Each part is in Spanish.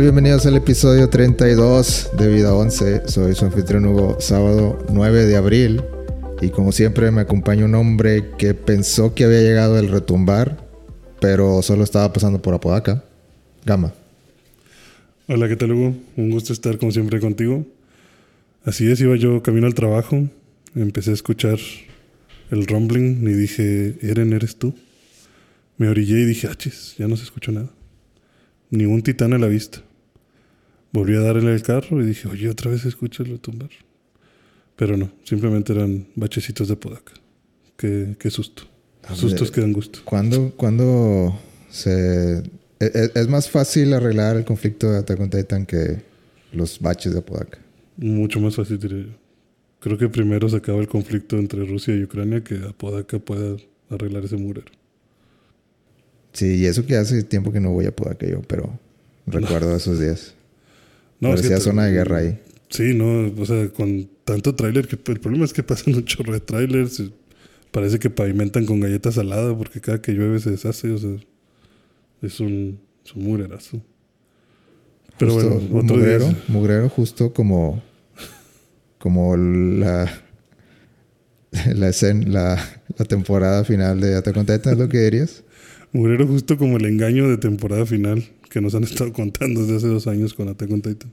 Bienvenidos al episodio 32 de Vida 11. Soy su anfitrión Hugo, sábado 9 de abril. Y como siempre me acompaña un hombre que pensó que había llegado el retumbar, pero solo estaba pasando por Apodaca. Gama. Hola, ¿qué tal Hugo? Un gusto estar como siempre contigo. Así es, iba yo camino al trabajo, empecé a escuchar el rumbling y dije, Eren, ¿eres tú? Me orillé y dije, achis, ya no se escuchó nada. Ningún titán a la vista. Volví a darle el carro y dije, oye, otra vez escucho el retumbar. Pero no, simplemente eran bachecitos de Podaca. Qué, qué susto. Sustos que dan gusto. ¿Cuándo, cuándo se... e- e- Es, más fácil arreglar el conflicto de Attack on Titan que los baches de Apodaca? Mucho más fácil, diría yo. Creo que primero se acaba el conflicto entre Rusia y Ucrania que Apodaca pueda arreglar ese murero. Sí, y eso que hace tiempo que no voy a yo, pero recuerdo esos días. No, es que Parecía te- zona de guerra ahí. Sí, no, o sea, con tanto tráiler, que el problema es que pasan un chorro de trailers. Parece que pavimentan con galletas saladas porque cada que llueve se deshace, o sea, es un, es un murerazo. Pero Justo, bueno, otro día. mugrero, mugrero justo como como la la, escena, la, la temporada final de Attack on Titan, ¿es lo que dirías? Murero justo como el engaño de temporada final que nos han estado contando desde hace dos años con Attack on Titan.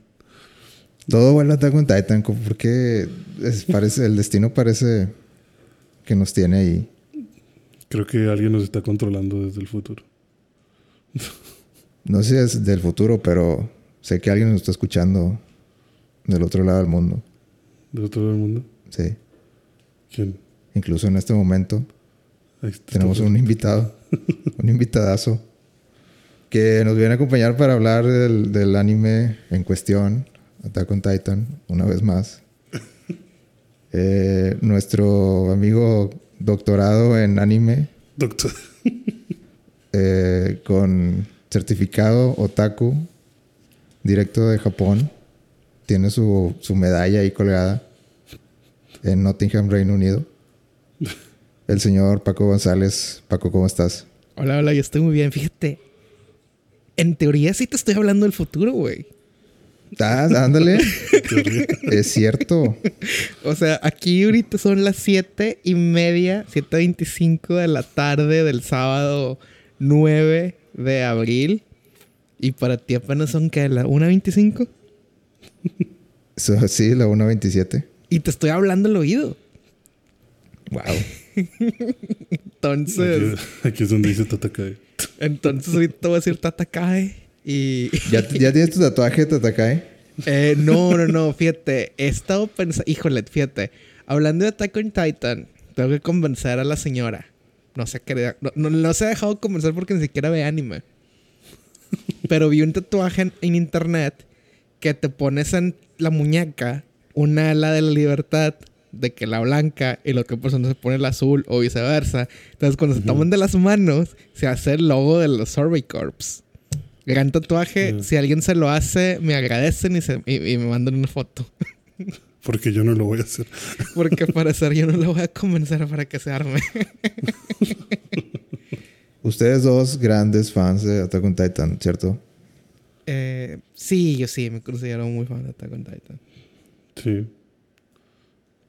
Todo vuelve a Attack on Titan, porque es- parece, el destino parece que nos tiene ahí. Creo que alguien nos está controlando desde el futuro. No sé si es del futuro, pero sé que alguien nos está escuchando del otro lado del mundo. ¿Del otro lado del mundo? Sí. ¿Quién? Incluso en este momento tenemos un invitado, un invitadazo, que nos viene a acompañar para hablar del, del anime en cuestión, Attack on Titan, una vez más. Eh, nuestro amigo doctorado en anime, Doctor. eh, con certificado otaku, directo de Japón. Tiene su, su medalla ahí colgada en Nottingham, Reino Unido. El señor Paco González. Paco, ¿cómo estás? Hola, hola, yo estoy muy bien. Fíjate, en teoría sí te estoy hablando del futuro, güey. Ah, ándale. es cierto. O sea, aquí ahorita son las 7 y media, 7.25 de la tarde del sábado 9 de abril. Y para ti apenas son que las 1.25. So, sí, la 1.27. Y te estoy hablando al oído. Wow. Entonces, Aquí, aquí es donde dice Tatakai. entonces ahorita te voy a decir Tatakae. Y ¿Ya, ya tienes tu tatuaje, Tatakai? Eh, no, no, no, fíjate, he estado pensando, híjole, fíjate, hablando de Attack on Titan, tengo que convencer a la señora. No sé qué, no, no, no se ha dejado convencer porque ni siquiera ve anime. Pero vi un tatuaje en, en internet que te pones en la muñeca una ala de la libertad de que la blanca y la otra persona se pone el azul o viceversa. Entonces, cuando se toman de las manos, se hace el logo de los Survey Corps. Gran tatuaje. Si alguien se lo hace, me agradecen y, se- y- y me mandan una foto. Porque yo no lo voy a hacer. Porque al parecer yo no lo voy a convencer para que se arme. Ustedes dos grandes fans de Attack on Titan, ¿cierto? Eh, sí, yo sí, me considero muy fan de Attack on Titan. Sí.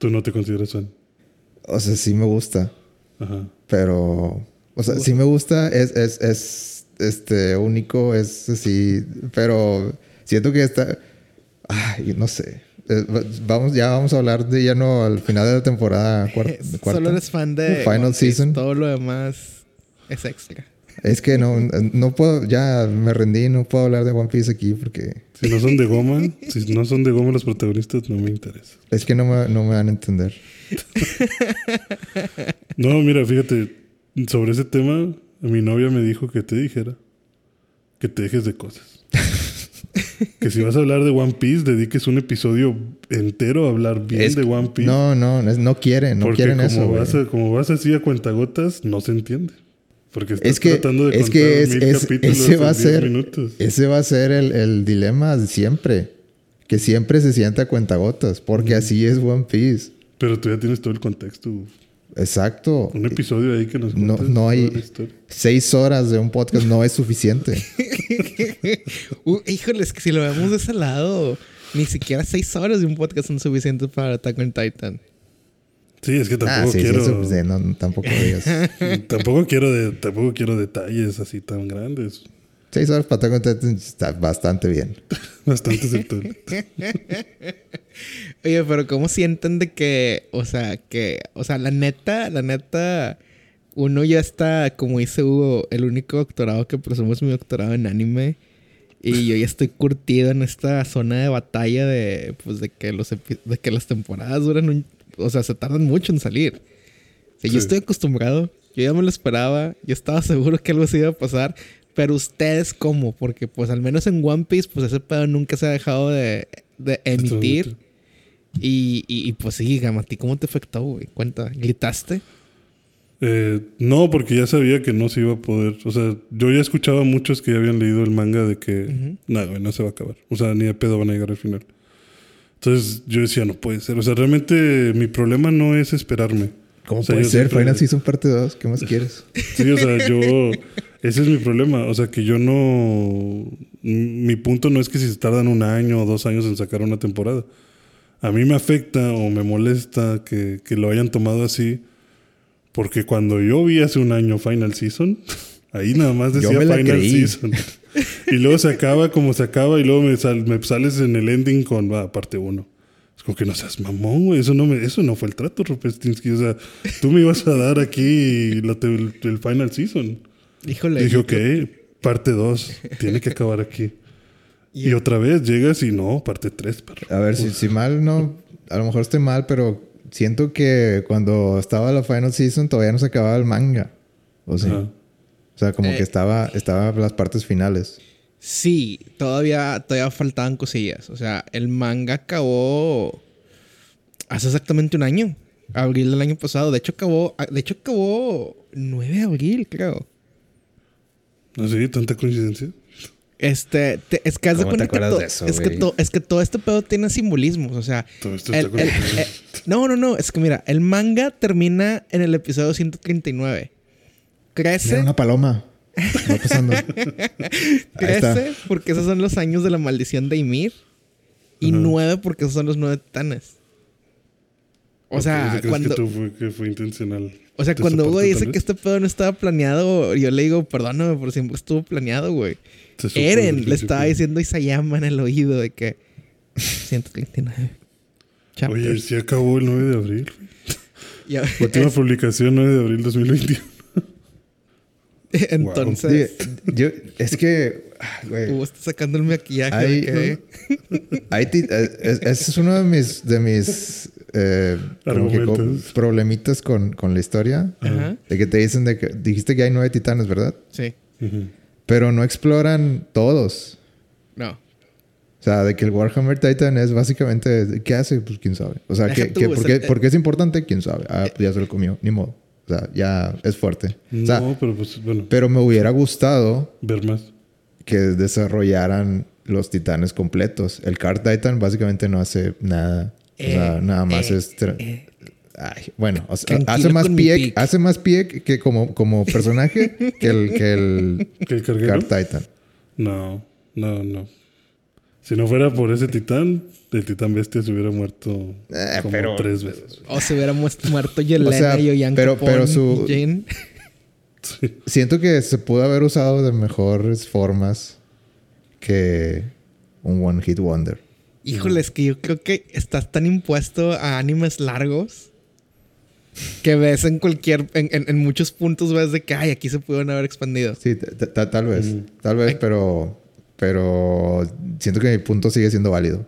Tú no te consideras fan. O sea, sí me gusta. Ajá. Pero... O sea, sí me gusta. Es, es, es este, único. Es así. Pero siento que está... Ay, no sé. Eh, vamos, ya vamos a hablar de lleno al final de la temporada cuar- cuarta. Solo eres fan de Final season. Todo lo demás es extra. Es que no, no puedo, ya me rendí, no puedo hablar de One Piece aquí porque Si no son de goma, si no son de goma los protagonistas, no me interesa. es que no me, no me van a entender. No, mira, fíjate, sobre ese tema, mi novia me dijo que te dijera que te dejes de cosas. que si vas a hablar de One Piece, dediques un episodio entero a hablar bien Es- de One Piece. No, no, no quieren, no porque quieren como, eso. vas a- como vas así a cuentagotas, no se entiende. Porque estás Es que, tratando de es contar que es- mil es- capítulos ese va a en 10 ser, minutos. ese va a ser el, el dilema de siempre. Que siempre se sienta a cuentagotas, porque así es One Piece. Pero tú ya tienes todo el contexto. Exacto. Un episodio ahí que nos No, no hay seis horas de un podcast no es suficiente. Uh, híjole, es que si lo vemos de ese lado, ni siquiera seis horas de un podcast son suficientes para Attack on Titan. Sí, es que tampoco ah, sí, sí, quiero. eso, pues, eh, no, tampoco digas. tampoco quiero de, tampoco quiero detalles así tan grandes. Seis horas para Titan está bastante bien. Bastante aceptable. Oye, pero ¿cómo sienten de que, o sea, que, o sea, la neta, la neta, uno ya está, como dice Hugo, el único doctorado que presumo es mi doctorado en anime. Y yo ya estoy curtido en esta zona de batalla de, pues, de que los, de que las temporadas duran un, o sea, se tardan mucho en salir. O sea, Sí. Yo estoy acostumbrado, yo ya me lo esperaba, yo estaba seguro que algo así iba a pasar. Pero ustedes, ¿cómo? Porque, pues, al menos en One Piece, pues, ese pedo nunca se ha dejado de, de emitir. Y, y, y, pues sí, Gama, ¿a ti cómo te afectó, güey? Cuenta, ¿gritaste? Eh, no, porque ya sabía que no se iba a poder. O sea, yo ya escuchaba a muchos que ya habían leído el manga de que nada, güey, no se va a acabar. O sea, ni de pedo van a llegar al final. Entonces yo decía, no puede ser. O sea, realmente mi problema no es esperarme. ¿Cómo O sea, puede ser? Final Season parte 2. ¿Qué más quieres? Sí, o sea, yo. Ese es mi problema. O sea, que yo no. Mi punto no es que si se tardan un año o dos años en sacar una temporada. A mí me afecta o me molesta que, que lo hayan tomado así. Porque cuando yo vi hace un año Final Season, ahí nada más decía Final creí. Season. Y luego se acaba como se acaba y luego me, sal- me sales en el ending con va, parte uno. Es como que no seas mamón, güey. Eso no, me, eso no fue el trato, Rupestinsky. O sea, tú me ibas a dar aquí la el, el Final Season. Híjole. Dije, ok, parte 2, tiene que acabar aquí. Y- Y otra vez llegas y no, parte 3, perro. A ver, si, si mal no... A lo mejor estoy mal, pero siento que cuando estaba la Final Season todavía no se acababa el manga. O sea, Ajá. O sea como Eh. que estaba, estaba las partes finales. Sí, todavía, todavía faltaban cosillas. O sea, el manga acabó hace exactamente un año. Abril del año pasado. De hecho, acabó. De hecho, acabó 9 de abril, creo. ¿No sé? ¿Tanta coincidencia? Este, te- es que haz de ¿Cómo te cuenta que, acuerdas to- de eso, es, que to- es que todo este pedo tiene simbolismos. O sea, Todo esto el- está el- no, no, no. Es que mira, el manga termina en el episodio 139. Crece, Mira una paloma. Va pasando. Crece porque esos son los años de la maldición de Ymir. Y Ajá. nueve porque esos son los nueve titanes. O sea, ¿crees cuando, que, tú fue, que fue intencional? o sea, cuando Hugo dice que este pedo no estaba planeado, yo le digo, perdóname, pero siempre estuvo planeado, güey. Eren le estaba diciendo Isayama en el oído de que 139 chapters. Oye, sí acabó el 9 de abril. Última publicación 9 de abril 2021. Entonces, yo, es que, ah, güey, Hugo está sacando el maquillaje. Hay- que- eh, es- ese es uno de mis, de mis eh, problemitas con, con la historia. Ajá. De que te dicen de que dijiste que hay nueve titanes, ¿verdad? Sí. Pero no exploran todos. No. O sea, de que el Warhammer Titan es básicamente... ¿Qué hace? Pues quién sabe. O sea, que, tú, que- es ¿por, qué, el- por qué es importante? ¿Quién sabe? Ah, pues ya se lo comió. Ni modo. O sea, ya es fuerte. O sea, no, pero pues bueno, pero me hubiera gustado ver más. que desarrollaran los titanes completos. El Card Titan básicamente no hace nada. O sea, Eh, nada más eh, es... eh. Ay, bueno, o sea, Tranquilo hace más pie, hace más pie que como, como personaje que el, que el ¿Que el? Card Titan. No, no, no. Si no fuera por ese titán, el titán bestia se hubiera muerto Eh, como pero- tres veces. O se hubiera mu- muerto Yelena O sea, y Oyan pero- pero su- y Jane. Sí. Siento que se pudo haber usado de mejores formas que un One Hit Wonder. Híjole, es que yo creo que estás tan impuesto a animes largos que ves en cualquier, en, en- en muchos puntos ves de que, ay, aquí se pudieron haber expandido. Sí, ta- ta- ta- tal vez. Mm. Tal vez, pero... Pero siento que mi punto sigue siendo válido.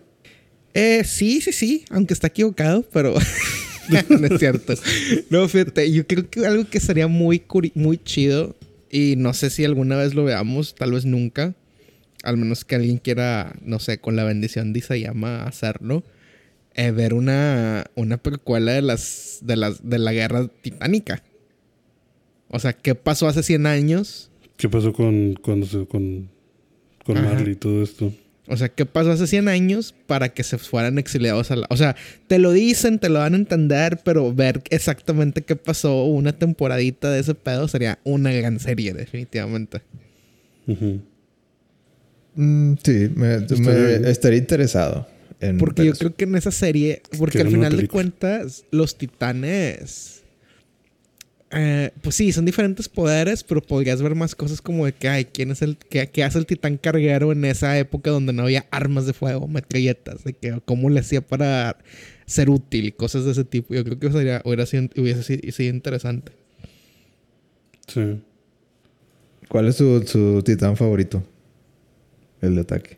Eh, sí, sí, sí, aunque está equivocado, pero no es cierto. No, fíjate, yo creo que algo que sería muy, muy chido y no sé si alguna vez lo veamos, tal vez nunca, al menos que alguien quiera, no sé, con la bendición de Isayama hacerlo, eh, ver una, una precuela de las, de las, de la guerra titánica. O sea, ¿qué pasó hace 100 años? ¿Qué pasó con cuando se con, con Ajá. Marley y todo esto? O sea, ¿qué pasó hace 100 años para que se fueran exiliados a la... O sea, te lo dicen, te lo van a entender, pero ver exactamente qué pasó una temporadita de ese pedo sería una gran serie, definitivamente. Mm, sí, me, Estaría me- estaría interesado. En Porque ver yo eso. creo que en esa serie, porque que al final de cuentas, los titanes, eh, pues sí, son diferentes poderes, pero podrías ver más cosas como de que, ay, ¿quién es el, qué, qué hace el titán carguero en esa época donde no había armas de fuego, metralletas, de que cómo le hacía para ser útil cosas de ese tipo. Yo creo que sería, hubiera sido, hubiese sido, sido interesante. Sí. ¿Cuál es su, su titán favorito? El de ataque.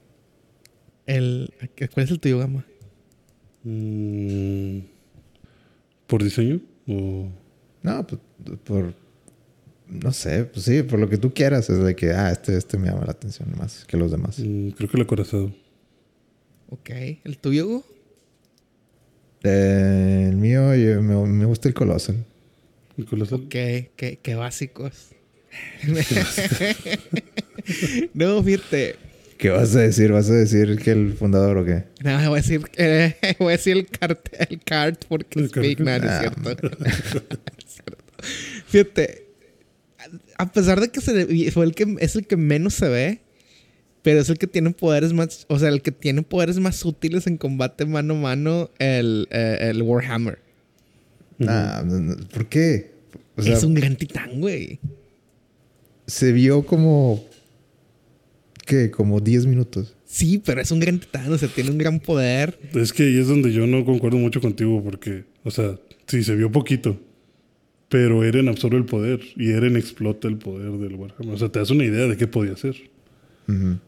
El, ¿Cuál es el tuyo, Gama? Mm, ¿Por diseño? ¿O No, pues por. No sé, pues sí, por lo que tú quieras. Es de que, ah, este, este me llama la atención más que los demás. Mm, creo que el acorazado. Ok, ¿el tuyo, Hugo? Eh, el mío, yo- me, me gusta el Colossal. ¿El colosal? Ok, qué, qué básicos. no, fíjate. ¿Qué vas a decir? ¿Vas a decir que el fundador o qué? No, voy a decir, eh, voy a decir el cart, el cart porque El es Big cart. Man, es Ah. Es cierto. Fíjate, a pesar de que se le- fue el que es el que menos se ve, pero es el que tiene poderes más, o sea, el que tiene poderes más útiles en combate mano a mano, el, eh, el Warhammer. Nah, no, no, ¿por qué? O sea, es un gran titán, güey. se vio como. ¿Qué? Como 10 minutos. Sí, pero es un gran titán, o sea, tiene un gran poder. Es que ahí es donde yo no concuerdo mucho contigo porque, o sea, sí, se vio poquito. Pero Eren absorbe el poder y Eren explota el poder del Warhammer. O sea, te das una idea de qué podía hacer.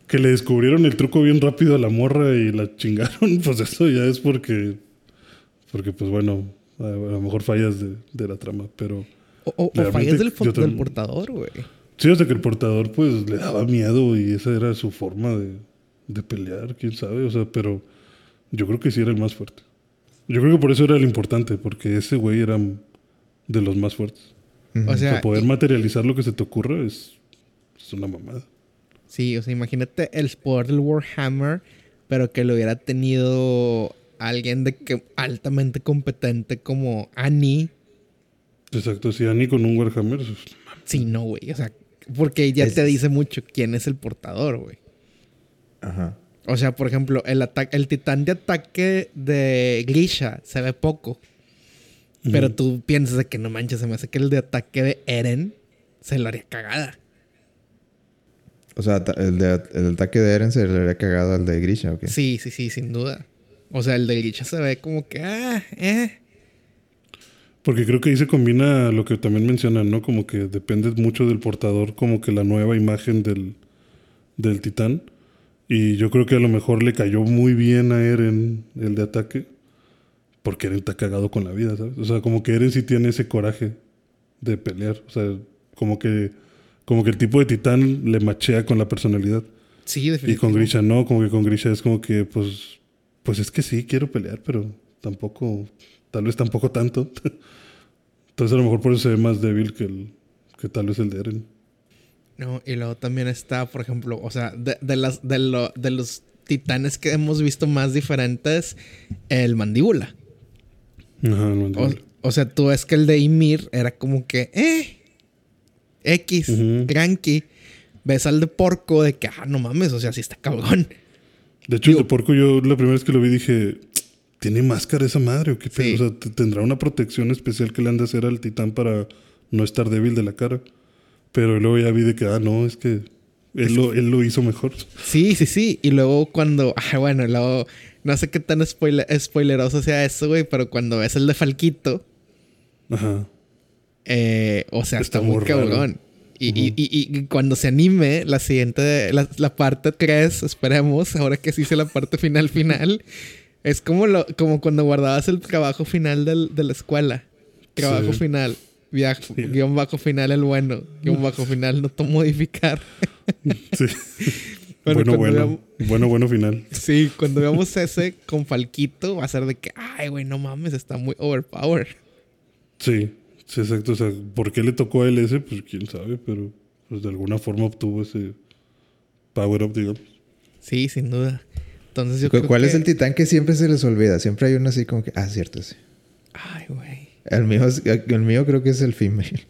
Que le descubrieron el truco bien rápido a la morra y la chingaron, pues eso ya es porque, porque pues bueno, a, a lo mejor fallas de, de la trama, pero O, o- o fallas del, del portador, güey. sí, sea que el portador pues le daba miedo y esa era su forma de, de pelear, quién sabe, o sea, pero yo creo que sí era el más fuerte. Yo creo que por eso era el importante, porque ese güey era de los más fuertes. O O sea, sea, poder y- materializar lo que se te ocurra es, es una mamada. Sí, o sea, imagínate el poder del Warhammer, pero que lo hubiera tenido alguien de que altamente competente como Annie. Exacto, si Annie con un Warhammer, pues, Sí, no, güey. O sea, porque ya Es- te dice mucho quién es el portador, güey. Ajá. O sea, por ejemplo, el, el titán de ataque de Grisha se ve poco. Pero tú piensas de que no manches, se me hace que el de ataque de Eren se lo haría cagada. O sea, el, de, el ataque de Eren se le habría cagado al de Grisha, ¿o qué? Sí, sí, sí, sin duda. O sea, el de Grisha se ve como que, ah, eh. Porque creo que ahí se combina lo que también mencionan, ¿no? Como que depende mucho del portador, como que la nueva imagen del, del titán. Y yo creo que a lo mejor le cayó muy bien a Eren el de ataque, porque Eren está cagado con la vida, ¿sabes? O sea, como que Eren sí tiene ese coraje de pelear. O sea, como que, como que el tipo de titán le machea con la personalidad. Sí, Y con definitivamente. Grisha no, como que con Grisha es como que, pues, pues es que sí, quiero pelear, pero tampoco, tal vez tampoco tanto. Entonces a lo mejor por eso se ve más débil que, el, que tal vez el de Eren. No, y luego también está, por ejemplo, o sea, de, de las, de, lo- de los titanes que hemos visto más diferentes, el mandíbula. O, o sea, tú ves que el de Ymir era como que, eh, X, cranky. Ves al de porco de que, ah, no mames, o sea, sí está cabrón. De hecho, el de porco yo la primera vez que lo vi dije, ¿tiene máscara esa madre o qué? Sí. O sea, tendrá una protección especial que le han de hacer al titán para no estar débil de la cara. Pero luego ya vi de que, ah, no, es que él, lo, él lo hizo mejor. Sí, sí, sí. Y luego cuando, ah, bueno, luego, no sé qué tan spoiler, spoileroso sea eso, güey, pero cuando ves el de Falquito, Ajá. Eh, o sea, está, Está muy cabrón. Y, y- y- y cuando se anime, la siguiente, la, la parte 3, esperemos, ahora que sí hice la parte final final, es como, lo, como cuando guardabas el trabajo final del- de la escuela. Trabajo Sí. final, viaje, Sí. guion bajo final el bueno, guion bajo final no modificar. Sí. Bueno, Bueno, bueno. veamos- Bueno, bueno final. Sí, cuando veamos ese con Falquito, va a ser de que, ay, güey, no mames, está muy overpowered. Sí, sí, exacto. O sea, ¿por qué le tocó a él ese? Pues quién sabe, pero pues, de alguna forma obtuvo ese power up, digamos. Sí, sin duda. Entonces yo ¿Cu- creo ¿Cuál es que- el titán que siempre se les olvida? Siempre hay uno así como que, ah, cierto, sí. Ay, güey. El mío, es- el mío creo que es el female.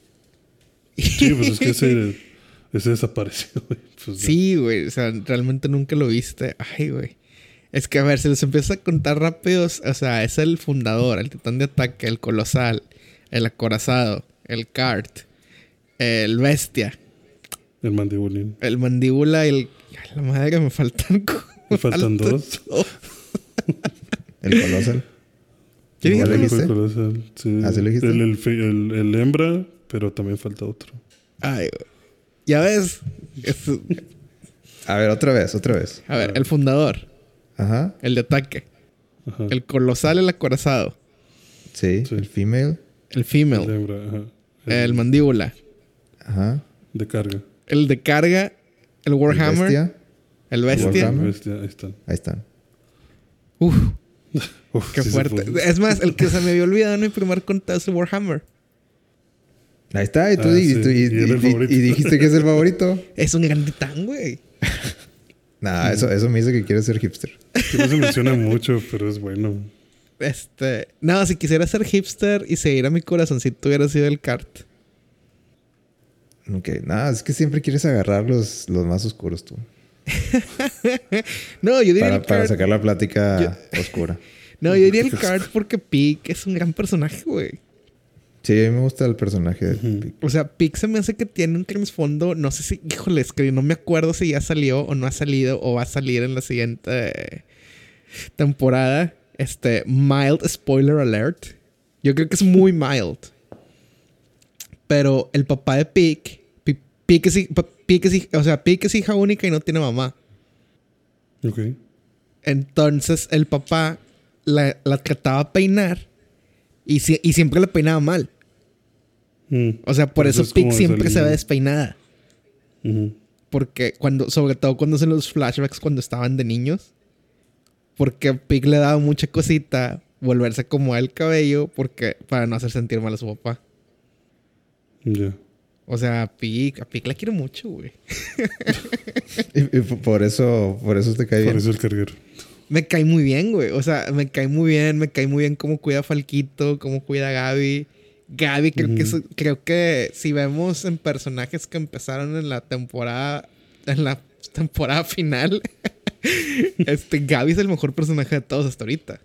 Sí, pues es que ese, ese desapareció, güey. Pues. Sí, güey. O sea, realmente nunca lo viste. Ay, güey. Es que, a ver, se los empieza a contar rápidos. O sea, es el fundador, el titán de ataque, el colosal, el acorazado, el cart, el bestia, El mandibulín. el mandíbula y el. Ay, la madre, me faltan. Me faltan faltan dos. dos. El colosal. ¿Qué ¿Ya dije? El dijiste? colosal, sí. ¿Ah, lo dijiste? El, el, el- el hembra, pero también falta otro. Ay, güey. Ya ves. Es- A ver, otra vez, otra vez. a ver, el fundador, Ajá. el de ataque, Ajá. el colosal, el acorazado, Sí, Sí. el female. el El female, hembra, ajá. el mandíbula, Ajá. De carga. el de carga, el El Warhammer, bestia. el bestia. Warhammer. Bestia, ahí están. Ahí están. Uf, Uf, qué sí fuerte. fue. Es más, el que se me había olvidado en mi primer es el Warhammer. Ahí está. Y tú, Ah, di- sí. tú- y, Y era el y- favorito. y dijiste que es el favorito. Es un gran titán, güey. Nah, eso, eso me dice que quieres ser hipster. Que no se menciona mucho, pero es bueno. Este. No, si quisiera ser hipster y seguir a mi corazoncito, hubiera sido el kart. Ok, nada, es que siempre quieres agarrar los, los más oscuros tú. No, yo diría Para, el para sacar la plática oscura. No, yo diría el kart porque Pig es un gran personaje, güey. Sí, a mí me gusta el personaje de Ujú. Pic. O sea, Pig se me hace que tiene un trasfondo. No sé si, híjole, es que no me acuerdo si ya salió o no ha salido o va a salir en la siguiente temporada. Este, mild spoiler alert. Yo creo que es muy mild. Pero el papá de Pig, Pi- Pig es, Pig es o sea, Pig es hija única y no tiene mamá. Ok. Entonces el papá la, la trataba de peinar y, si- y siempre la peinaba mal. Mm. O sea, por eso Pig siempre se ve despeinada. Porque cuando, sobre todo cuando hacen los flashbacks cuando estaban de niños. Porque a Pig le daba mucha cosita volverse como el cabello porque para no hacer sentir mal a su papá. Ya. O sea, a Pig, a Pig la quiero mucho, güey. Y, y por eso, por eso te cae Por bien. eso el carguero. Me cae muy bien, güey. O sea, me cae muy bien, me cae muy bien cómo cuida a Falquito, cómo cuida a Gaby. Gaby, creo, que, creo que si vemos en personajes que empezaron en la temporada, en la temporada final, este Gaby es el mejor personaje de todos hasta ahorita.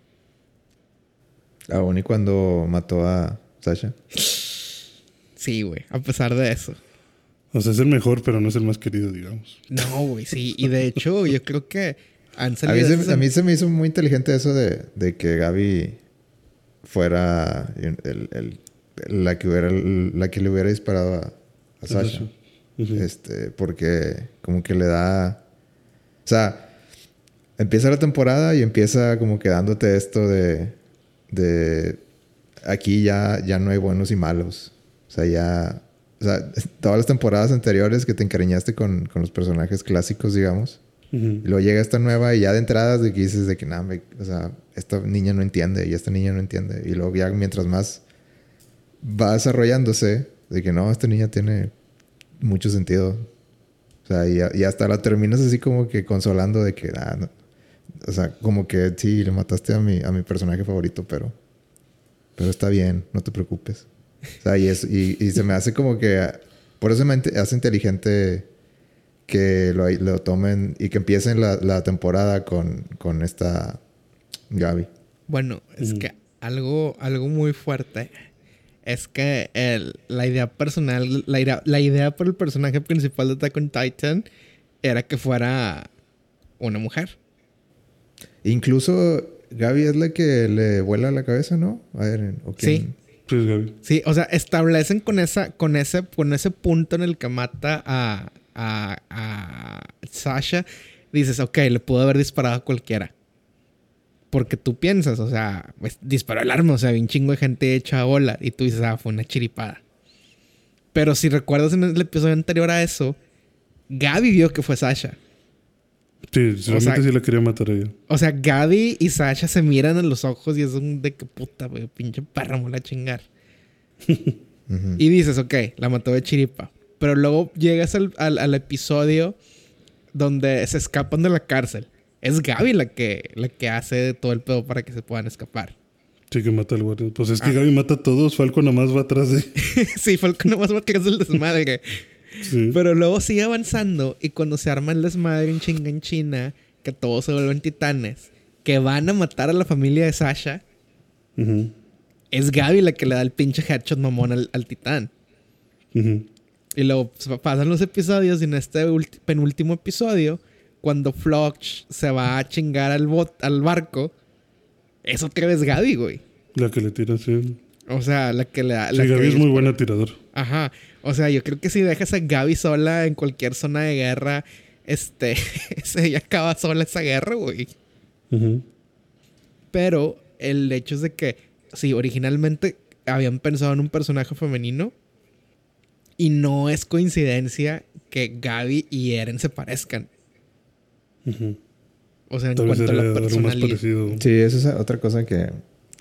Aún y cuando mató a Sasha. Sí, güey, a pesar de eso. O sea, es el mejor, pero no es el más querido, digamos. No, güey, sí. Y de hecho, yo creo que han A mí, se, esas- a mí se me hizo muy inteligente eso de, de que Gaby fuera el- el- la, que hubiera, la que le hubiera disparado a, a Sasha. Este, porque como que le da. O sea, empieza la temporada y empieza como que dándote esto de. de aquí ya, ya no hay buenos y malos. O sea, ya. O sea, todas las temporadas anteriores que te encariñaste con, con los personajes clásicos, digamos. Ujú. Y luego llega esta nueva y ya de entradas de que dices de que nada, o sea, esta niña no entiende y esta niña no entiende. Y luego ya mientras más va desarrollándose, de que no, esta niña tiene mucho sentido. O sea, y, y hasta la terminas así como que consolando de que, ah, no. o sea, como que sí, le mataste a mi, a mi personaje favorito, pero, pero está bien, no te preocupes. O sea, y, es, y, y se me hace como que, por eso me hace inteligente que lo, lo tomen y que empiecen la, la temporada con, con esta Gaby. Bueno, es Ujú. que algo, algo muy fuerte es que el- la idea personal, la idea, la idea por el personaje principal de Attack on Titan era que fuera una mujer. Incluso Gaby es la que le vuela la cabeza, ¿no? A ver, ¿o quién? Pues Gaby. Sí, o sea, establecen con esa, con ese, con ese punto en el que mata a, a, a Sasha. Dices, ok, le pudo haber disparado a cualquiera. Porque tú piensas, o sea, pues, disparó el arma, o sea, había un chingo de gente hecha bola. Y tú dices, ah, fue una chiripada. Pero si recuerdas en el episodio anterior a eso, Gaby vio que fue Sasha. Sí, realmente sea- sí la quería matar a ella. O sea, Gaby y Sasha se miran en los ojos y es un de que puta, güey, pinche perra, me voy a chingar. Y dices, ok, la mató de chiripa. Pero luego llegas al, al- al episodio donde se escapan de la cárcel. Es Gaby la que, la que hace todo el pedo para que se puedan escapar. Sí, que mata al guardia. Pues es que Gaby mata a todos. Falco nada más va atrás de. sí, Falco nomás va atrás del desmadre. Sí. Pero luego sigue avanzando y cuando se arma el desmadre en chinga en China, que todos se vuelven titanes, que van a matar a la familia de Sasha, es Gaby la que le da el pinche headshot mamón al, al titán. Y luego pues, pasan los episodios y en este penúltimo episodio, cuando Floch se va a chingar al, bot, al barco, es otra vez Gaby, güey. La que le tira, sí. O sea, la que le da... Sí, Gaby es muy buena tirador. Ajá. O sea, yo creo que si dejas a Gaby sola en cualquier zona de guerra, este, se ya acaba sola esa guerra, güey. Ujú. Pero el hecho es de que, sí, originalmente habían pensado en un personaje femenino y no es coincidencia que Gaby y Eren se parezcan. O sea, en Tal cuanto a la personalidad. Sí, esa es otra cosa que,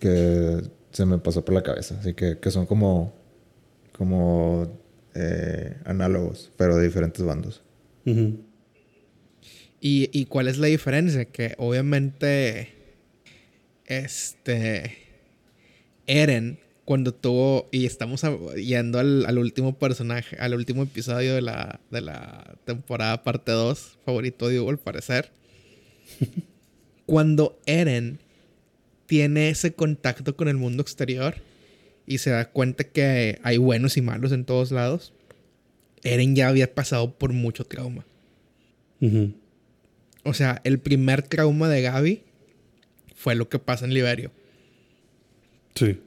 que se me pasó por la cabeza. Así que, que son como, como eh, análogos, pero de diferentes bandos. Ujú. ¿Y, ¿Y cuál es la diferencia? Que obviamente, este, Eren, cuando tuvo, y estamos yendo al, al último personaje, al último episodio de la, de la temporada parte 2, favorito de Hugo al parecer, cuando Eren tiene ese contacto con el mundo exterior y se da cuenta que hay buenos y malos en todos lados, Eren ya había pasado por mucho trauma. O sea, el primer trauma de Gaby fue lo que pasa en Liberio. Sí.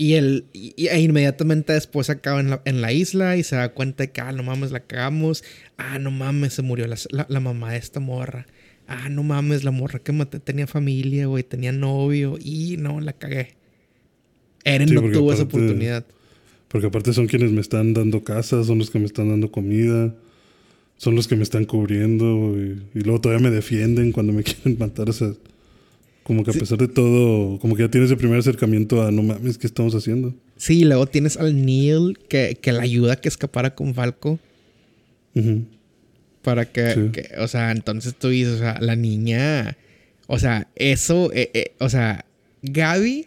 Y, él, y, e inmediatamente después acaba en la, en la isla y se da cuenta de que, ah, no mames, la cagamos. Ah, no mames, se murió la, la- la mamá de esta morra. Ah, no mames, la morra que maté tenía familia, güey, tenía novio. Y no, la cagué. Eren Sí, no tuvo esa oportunidad. Porque aparte son quienes me están dando casa, son los que me están dando comida, son los que me están cubriendo y, y luego todavía me defienden cuando me quieren matar. O sea, como que a pesar de todo, como que ya tienes el primer acercamiento a no mames, ¿qué estamos haciendo? Sí, luego tienes al Neil que, que le ayuda a que escapara con Falco. Ujú. Para que, Sí. que- o sea, entonces tú dices, o sea, la niña, o sea, eso, eh, eh, o sea, Gaby,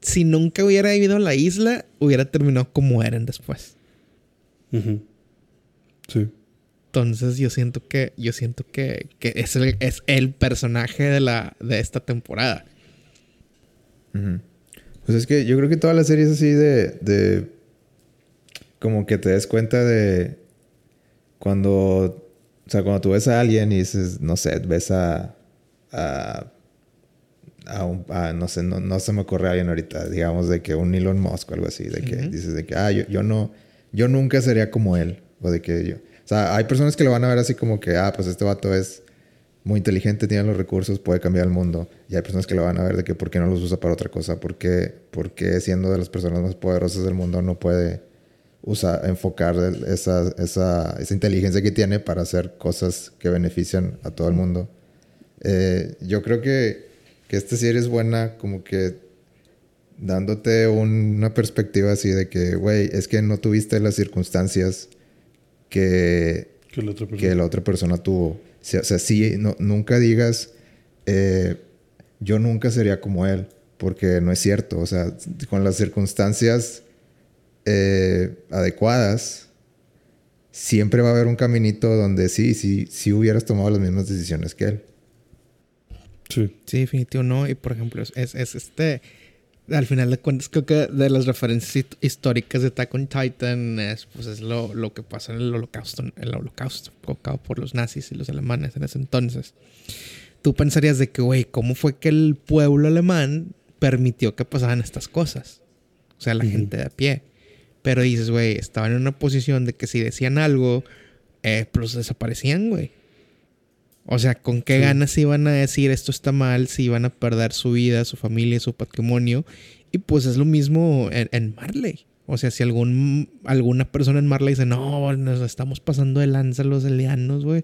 si nunca hubiera ido a la isla, hubiera terminado como Eren después. Ujú. Sí. Entonces yo siento que, yo siento que, que es, el, es el personaje de, la, de esta temporada. Pues es que yo creo que toda la serie es así de, de como que te des cuenta de cuando, o sea, cuando tú ves a alguien y dices, no sé, ves a, a, a un, a, no sé, no, no se me ocurre a alguien ahorita, digamos, de que un Elon Musk o algo así, de que dices de que, ah, yo, yo no, yo nunca sería como él, o de que yo, o sea, hay personas que lo van a ver así como que, ah, pues este vato es muy inteligente, tiene los recursos, puede cambiar el mundo. Y hay personas que lo van a ver de que por qué no los usa para otra cosa, por qué, por qué siendo de las personas más poderosas del mundo no puede usar, enfocar esa, esa, esa inteligencia que tiene para hacer cosas que benefician a todo el mundo. Eh, yo creo que, que esta serie es buena como que dándote un- una perspectiva así de que, güey, es que no tuviste las circunstancias que, Que la otra persona. que la otra persona tuvo. O sea, o sea, sí, no- nunca digas, eh, yo nunca sería como él, porque no es cierto. O sea, con las circunstancias eh, adecuadas, siempre va a haber un caminito donde sí, sí, sí hubieras tomado las mismas decisiones que él. Sí. Sí, definitivo no. Y por ejemplo, es, es este. Al final de cuentas, creo que de las referencias hist- históricas de Attack on Titan es, pues, es lo, lo que pasó en el holocausto, el holocausto provocado por los nazis y los alemanes en ese entonces. Tú pensarías de que, güey, ¿cómo fue que el pueblo alemán permitió que pasaran estas cosas? O sea, la gente de a pie. Pero dices, güey, estaban en una posición de que si decían algo, eh, pues desaparecían, güey. O sea, ¿con qué Sí. ganas iban a decir esto está mal? Si iban a perder su vida, su familia, su patrimonio. Y pues es lo mismo en, en Marley. O sea, si algún, alguna persona en Marley dice, no, nos estamos pasando de lanza los elianos, güey.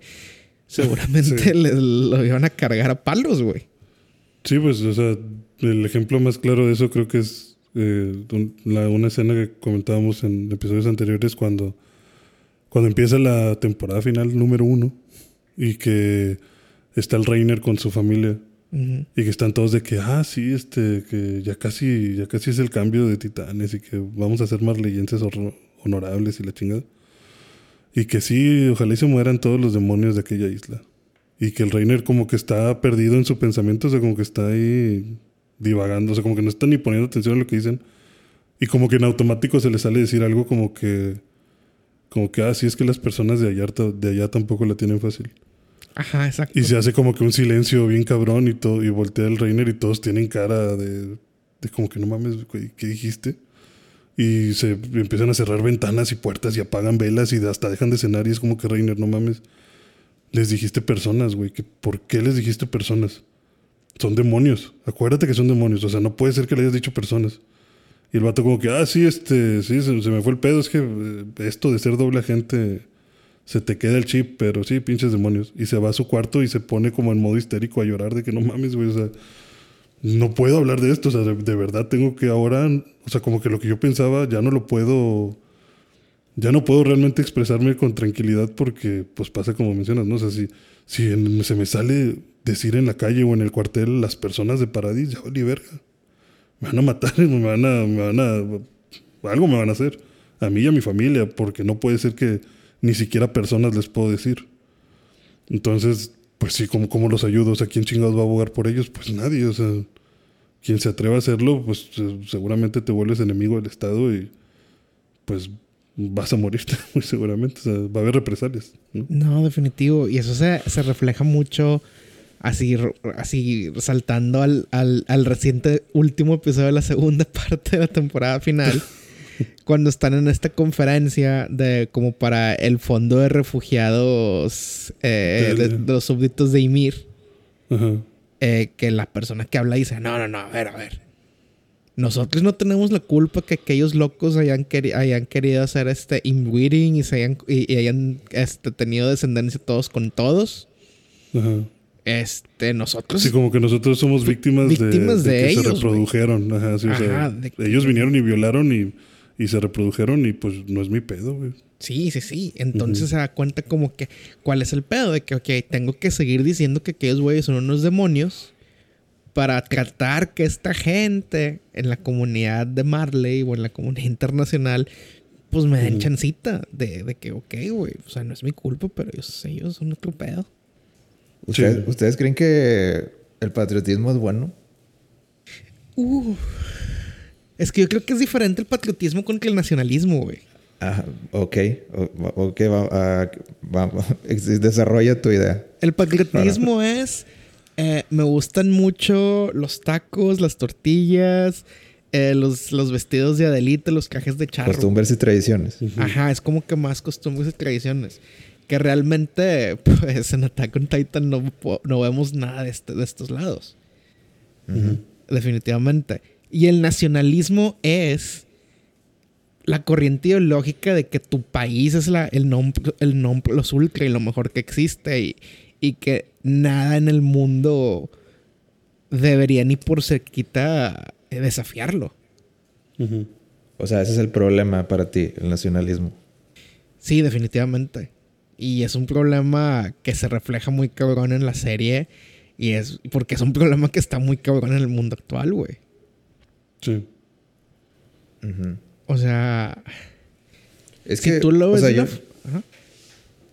Seguramente Sí. les lo iban a cargar a palos, güey. Sí, pues, o sea, el ejemplo más claro de eso creo que es eh, la- una escena que comentábamos en episodios anteriores cuando, cuando empieza la temporada final número uno y que está el Reiner con su familia. Y que están todos de que, ah, sí, este, que ya casi, ya casi es el cambio de titanes y que vamos a ser marleyenses honorables y la chingada. Y que sí, ojalá y se mueran todos los demonios de aquella isla. Y que el Reiner como que está perdido en su pensamiento, o sea, como que está ahí divagando, o sea, como que no está ni poniendo atención a lo que dicen. Y como que en automático se le sale decir algo como que, como que, ah, sí, es que las personas de allá, de allá tampoco la tienen fácil. Ajá, exacto. Y se hace como que un silencio bien cabrón y todo, y voltea el Reiner y todos tienen cara de, de como que no mames, güey, ¿qué dijiste? Y se empiezan a cerrar ventanas y puertas y apagan velas y hasta dejan de cenar y es como que Reiner, no mames, les dijiste personas, güey, ¿por qué les dijiste personas? Son demonios, acuérdate que son demonios, o sea, no puede ser que le hayas dicho personas. Y el vato como que, ah, sí, este, sí, se, se me fue el pedo, es que eh, esto de ser doble agente se te queda el chip, pero sí, pinches demonios. Y se va a su cuarto y se pone como en modo histérico a llorar de que no mames, güey, o sea, no puedo hablar de esto, o sea, de, verdad tengo que ahora, o sea, como que lo que yo pensaba ya no lo puedo, ya no puedo realmente expresarme con tranquilidad porque, pues pasa como mencionas, ¿no? O sea, si, si en- se me sale decir en la calle o en el cuartel las personas de Paradis, ya valí verga. Me van a matar, me van a, me van a, algo me van a hacer. A mí y a mi familia, porque no puede ser que ni siquiera personas les puedo decir. Entonces, pues sí, ¿cómo, cómo los ayudo? O sea, ¿quién chingados va a abogar por ellos? Pues nadie, o sea, quien se atreva a hacerlo, pues eh, seguramente te vuelves enemigo del Estado y pues vas a morirte, muy seguramente. O sea, va a haber represalias. ¿no? Definitivo. Y eso se, se refleja mucho así, así saltando al, al, al reciente último episodio de la segunda parte de la temporada final. Cuando están en esta conferencia de como para el fondo de refugiados eh, de, de los súbditos de Ymir. Ajá. eh, que la persona que habla dice, no, no, no, a ver, a ver. Nosotros no tenemos la culpa que aquellos locos hayan, queri- hayan querido hacer este inbreeding y, se hayan, y, y hayan este, tenido descendencia todos con todos. Ajá. Este, nosotros... Sí, como que nosotros somos víctimas, de- Víctimas de, de que se ellos, reprodujeron. Ajá, sí, o sea, Ajá, de que- ellos vinieron y violaron y, y se reprodujeron y pues no es mi pedo, güey. Sí, sí, sí. Entonces se da cuenta como que, ¿cuál es el pedo? De que, ok, tengo que seguir diciendo que aquellos güeyes son unos demonios para tratar que esta gente en la comunidad de Marley o en la comunidad internacional, pues me den chancita de, de que, ok, güey, o sea, no es mi culpa, pero ellos, ellos son otro pedo. ¿Ustedes, Sí. ¿Ustedes creen que el patriotismo es bueno? Uh. Es que yo creo que es diferente el patriotismo contra el nacionalismo, güey. Ajá, ok. Ok, va, ah, va- desarrolla tu idea. El patriotismo es. eh, me gustan mucho los tacos, las tortillas, eh, los, los vestidos de Adelita, los trajes de charro. Costumbres y tradiciones. Ajá, es como que más costumbres y tradiciones. Que realmente, pues en Attack on Titan no, no vemos nada de, este- de estos lados. Definitivamente. Y el nacionalismo es la corriente ideológica de que tu país es la, el nom el non plus ultra y lo mejor que existe y, y que nada en el mundo debería ni por cerquita eh, desafiarlo. O sea, ese es el problema para ti, el nacionalismo. Sí, definitivamente. Y es un problema que se refleja muy cabrón en la serie. Y es porque es un problema que está muy cabrón en el mundo actual, güey. Sí. O sea, Es si que, tú lo o ves. sea, de yo-.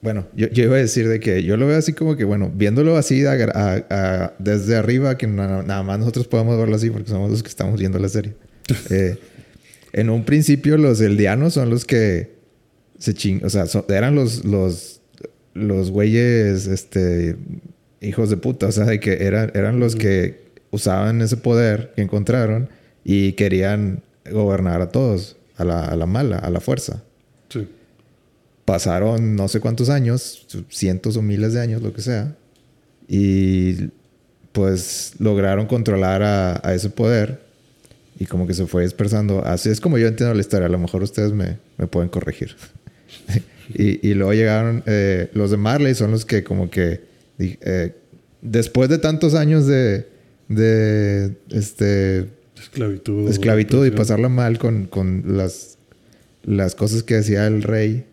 Bueno, yo, yo iba a decir de que yo lo veo así como que, bueno, viéndolo así a- a- a- desde arriba, que na- nada más nosotros podemos verlo así porque somos los que estamos viendo la serie. Eh, en un principio los eldianos son los que se ching... O sea, son- eran los, los, los güeyes, este, hijos de puta. O sea, de que eran, eran los que usaban ese poder que encontraron y querían gobernar a todos, a la, a la mala, a la fuerza Sí. pasaron no sé cuántos años, cientos o miles de años, lo que sea, y pues lograron controlar a, a ese poder y como que se fue dispersando. Así es como yo entiendo la historia, a lo mejor ustedes me, me pueden corregir. y, y luego llegaron eh, los de Marley, son los que como que eh, después de tantos años de, de este, Esclavitud. esclavitud y pasarla mal con, con las, las cosas que decía el rey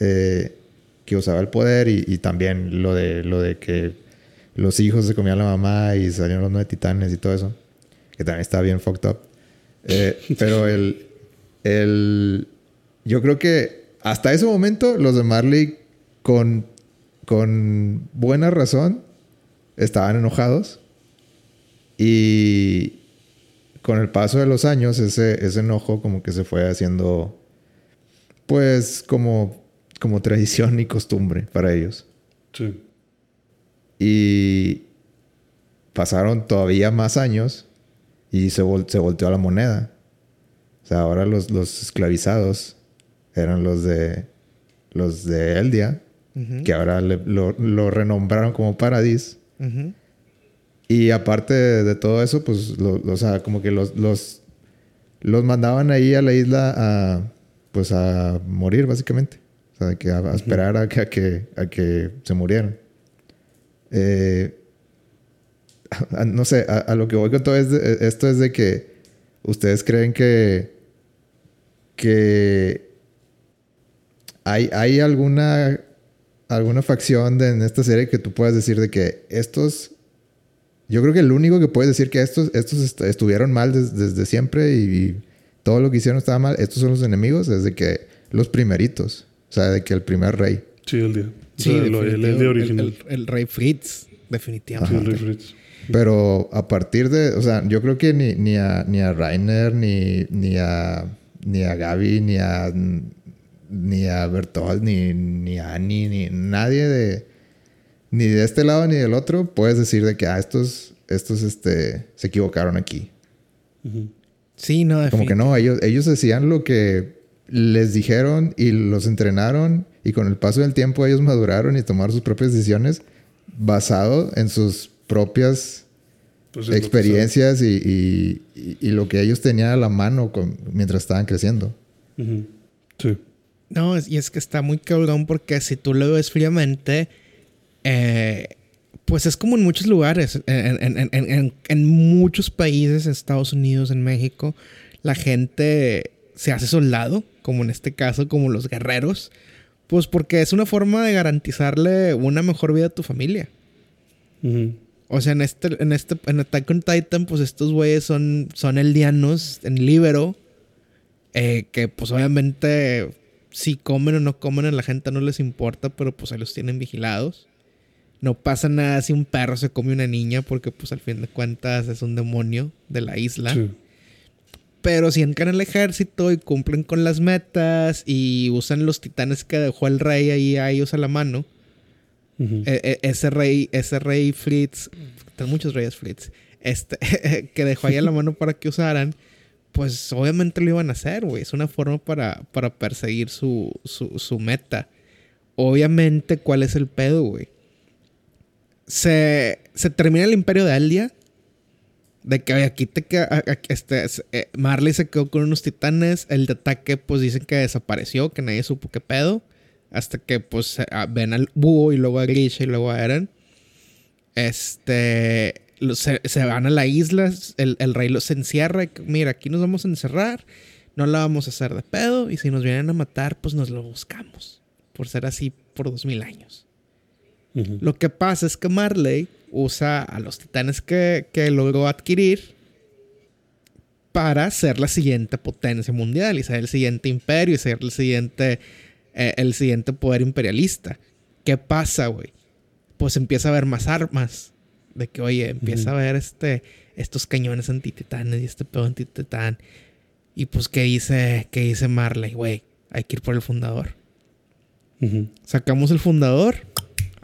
eh, que usaba el poder y, y también lo de, lo de que los hijos se comían la mamá y salieron los nueve titanes y todo eso, que también está bien fucked up. Eh, pero el, el, yo creo que hasta ese momento los de Marley con, con buena razón estaban enojados y con el paso de los años ese, ese enojo como que se fue haciendo pues como, como tradición y costumbre para ellos. Sí. Y pasaron todavía más años y se, vol- se volteó a la moneda. O sea, ahora los, los esclavizados eran los de los de Eldia, que ahora le- lo, lo renombraron como Paradis. Y aparte de, de todo eso, pues, lo- o sea, como que los, los, los mandaban ahí a la isla a, pues, a morir, básicamente. O sea, que a, a esperar a que, a que, a que se murieran. Eh, a- no sé, a, a lo que voy con todo es de- esto es de que ustedes creen que, que hay, hay alguna, alguna facción de- en esta serie que tú puedas decir de que estos yo creo que el único que puede decir que estos, estos est- estuvieron mal des- desde siempre y, y todo lo que hicieron estaba mal, estos son los enemigos desde que los primeritos. O sea, de que el primer rey. Sí, el día. Sí, o sea, lo- el, el original. El, el- el rey Fritz, definitivamente. Sí, el Rey Fritz. Pero a partir de, o sea, yo creo que ni, ni a, ni a Rainer, ni, ni a, ni a Gaby, ni a, ni a Bertolt, ni, ni a Annie, ni nadie de, ni de este lado ni del otro, puedes decir de que, ah, estos, estos, este, se equivocaron aquí. Sí, no, Como que no, ellos, ellos hacían lo que les dijeron y los entrenaron y con el paso del tiempo ellos maduraron y tomaron sus propias decisiones basado en sus propias Pues es lo que experiencias y, y- y- y lo que ellos tenían a la mano con- mientras estaban creciendo. Sí. No, es- y es que está muy cabrón porque si tú lo ves fríamente, eh, pues es como en muchos lugares, en, en- en- en- muchos países, en Estados Unidos, en México, la gente se hace soldado, como en este caso, como los guerreros, pues porque es una forma de garantizarle una mejor vida a tu familia. O sea, en este, en este, en Attack on Titan, pues estos güeyes son, son eldianos en Libero. eh, que pues obviamente si comen o no comen a la gente no les importa, pero pues ahí los tienen vigilados. No pasa nada si un perro se come una niña, porque pues al fin de cuentas es un demonio de la isla. Sí. Pero si entran al ejército y cumplen con las metas y usan los titanes que dejó el rey ahí a ellos a la mano. E- e- ese rey, ese rey Fritz, están muchos reyes Fritz, este, que dejó ahí a la mano para que usaran, pues obviamente lo iban a hacer, güey. Es una forma para, para perseguir su, su, su meta. Obviamente, ¿cuál es el pedo, güey? Se, se termina el imperio de Eldia. De que aquí te queda, este, es- eh, Marley se quedó con unos titanes. El de ataque, pues dicen que desapareció, que nadie supo qué pedo. Hasta que, pues, se- a- ven al búho y luego a Grisha y luego a Eren. Este. Se, se van a la isla. El, el rey los encierra. y Mira, aquí nos vamos a encerrar. No la vamos a hacer de pedo. Y si nos vienen a matar, pues nos lo buscamos. Por ser así por dos mil años. Lo que pasa es que Marley usa a los titanes que, que logró adquirir para ser la siguiente potencia mundial y ser el siguiente imperio y ser el siguiente, eh, el siguiente poder imperialista. ¿Qué pasa, güey? Pues empieza a haber más armas. De que, oye, empieza a ver este, estos cañones antititanes y este pedo antititán. Y pues, ¿qué dice, qué dice Marley? Güey, hay que ir por el fundador. Sacamos el fundador,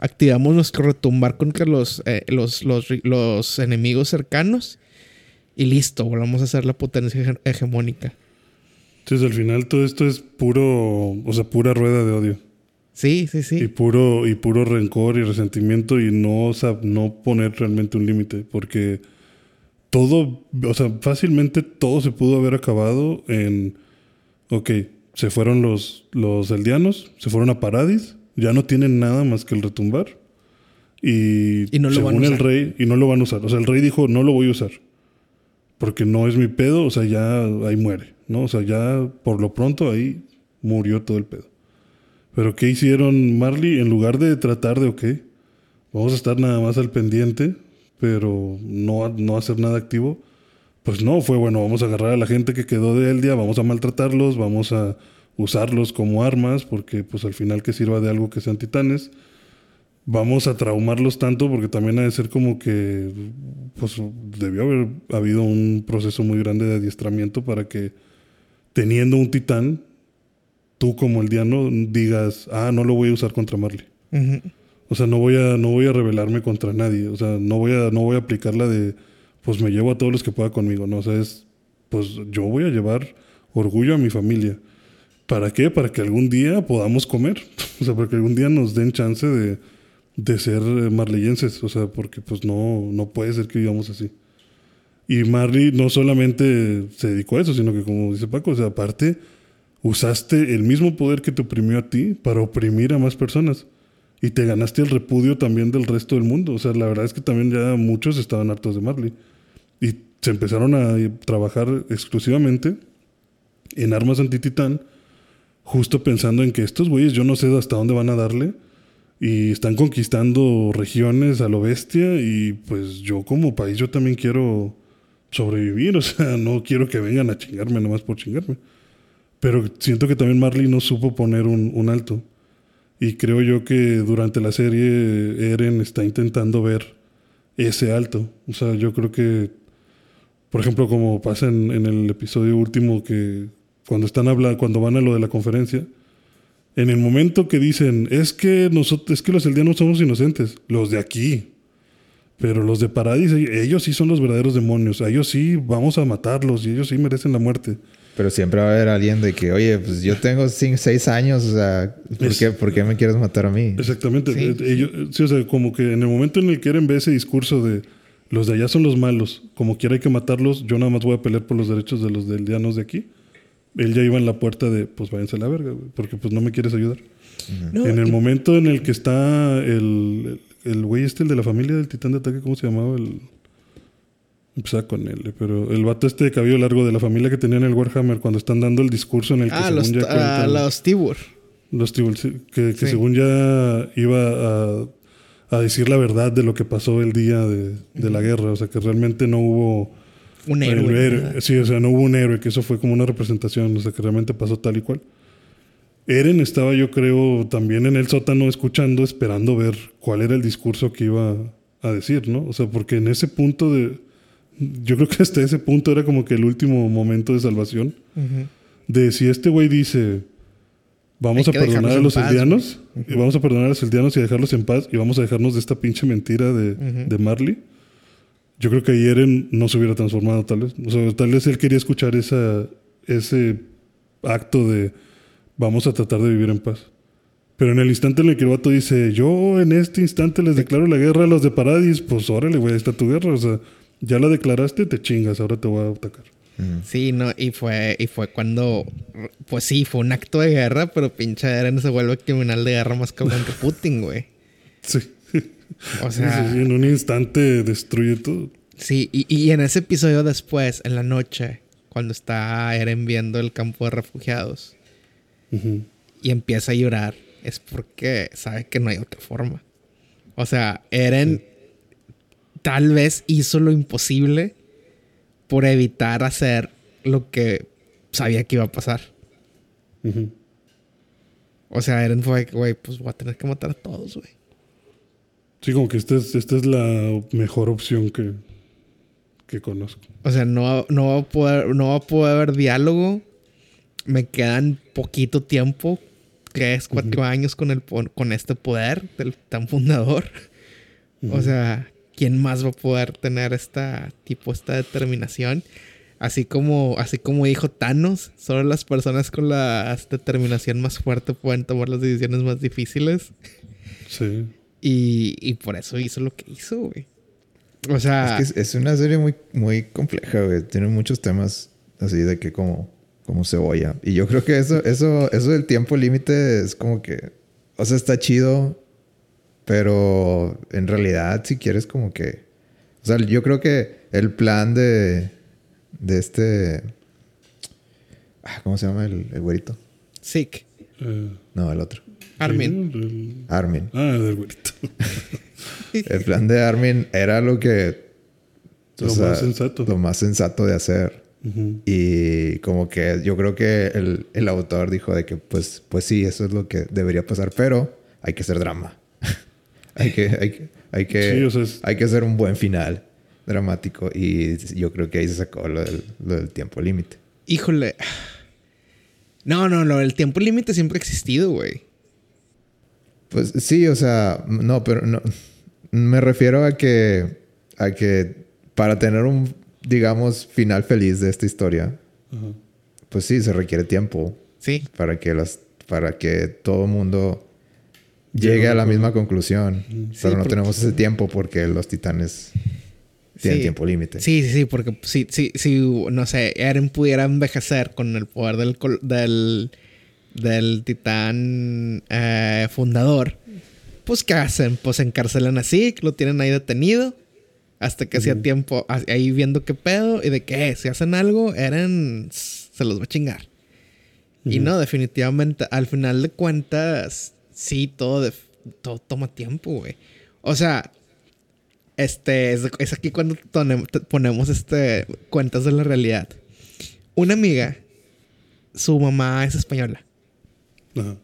activamos nuestro retumbar contra los, eh, los, los, los enemigos cercanos y listo, volvamos a ser la potencia hege- hegemónica. Entonces, al final todo esto es puro, o sea, pura rueda de odio. Sí, sí, Y sí. puro, y puro rencor y resentimiento y no, o sea, no poner realmente un límite. Porque todo, o sea, fácilmente todo se pudo haber acabado en, ok, se fueron los, los eldianos, se fueron a Paradis, ya no tienen nada más que el retumbar. Y, Y no lo según van a el rey, y no lo van a usar. O sea, el rey dijo, no lo voy a usar. Porque no es mi pedo, o sea, ya ahí muere, ¿no? O sea, ya por lo pronto ahí murió todo el pedo. Pero ¿qué hicieron Marley? En lugar de tratar de, ok, vamos a estar nada más al pendiente, pero no, no hacer nada activo, pues no, fue bueno, vamos a agarrar a la gente que quedó de Eldia, vamos a maltratarlos, vamos a usarlos como armas, porque pues al final que sirva de algo que sean titanes. Vamos a traumarlos tanto porque también ha de ser como que pues debió haber habido un proceso muy grande de adiestramiento para que teniendo un titán tú como el diano digas, ah, no lo voy a usar contra Marley. O sea, no voy a no voy a rebelarme contra nadie, o sea, no voy a no voy a aplicar la de pues me llevo a todos los que pueda conmigo, no, o sea, es pues yo voy a llevar orgullo a mi familia. ¿Para qué? Para que algún día podamos comer. O sea, para que algún día nos den chance de, de ser marleyenses. O sea, porque pues no, no puede ser que vivamos así. Y Marley no solamente se dedicó a eso, sino que como dice Paco, o sea, aparte usaste el mismo poder que te oprimió a ti para oprimir a más personas. Y te ganaste el repudio también del resto del mundo. O sea, la verdad es que también ya muchos estaban hartos de Marley. Y se empezaron a trabajar exclusivamente en armas anti-titán justo pensando en que estos güeyes yo no sé hasta dónde van a darle y están conquistando regiones a lo bestia y pues yo como país yo también quiero sobrevivir, o sea, no quiero que vengan a chingarme nomás por chingarme. Pero siento que también Marley no supo poner un, un alto. Y creo yo que durante la serie Eren está intentando ver ese alto. O sea, yo creo que, por ejemplo, como pasa en, en el episodio último que cuando están hablando, cuando van a lo de la conferencia, en el momento que dicen, es que nosotros, es que los eldianos somos inocentes, los de aquí. Pero los de Paradis, ellos sí son los verdaderos demonios. A ellos sí vamos a matarlos y ellos sí merecen la muerte. Pero siempre va a haber alguien de que, oye, pues yo tengo 6 años, o sea, ¿por, qué, me quieres matar a mí? Exactamente. Sí. Ellos, sí, o sea, como que en el momento en el que Eren ve ese discurso de los de allá son los malos, como quiera hay que matarlos, yo nada más voy a pelear por los derechos de los eldianos de aquí él ya iba en la puerta de, pues váyanse a la verga, porque pues no me quieres ayudar. en el momento en el que está el, el güey este, el de la familia del titán de ataque, ¿cómo se llamaba? El... Empezaba con él, pero el vato este de cabello largo de la familia que tenía en el Warhammer cuando están dando el discurso en el que ah, según los, ya uh, los Tibur. Los Tibur, que, que según ya iba a, a, decir la verdad de lo que pasó el día de, de la guerra, o sea que realmente no hubo un héroe. Sí, o sea, no hubo un héroe, que eso fue como una representación, o sea, que realmente pasó tal y cual. Eren estaba, yo creo, también en el sótano escuchando, esperando ver cuál era el discurso que iba a decir, ¿no? O sea, porque en ese punto de. Yo creo que hasta ese punto era como que el último momento de salvación. De si este güey dice. Vamos a perdonar a los eldianos. Y vamos a perdonar a los eldianos y dejarlos en paz. Y vamos a dejarnos de esta pinche mentira de, de Marley yo creo que Eren no se hubiera transformado, tal vez. O sea, tal vez él quería escuchar esa, ese acto de vamos a tratar de vivir en paz. Pero en el instante en el que el vato dice, yo en este instante les declaro la guerra a los de Paradis, pues órale, güey, ahí está tu guerra. O sea, ya la declaraste, te chingas, ahora te voy a atacar. Sí, no, y fue, y fue cuando, pues sí, fue un acto de guerra, pero pinche Eren se vuelve criminal de guerra más cabrón que Putin, güey. Sí. O sea. en un instante destruye todo. Sí, y, en ese episodio después, en la noche, cuando está Eren viendo el campo de refugiados y empieza a llorar, es porque sabe que no hay otra forma. O sea, Eren tal vez hizo lo imposible por evitar hacer lo que sabía que iba a pasar. O sea, Eren fue, güey, pues voy a tener que matar a todos, güey. Sí, como que esta es, esta es la mejor opción que, que conozco. O sea, no, no, va a poder, no va a poder haber diálogo. Me quedan poquito tiempo, tres, cuatro años con, el, con este poder del tan fundador. O sea, ¿quién más va a poder tener esta tipo, esta determinación? Así como, así como dijo Thanos, solo las personas con la determinación más fuerte pueden tomar las decisiones más difíciles. Sí. Y, por eso hizo lo que hizo, güey. O sea. Es que es, una serie muy, muy compleja, güey. Tiene muchos temas así de que como, como cebolla. Y yo creo que eso, eso, eso del tiempo límite es como que. O sea, está chido. Pero en realidad, si quieres, como que. O sea, yo creo que el plan de. De este. Ah, ¿Cómo se llama el, el güerito? Sick. No, el otro. Armin. El- Armin. Ah, del güerito. El plan de Armin era lo que... Lo más sensato. Lo más sensato de hacer. Y como que yo creo que el, el autor dijo de que pues, pues sí, eso es lo que debería pasar, pero hay que hacer drama. hay que, hay que, hay que, Sí, o sea, es- hay que hacer un buen final dramático. Y yo creo que ahí se sacó lo del, lo del tiempo límite. Híjole. No, no, no. El tiempo límite siempre ha existido, güey. Pues sí, o sea, no, pero no. Me refiero a que, a que para tener un, digamos, final feliz de esta historia, pues sí, se requiere tiempo Sí. para que las, para que todo el mundo llegue a la misma conclusión. Sí, pero no porque- tenemos ese tiempo porque los titanes tienen Sí. tiempo límite. Sí, sí, sí, porque si, si, si, no sé, Eren pudiera envejecer con el poder del, col- del, del titán eh, fundador, pues ¿qué hacen? Pues encarcelan a Zeke, lo tienen ahí detenido, hasta que hacía tiempo a- ahí viendo qué pedo y de que si hacen algo, Eren se los va a chingar. Y no, definitivamente, al final de cuentas, sí, todo, de- todo toma tiempo, güey. O sea, este, es, es aquí cuando ponemos este, cuentas de la realidad. Una amiga, su mamá es española. Ajá.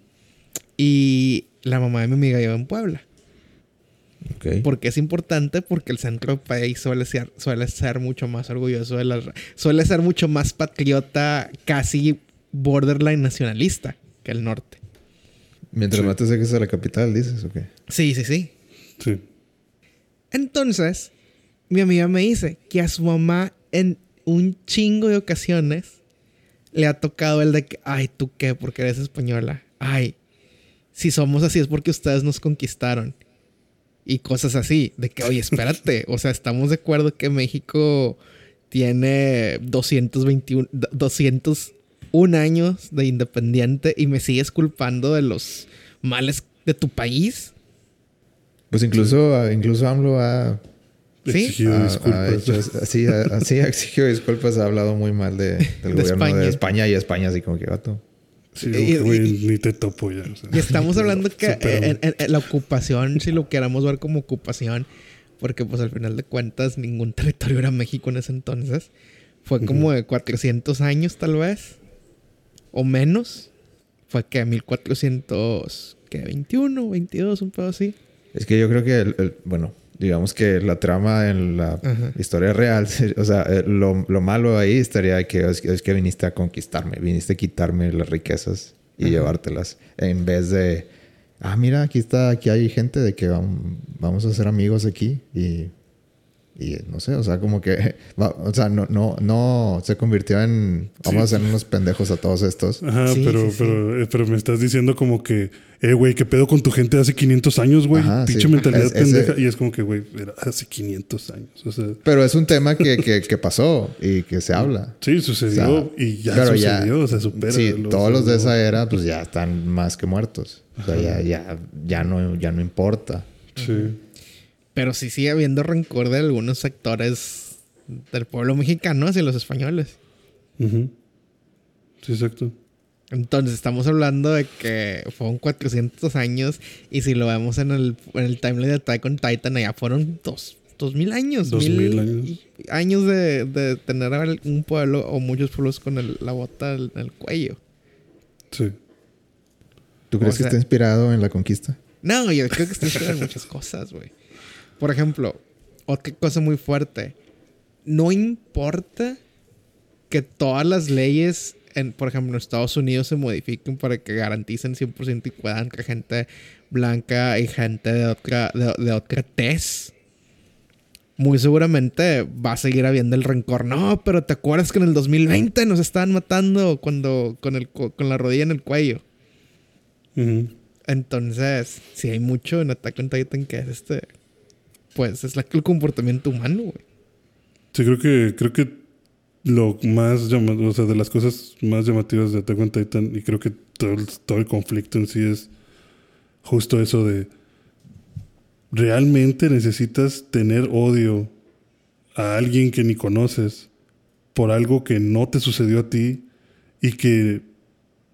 Y la mamá de mi amiga vive en Puebla. Ok. ¿Por qué es importante? Porque el centro del país suele ser, suele ser mucho más orgulloso de las... Suele ser mucho más patriota, casi borderline nacionalista que el norte. Mientras Sí. más te acerques a la capital, dices, ok. Sí, sí, sí. Sí. Entonces, mi amiga me dice que a su mamá en un chingo de ocasiones le ha tocado el de que, ay, ¿tú qué? Porque eres española. Ay, si somos así es porque ustedes nos conquistaron. Y cosas así, de que, oye, espérate, o sea, estamos de acuerdo que México tiene 221, 201 años de independiente y me sigues culpando de los males de tu país. Pues incluso, incluso AMLO ha, Sí. Exigido ha- ha disculpas. hecho- sí, ha, exigido disculpas, ha hablado muy mal de, del gobierno España. de España y España así como que vato. Sí, Y- como que, güey, y- ni te topo ya. o sea. Y estamos hablando que Supérame. en, en- en la ocupación, si lo queramos ver como ocupación, porque pues al final de cuentas ningún territorio era México en ese entonces. Fue como de 400 años tal vez, o menos. Fue que 1400, ¿qué? 21, 22, un pedo así. Es que yo creo que, el- el- bueno, digamos que la trama en la Ajá. historia real, o sea, eh, lo, lo malo ahí estaría que es, es que viniste a conquistarme, viniste a quitarme las riquezas y Ajá. llevártelas, en vez de, ah, mira, aquí está, aquí hay gente de que vam- vamos a ser amigos aquí y, y no sé, o sea, como que, o sea, no, no, no se convirtió en, vamos a hacer unos pendejos a todos estos. Ajá, Sí, pero, sí. Pero, eh, pero me estás diciendo como que, eh, güey, ¿qué pedo con tu gente de hace 500 años, güey? Ajá, Pinche sí. mentalidad Es- ese- pendeja. Y es como que, güey, era hace 500 años. O sea, Pero es un tema que, que, que pasó y que se habla. sí, sucedió O sea, y ya claro, sucedió, o sea, supera. Sí, todos los de esa era, pues ya están más que muertos. O sea, ya, ya, ya, no, ya no importa. Sí. Pero sí sigue habiendo rencor de algunos sectores del pueblo mexicano hacia los españoles. Sí, exacto. Entonces, estamos hablando de que fueron 400 años. Y si lo vemos en el, en el timeline de Attack on Titan, allá fueron dos, 2000 años. 2000 mil años. años de, de tener un pueblo o muchos pueblos con el- la bota en el cuello. Sí. ¿Tú O crees sea- que está inspirado en la conquista? No, yo creo que estoy en muchas cosas, güey. Por ejemplo, otra cosa muy fuerte. No importa que todas las leyes, en, por ejemplo, en Estados Unidos se modifiquen para que garanticen 100% y puedan que gente blanca y gente de otra, de, de otra tez. Muy seguramente va a seguir habiendo el rencor. No, pero ¿te acuerdas que en el 2020 nos estaban matando cuando con, el, con la rodilla en el cuello? Entonces, si hay mucho en Attack on Titan que es este. Pues es la, el comportamiento humano, güey. Sí, creo que, creo que lo más llamativo, o sea, de las cosas más llamativas de Attack on Titan, y creo que todo el, todo el conflicto en sí es justo eso de realmente necesitas tener odio a alguien que ni conoces por algo que no te sucedió a ti y que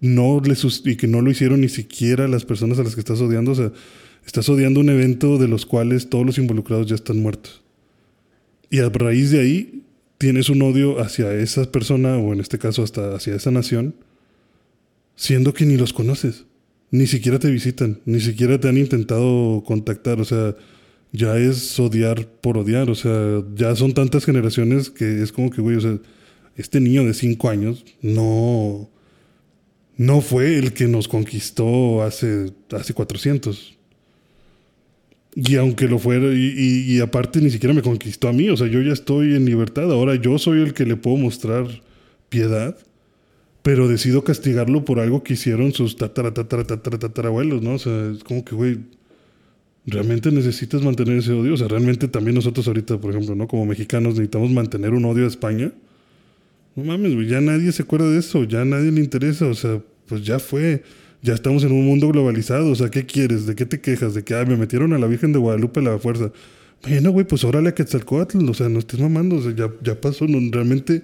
no le y que no lo hicieron ni siquiera las personas a las que estás odiando. O sea, estás odiando un evento de los cuales todos los involucrados ya están muertos. Y a raíz de ahí tienes un odio hacia esa persona, o en este caso hasta hacia esa nación, siendo que ni los conoces. Ni siquiera te visitan, ni siquiera te han intentado contactar. O sea, ya es odiar por odiar. O sea, ya son tantas generaciones que es como que, güey, o sea, este niño de 5 años no, no fue el que nos conquistó hace, hace 400. Y aunque lo fuera, y, aparte ni siquiera me conquistó a mí, o sea, yo ya estoy en libertad, ahora yo soy el que le puedo mostrar piedad, pero decido castigarlo por algo que hicieron sus tatara, ¿no? O sea, es como que, güey, realmente necesitas mantener ese odio, o sea, realmente también nosotros ahorita, por ejemplo, ¿no? Como mexicanos necesitamos mantener un odio a España. No mames, güey, ya nadie se acuerda de eso, ya nadie le interesa, o sea, pues ya fue. Ya estamos en un mundo globalizado, o sea, ¿qué quieres? ¿De qué te quejas? ¿De que me metieron a la Virgen de Guadalupe a la fuerza? Bueno, güey, pues órale a Quetzalcóatl, o sea, no estés mamando, o sea, ya, ya pasó, no, realmente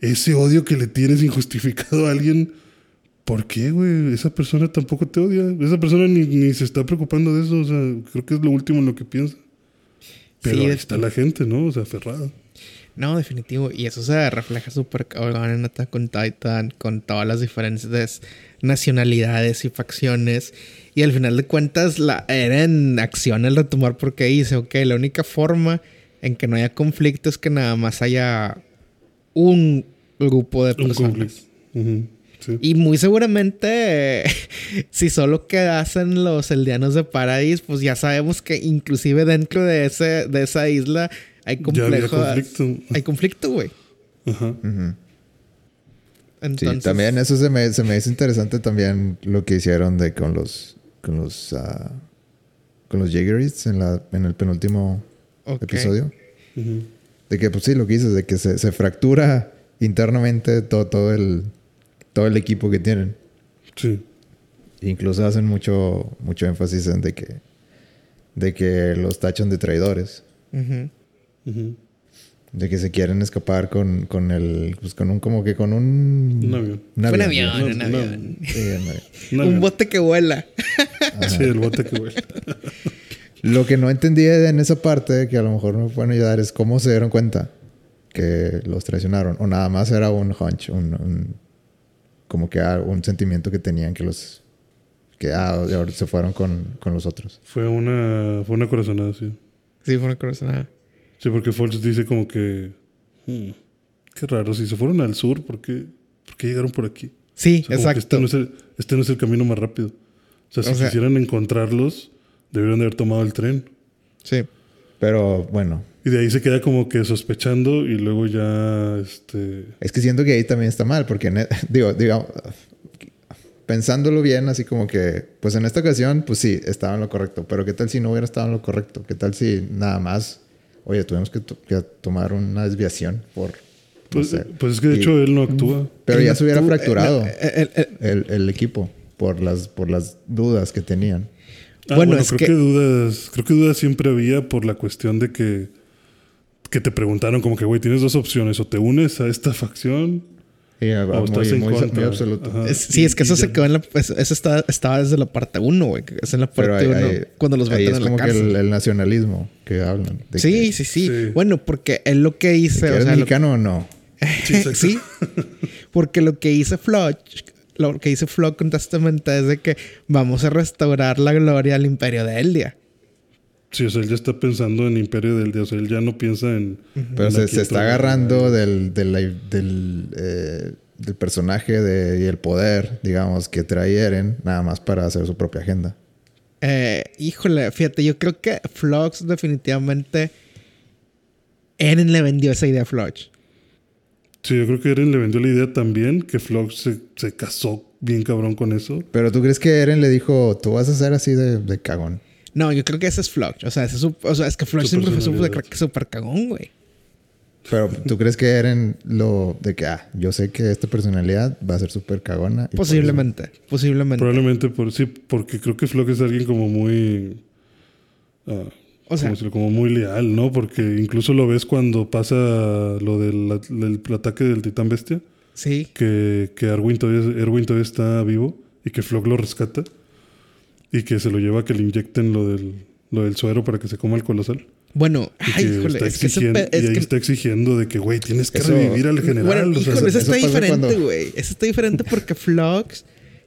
ese odio que le tienes injustificado a alguien, ¿por qué, güey? Esa persona tampoco te odia, esa persona ni, ni se está preocupando de eso, o sea, creo que es lo último en lo que piensa. Pero Sí, ahí está la gente, ¿no? O sea, aferrada. No, definitivo. Y eso se refleja súper cabrón en Attack on Titan, con todas las diferentes nacionalidades y facciones. Y al final de cuentas, la, era en acción el retomar porque dice, ok, la única forma en que no haya conflicto es que nada más haya un grupo de personas. sí. Y muy seguramente, si solo quedasen los eldianos de Paradis, pues ya sabemos que inclusive dentro de, ese, de esa isla hay complejo. conflicto. Hay conflicto, güey. Ajá. Entonces, también eso se me, se me hizo interesante también lo que hicieron de con los con los ah, con los Jaegerists en la en el penúltimo episodio. De que pues sí, lo que dices, de que se, se fractura internamente todo, todo el todo el equipo que tienen. Sí. Incluso hacen mucho mucho énfasis en de que de que los tachan de traidores. Ujú. Ujú. De que se quieren escapar con, con el... Pues con un... Como que con un... Un avión. Un Un avión. No, un no. avión. Sí, un avión. Un bote que vuela. Sí, el bote que huele. Lo que no entendí en esa parte, que a lo mejor me pueden ayudar, es cómo se dieron cuenta que los traicionaron. O nada más era un hunch, un... un- como que un sentimiento que tenían que los... Que ah, ahora se fueron con, con los otros. Fue una, fue una corazonada, sí. Sí, fue una corazonada. Sí, porque Fox dice como que... "Hmm, qué raro, si se fueron al sur, ¿por qué, por qué llegaron por aquí? Sí, O sea, que exacto. Este no, es el, este no es el camino más rápido. O sea, si O sea- quisieran encontrarlos, deberían de haber tomado el tren. Sí. Pero bueno, Y de ahí se queda como que sospechando y luego ya, este... es que siento que ahí también está mal, porque digo, digamos, pensándolo bien, así como que, pues en esta ocasión, pues sí, estaba en lo correcto, pero ¿qué tal si no hubiera estado en lo correcto? ¿Qué tal si nada más, oye, tuvimos que, to- que tomar una desviación por, no Pues, sé. pues es que de Y- hecho él no actúa. pero ya se hubiera Tú- fracturado eh, eh, eh, el, el equipo por las, por las dudas que tenían. Ah, Bueno, bueno, es creo que- que... dudas, creo que dudas siempre había por la cuestión de que que te preguntaron como que, güey, tienes dos opciones, o te unes a esta facción Y, ah, o muy, estás en muy- contra. muy absoluto. Ajá. es- sí, es que eso se quedó en la. Eso, está- estaba desde la parte 1, güey. que Es en la parte ahí- 1 ahí- cuando los meten es en la como que cárcel. el, el nacionalismo que hablan. de sí, que- sí, sí, Sí. Bueno, porque él lo que hizo. que o ¿Eres sea, lo- mexicano o no? Sí, sí. Porque lo que hizo Floch, lo que hizo Floch con Testamento es de que vamos a restaurar la gloria al imperio de Eldia. Sí, o sea, él ya está pensando en Imperio del sea, él ya no piensa en... Pero en se, se está agarrando del, del, del, eh, del personaje de, y el poder, digamos, que trae Eren, nada más para hacer su propia agenda. Eh, híjole, fíjate, yo creo que Flox definitivamente. Eren le vendió esa idea a Floch. Sí, yo creo que Eren le vendió la idea también, que Flock se, se casó bien cabrón con eso. Pero tú crees que Eren le dijo, tú vas a ser así de, de cagón. No, yo creo que ese es Floch. O sea, ese es, su- o sea, es que Su siempre fue súper súper cagón, güey. Pero tú crees que Eren lo, de que, ah, yo sé que esta personalidad va a ser súper cagona. eso- Posiblemente, posiblemente. Probablemente por sí, porque creo que Flock es alguien como muy. ah, O sea- ¿cómo decirlo? como muy leal, ¿no? Porque incluso lo ves cuando pasa lo del, del ataque del titán bestia. Sí. que, que Erwin, todavía, Erwin todavía está vivo y que Flock lo rescata y que se lo lleva a que le inyecten lo del, lo del suero para que se coma el colosal. Bueno, Y ay, que híjole, está es que es y ahí que- está exigiendo de que, güey, tienes que Eso- revivir al general. Bueno, o sea, híjole, eso eso está diferente, cuando- güey. Eso está diferente porque Flux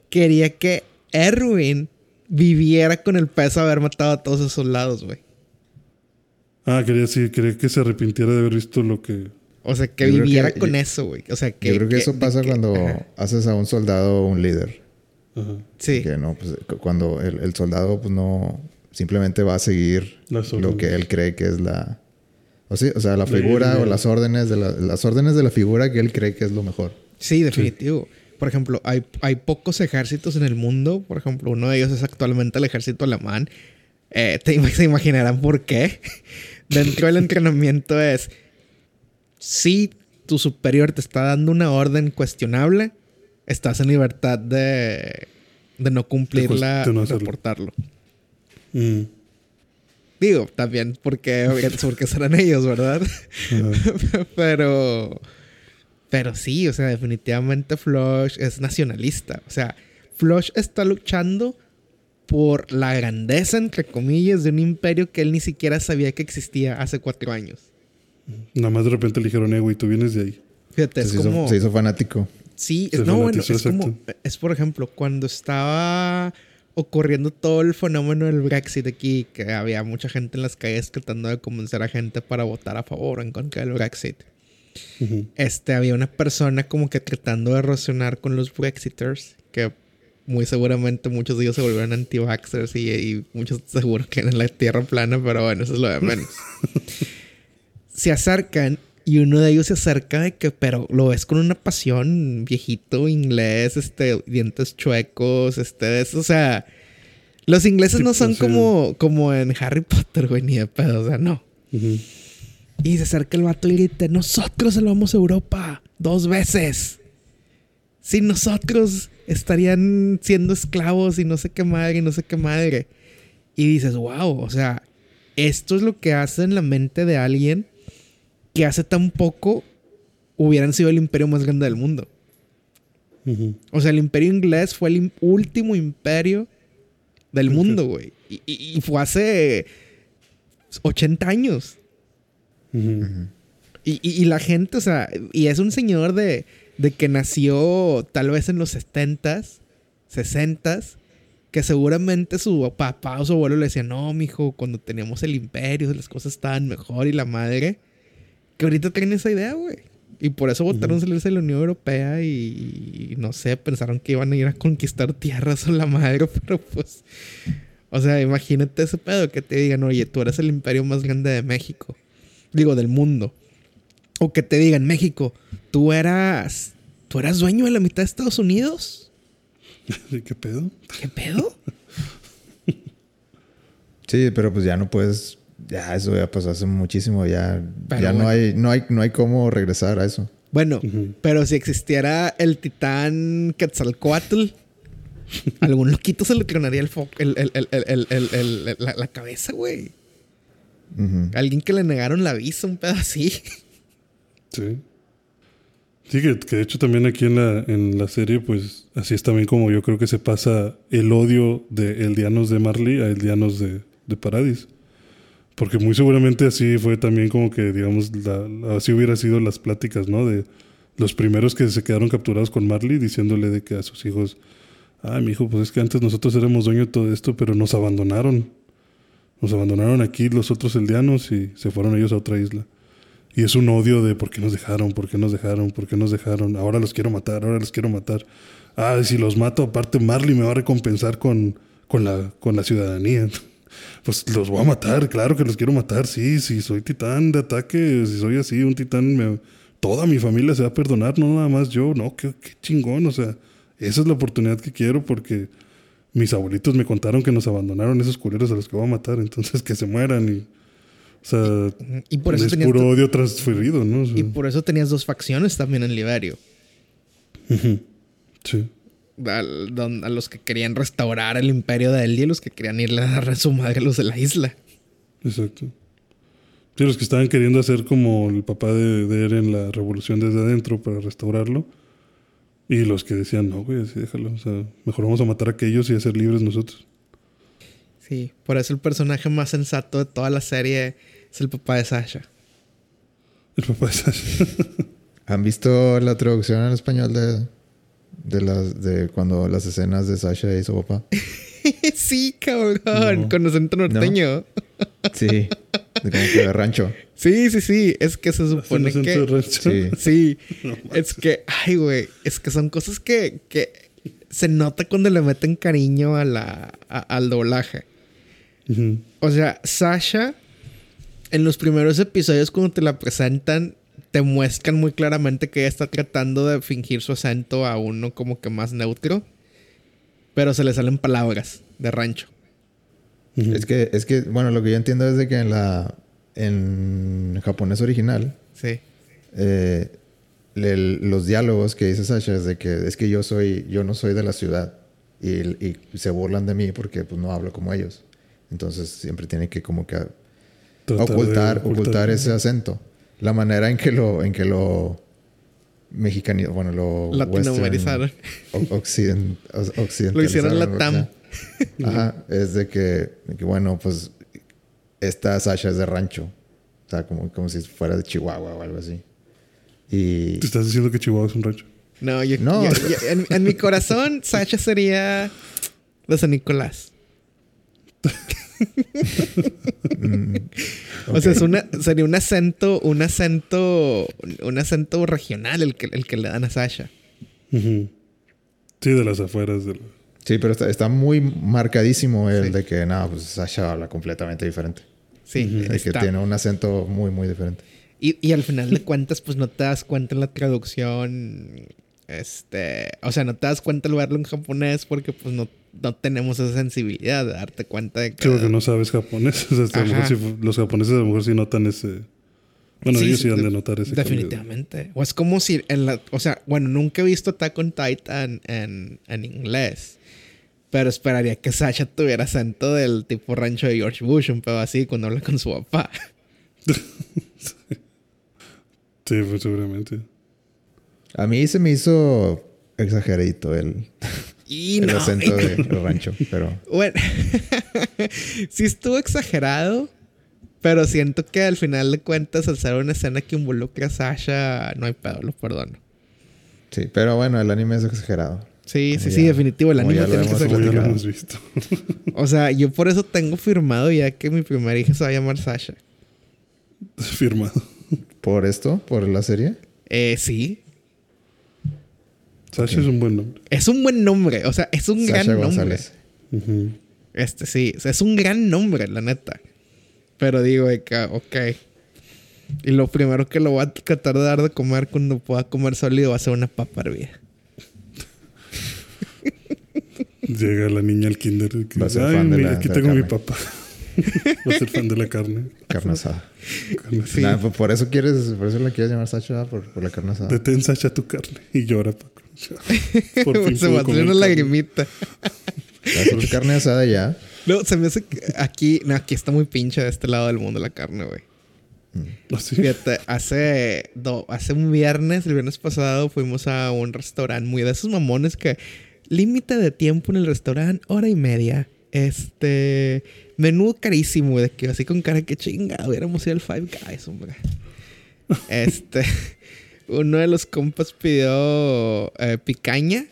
quería que Erwin viviera con el peso de haber matado a todos esos soldados, güey. Ah, quería, sí, quería que se arrepintiera de haber visto lo que... O sea, que viviera que- con yo- eso, güey. O sea, que. Yo creo que, eso pasa que- cuando Ajá. haces a un soldado un líder. Ajá, Sí. Que no, pues cu- cuando el, el soldado pues no simplemente va a seguir lo que él cree que es la o, sí, o sea, la figura o las órdenes de la, las órdenes de la figura que él cree que es lo mejor. Sí, definitivo. Por ejemplo, hay, hay pocos ejércitos en el mundo. Por ejemplo, uno de ellos es actualmente el ejército alemán. Eh, te, se imaginarán por qué. Dentro del entrenamiento es, si tu superior te está dando una orden cuestionable, estás en libertad de, de no cumplirla, de no reportarlo. Mm, Digo, también porque, porque serán ellos, ¿verdad? pero. Pero sí, o sea, definitivamente Flush es nacionalista. O sea, Flush está luchando por la grandeza, entre comillas, de un imperio que él ni siquiera sabía que existía hace cuatro años. Nada más de repente le dijeron, eh, güey, tú vienes de ahí. Fíjate, Se, es hizo, como. se hizo fanático. Sí, es, no, bueno, es como. Es por ejemplo, cuando estaba ocurriendo todo el fenómeno del Brexit aquí, que había mucha gente en las calles tratando de convencer a gente para votar a favor o en contra del Brexit. Este, había una persona como que tratando de relacionar con los Brexiters, que muy seguramente muchos de ellos se volvieron anti-vaxxers y, y muchos seguro que en la tierra plana, pero bueno, eso es lo de menos. se acercan y uno de ellos se acerca de que, pero lo ves con una pasión, viejito inglés, este, dientes chuecos, este, eso, o sea, los ingleses Sí, no son sí. como, como en Harry Potter, güey, ni de pedo, o sea, no. Y se acerca el vato y grita, nosotros salvamos a Europa dos veces. Sin nosotros estarían siendo esclavos y no sé qué madre y no sé qué madre. Y dices, wow, o sea, esto es lo que hace en la mente de alguien que hace tan poco hubieran sido el imperio más grande del mundo. O sea, el imperio inglés fue el im- último imperio del mundo, güey. Y, y- y fue hace 80 años. Y, y- y la gente, o sea, y es un señor de, de que nació tal vez en los 70s, 60s, que seguramente su papá o su abuelo le decía, no, mijo, cuando teníamos el imperio, las cosas estaban mejor y la madre, que ahorita tienen esa idea, güey. Y por eso votaron salirse de la Unión Europea y, y no sé, pensaron que iban a ir a conquistar tierras o la madre, pero pues, o sea, imagínate ese pedo que te digan, oye, tú eres el imperio más grande de México, digo, del mundo. O que te digan, México, tú eras, tú eras dueño de la mitad de Estados Unidos. ¿Qué pedo? ¿Qué pedo? Sí, pero pues ya no puedes ya eso ya pasó hace muchísimo, ya Pero ya no hay no hay no hay cómo regresar a eso. Bueno, pero si existiera el titán Quetzalcoatl, algún loquito se le tronaría el, fo- el, el- el- el- el- el- el- la, la cabeza, güey. Alguien que le negaron la visa, un pedo así. Sí. Sí, que, que de hecho también aquí en la, en la serie, pues así es también como yo creo que se pasa el odio de Eldianos de Marley a Eldianos de, de Paradis. Porque muy seguramente así fue también como que, digamos, la- así hubiera sido las pláticas, ¿no? De los primeros que se quedaron capturados con Marley diciéndole de que a sus hijos, ah, mi hijo, pues es que antes nosotros éramos dueños de todo esto, pero nos abandonaron. Nos abandonaron aquí los otros eldianos y se fueron ellos a otra isla. Y es un odio de por qué nos dejaron, por qué nos dejaron, por qué nos dejaron. Ahora los quiero matar, ahora los quiero matar. Ah, si los mato, aparte Marley me va a recompensar con, con, la, con la ciudadanía. Pues los voy a matar, claro que los quiero matar. Sí, si soy titán de ataque, si soy así, un titán, me- toda mi familia se va a perdonar, no nada más yo. No, qué, qué chingón. O sea, esa es la oportunidad que quiero porque mis abuelitos me contaron que nos abandonaron esos culeros a los que voy a matar. Entonces que se mueran y. O sea, Y por eso es tenías puro odio transferido, ¿no? O sea, y por eso tenías dos facciones también en Liberio. Sí. Al- don- A, los que querían restaurar el imperio de Eldi y los que querían irle a dar a su madre a los de la isla. Exacto. Sí, los que estaban queriendo hacer como el papá de, de Eren la revolución desde adentro para restaurarlo. Y los que decían, no, güey, así déjalo. O sea, mejor vamos a matar a aquellos y a ser libres nosotros. Sí, por eso el personaje más sensato de toda la serie es el papá de Sasha. El papá de Sasha. ¿Han visto la traducción en español de, de, las, de cuando las escenas de Sasha y su papá? sí, cabrón, No. con acento norteño. Sí, de como que de rancho. Sí, sí, sí. Es que se supone acento de que. rancho. Sí. Sí. No es que, ay, güey. Es que son cosas que, que se nota cuando le meten cariño a la, a- al doblaje. O sea, Sasha, en los primeros episodios, cuando te la presentan, te muestran muy claramente que ella está tratando de fingir su acento a uno como que más neutro. Pero se le salen palabras de rancho. Es que, es que, bueno, lo que yo entiendo es de que en la en japonés original, Sí. eh, el- los diálogos que dice Sasha es de que es que yo soy, yo no soy de la ciudad y, y se burlan de mí porque pues no hablo como ellos. Entonces siempre tiene que como que ocultar, ocultar ese acento. La manera en que lo, en que lo mexicano, bueno, lo Latinoamerizaron. occident- occidentalizaron, Lo hicieron latam. Ajá, es de que, de que, bueno, pues esta Sasha es de rancho. O sea, como, como si fuera de Chihuahua o algo así. Y Te estás diciendo que Chihuahua es un rancho. No, yo, No. yo- yo- en, en mi corazón, Sasha sería de San Nicolás. Mm, O sea, ok. es una, sería un acento, un acento, un acento regional el que, el que le dan a Sasha. Sí, de las afueras. De la- Sí, pero está, está muy marcadísimo el Sí. de que, no, pues Sasha habla completamente diferente. Sí, De que está. tiene un acento muy, muy diferente. Y, y al final de cuentas, pues no te das cuenta en la traducción. Este. O sea, no te das cuenta al verlo en japonés porque pues no, no tenemos esa sensibilidad de darte cuenta de que. Creo que no sabes japonés. O sea, a lo mejor sí los japoneses a lo mejor sí notan ese... Bueno, ellos sí han de de- notar ese cambio. Definitivamente. O es como si en la. O sea, bueno, nunca he visto Attack on Titan en, en inglés. Pero esperaría que Sasha tuviera acento del tipo rancho de George Bush, un pedo así, cuando habla con su papá. Sí, pues seguramente. A mí se me hizo exageradito el, Y el no. acento de el rancho, pero Bueno, sí estuvo exagerado, pero siento que al final de cuentas, al ser una escena que involucra a Sasha, no hay pedo, lo perdono. sí. Pero bueno, el anime es exagerado. Sí, sí, Como sí, ya- definitivo. El anime tiene que ser Como ya lo platicado. hemos visto. O sea, yo por eso tengo firmado ya que mi primera hija se va a llamar Sasha. Firmado. ¿Por esto? ¿Por la serie? Eh, sí. Sasha es un buen nombre. Es un buen nombre. O sea, es un Sasha gran González. Ujú. nombre. Este, sí. O sea, es un gran nombre, la neta. Pero digo, ok. Y lo primero que lo voy a tratar de dar de comer cuando pueda comer sólido va a ser una papa hervida. Llega la niña al kinder. y que Va a ser dice, fan de "Ay, la- Aquí tengo mi carne". papá. Va a ser fan de la carne. Carne asada. Carne Sí. Nah, pues por eso quieres, por eso la quieres llamar ¿verdad? por, por la carne asada. Detén Sasha tu carne. Y llora, Paco. Por fin se va a salir una lagrimita. ¿Has hecho carne asada ya? No, se me hace que aquí, no, aquí está muy pinche de este lado del mundo la carne, güey. ¿Ah, sí? Fíjate, hace, do- hace un viernes, el viernes pasado, fuimos a un restaurante muy de esos mamones que límite de tiempo en el restaurante, hora y media. Este menú carísimo, de que así con cara que chinga, hubiéramos ido al Five Guys, hombre. Este, uno de los compas pidió eh, picaña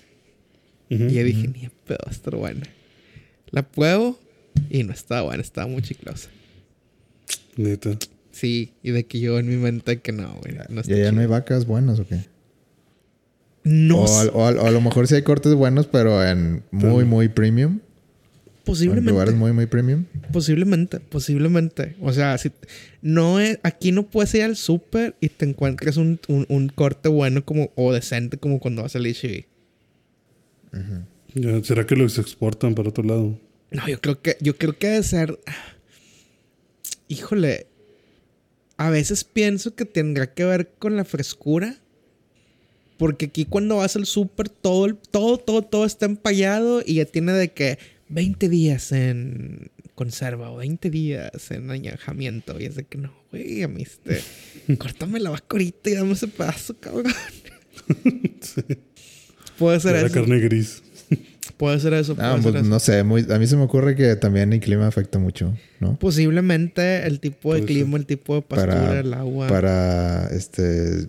y yo dije, ni pedo, va a estar buena. La pruebo y no estaba buena, estaba muy chiclosa. Neta. Sí, y de que yo en mi mente que no, güey. No ¿Y allá no hay vacas buenas o qué? No o, o a- o a lo mejor sí hay cortes buenos, pero en muy, muy premium. O en posiblemente. lugares muy, muy premium. Posiblemente, posiblemente. O sea, si no es, aquí no puedes ir al súper y te encuentres un, un, un corte bueno como o decente como cuando vas al. Ya, ¿Será que los exportan para otro lado? No, yo creo que yo creo que debe ser Híjole, a veces pienso que tendrá que ver con la frescura. Porque aquí cuando vas al súper todo, todo, todo, todo está empallado y ya tiene de que 20 días en conserva o 20 días en añejamiento. Y es de que no, güey, a mí este, córtame la vaca ahorita y dame ese pedazo, cabrón. Puede ser eso. carne gris. Puede ser eso. Ah, puede pues, ser eso. no sé, muy, a mí se me ocurre que también el clima afecta mucho, ¿no? Posiblemente el tipo de clima, el tipo de pastura, Para, el agua. para este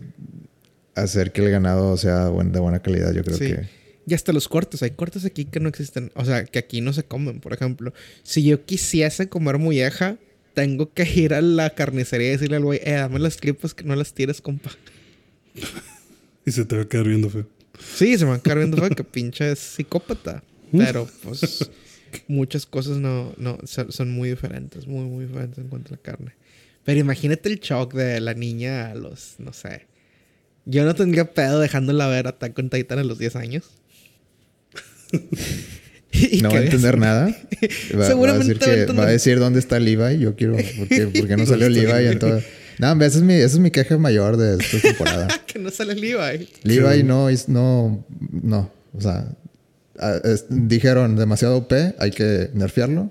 hacer que el ganado sea buen- de buena calidad, yo creo Sí. que. Y hasta los cortes. Hay cortes aquí que no existen. O sea, que aquí no se comen, por ejemplo. Si yo quisiese comer molleja, tengo que ir a la carnicería y decirle al güey, eh, dame las tripas que no las tires, compa. Y se te va a quedar viendo feo. Sí, se me van a quedar viendo fue que pinche es psicópata. Pero, pues, muchas cosas no, no, son, son muy diferentes, muy, muy diferentes en cuanto a la carne. Pero imagínate el shock de la niña a los, no sé. Yo no tendría pedo dejándola ver Attack on Titan a los 10 años. Y No va a entender nada. Va, Seguramente va a, decir que, va a decir dónde está Levi. Yo quiero. ¿Por qué, por qué no salió Levi en todo? No, esa es mi, esa es mi queja mayor de esta temporada. que no sale Levi. Levi no, es- no, no. O sea, es- dijeron demasiado OP, hay que nerfearlo.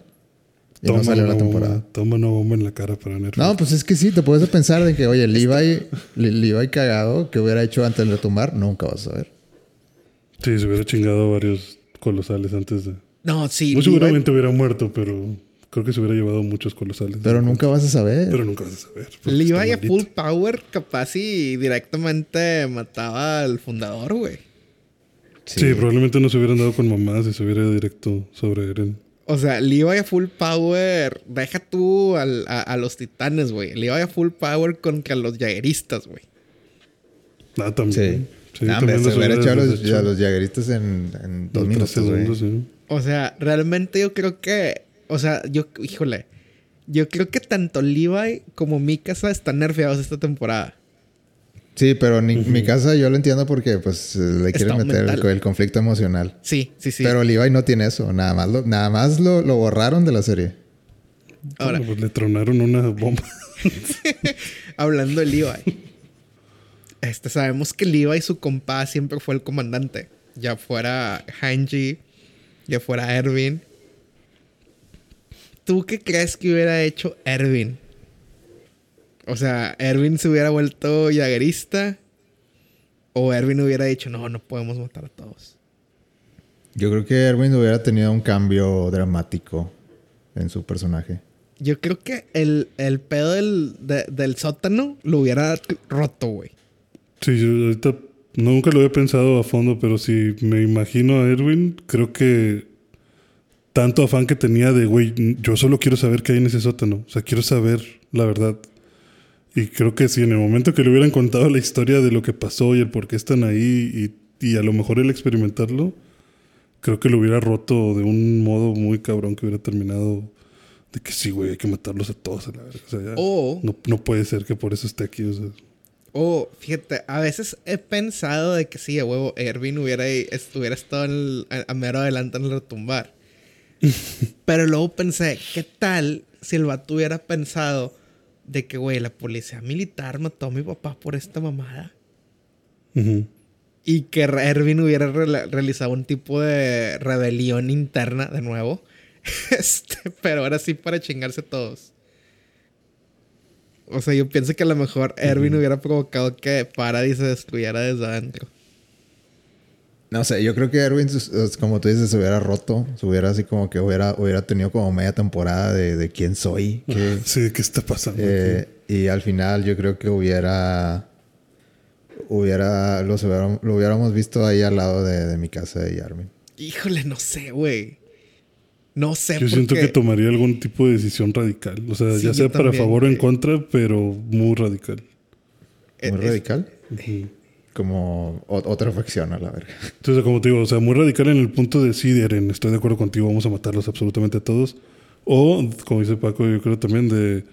Y no salió la temporada. bomba, toma una bomba en la cara para nerfear. No, pues es que sí, te puedes pensar de que, oye, Levi, Le- Levi cagado, que hubiera hecho antes de retumbar, nunca vas a ver. Sí, se hubiera chingado varios colosales antes de. No, sí. Muy Levi- seguramente hubiera muerto, pero creo que se hubiera llevado muchos colosales. Pero nunca vas a saber. Pero nunca vas a saber. Levi está a full power, capaz y directamente mataba al fundador, güey. Sí. probablemente no se hubieran dado con mamás y se hubiera ido directo sobre Eren. O sea, Levi a full power. Deja tú al- a, a los titanes, güey. Levi a full power contra los jagueristas, güey. Ah, también. Sí. Sí, Nah, hombre, se hubiera hecho a los, deshecho a los jagueristas en, en dos minutos, segundos, sí. O sea, realmente yo creo que. O sea, yo, híjole. Yo creo que tanto Levi como Mikasa están nerfeados esta temporada. Sí, pero en mi casa yo lo entiendo porque pues le quieren meter el, conflicto emocional. Sí, sí, sí. Pero Levi no tiene eso. Nada más lo, nada más lo, lo borraron de la serie. Ahora, Bueno, pues le tronaron una bomba. hablando de Levi. Este, sabemos que Levi, su compa, siempre fue el comandante. Ya fuera Hanji, ya fuera Erwin. ¿Tú qué crees que hubiera hecho Erwin? O sea, ¿Erwin se hubiera vuelto jaguerista? ¿O Erwin hubiera dicho, no, no podemos matar a todos? Yo creo que Erwin hubiera tenido un cambio dramático en su personaje. Yo creo que el, el pedo del, de- del sótano lo hubiera roto, güey. Sí, yo ahorita nunca lo había pensado a fondo, pero si me imagino a Erwin, creo que tanto afán que tenía de, güey, yo solo quiero saber qué hay en ese sótano. O sea, quiero saber la verdad. Y creo que si en el momento que le hubieran contado la historia de lo que pasó y el por qué están ahí y, y a lo mejor el experimentarlo, creo que lo hubiera roto de un modo muy cabrón que hubiera terminado de que sí, güey, hay que matarlos a todos a la verga. O sea, ya O- no, no puede ser que por eso esté aquí. O sea, Oh, fíjate, a veces he pensado de que sí, a huevo, Erwin hubiera, estuviera estado en el- a, a mero adelante en el retumbar. Pero luego pensé, ¿qué tal si el vato hubiera pensado de que, güey, la policía militar mató a mi papá por esta mamada? Y que Erwin hubiera realizado un tipo de rebelión interna de nuevo. Este, pero ahora sí para chingarse todos. O sea, yo pienso que a lo mejor Erwin hubiera provocado que Paradis se destruyera desde adentro. No sé, yo creo que Erwin, como tú dices, se hubiera roto. Se hubiera así como que hubiera, hubiera tenido como media temporada de, de quién soy. qué- Sí, ¿qué está pasando? Eh, y al final yo creo que hubiera... Hubiera... Los hubiera- lo hubiéramos visto ahí al lado de, de mi casa de Yarmin. Híjole, no sé, güey. No sé Yo siento porque- que tomaría algún tipo de decisión radical. O sea, Sí, ya sea para también, favor o en güey. contra, pero muy radical. Eh, Muy es- radical. Como o- otra facción a la verga. Entonces, como te digo, o sea, muy radical en el punto de sí, Eren, estoy de acuerdo contigo, vamos a matarlos absolutamente a todos. O, como dice Paco, yo creo también de,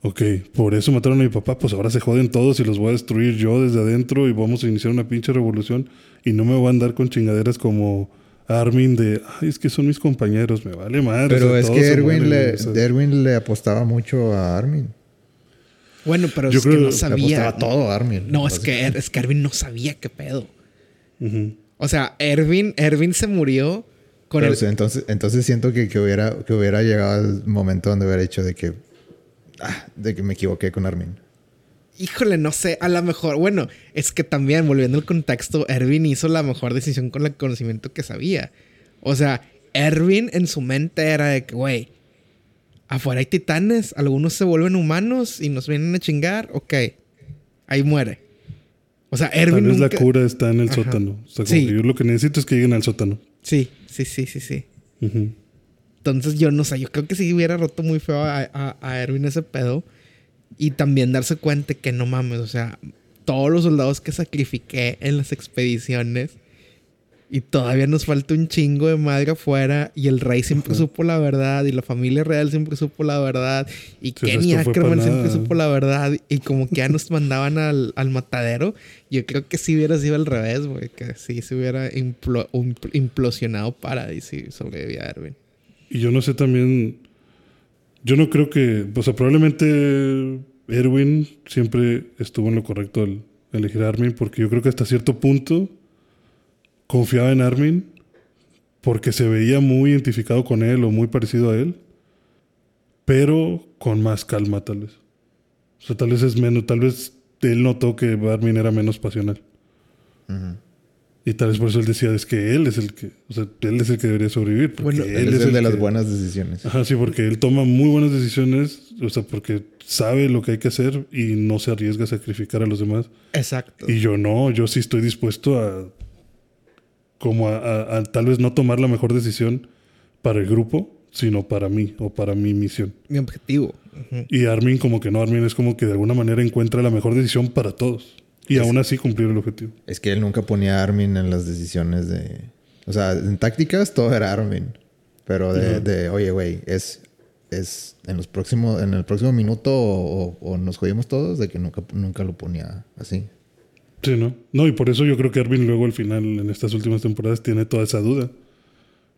ok, por eso mataron a mi papá, pues ahora se joden todos y los voy a destruir yo desde adentro y vamos a iniciar una pinche revolución y no me voy a andar con chingaderas como Armin de, ay, es que son mis compañeros, me vale madre. Pero o sea, es que Erwin mueren, le, o sea. Erwin le apostaba mucho a Armin. Bueno, pero Yo es que no que le Le sabía. apostaba todo a Armin. No, es que, es que Erwin no sabía qué pedo. O sea, Erwin, Erwin se murió con Pero, el... o sea, entonces, entonces siento que, que hubiera, que hubiera llegado el momento donde hubiera hecho de que, ah, de que me equivoqué con Armin. Híjole, no sé, a lo mejor, bueno, es que también, volviendo al contexto, Erwin hizo la mejor decisión con el conocimiento que sabía. O sea, Erwin en su mente era de que, güey, afuera hay titanes, algunos se vuelven humanos y nos vienen a chingar, ok, ahí muere. O sea, Erwin. Tal vez nunca- la cura está en el Ajá. sótano. O sea, como Sí. que yo lo que necesito es que lleguen al sótano. Sí, sí, sí, sí, sí. Entonces yo no sé, yo creo que sí hubiera roto muy feo a, a, a Erwin ese pedo. Y también darse cuenta que no mames, o sea, todos los soldados que sacrifiqué en las expediciones y todavía nos falta un chingo de madre afuera y el rey siempre supo la verdad y la familia real siempre supo la verdad y sea, Kenny Ackerman siempre supo la verdad y como que ya nos mandaban al, al matadero, yo creo que sí hubiera sido al revés, güey, que sí se hubiera implo- un- implosionado para y si sobrevivía Erwin. Y yo no sé también. Yo no creo que. O sea, probablemente Erwin siempre estuvo en lo correcto al elegir a Armin, porque yo creo que hasta cierto punto confiaba en Armin porque se veía muy identificado con él o muy parecido a él, pero con más calma, tal vez. O sea, tal vez es menos. Tal vez él notó que Armin era menos pasional. Y tal vez por eso él decía, es que él es el que, o sea, él es el que debería sobrevivir. Porque Bueno, Él es el de las buenas decisiones. Ajá, sí, porque él toma muy buenas decisiones, o sea, porque sabe lo que hay que hacer y no se arriesga a sacrificar a los demás. Exacto. Y yo no, yo sí estoy dispuesto a, como a, a- a tal vez no tomar la mejor decisión para el grupo, sino para mí o para mi misión. Mi objetivo. Y Armin como que no, Armin es como que de alguna manera encuentra la mejor decisión para todos. Y aún así cumplir el objetivo. Es que él nunca ponía a Armin en las decisiones de. O sea, en tácticas todo era Armin. Pero de, oye, güey, es. Es en los próximos, en el próximo minuto o, nos jodimos todos, de que nunca, nunca lo ponía así. Sí, ¿no? No, y por eso yo creo que Armin luego al final, en estas últimas temporadas, tiene toda esa duda.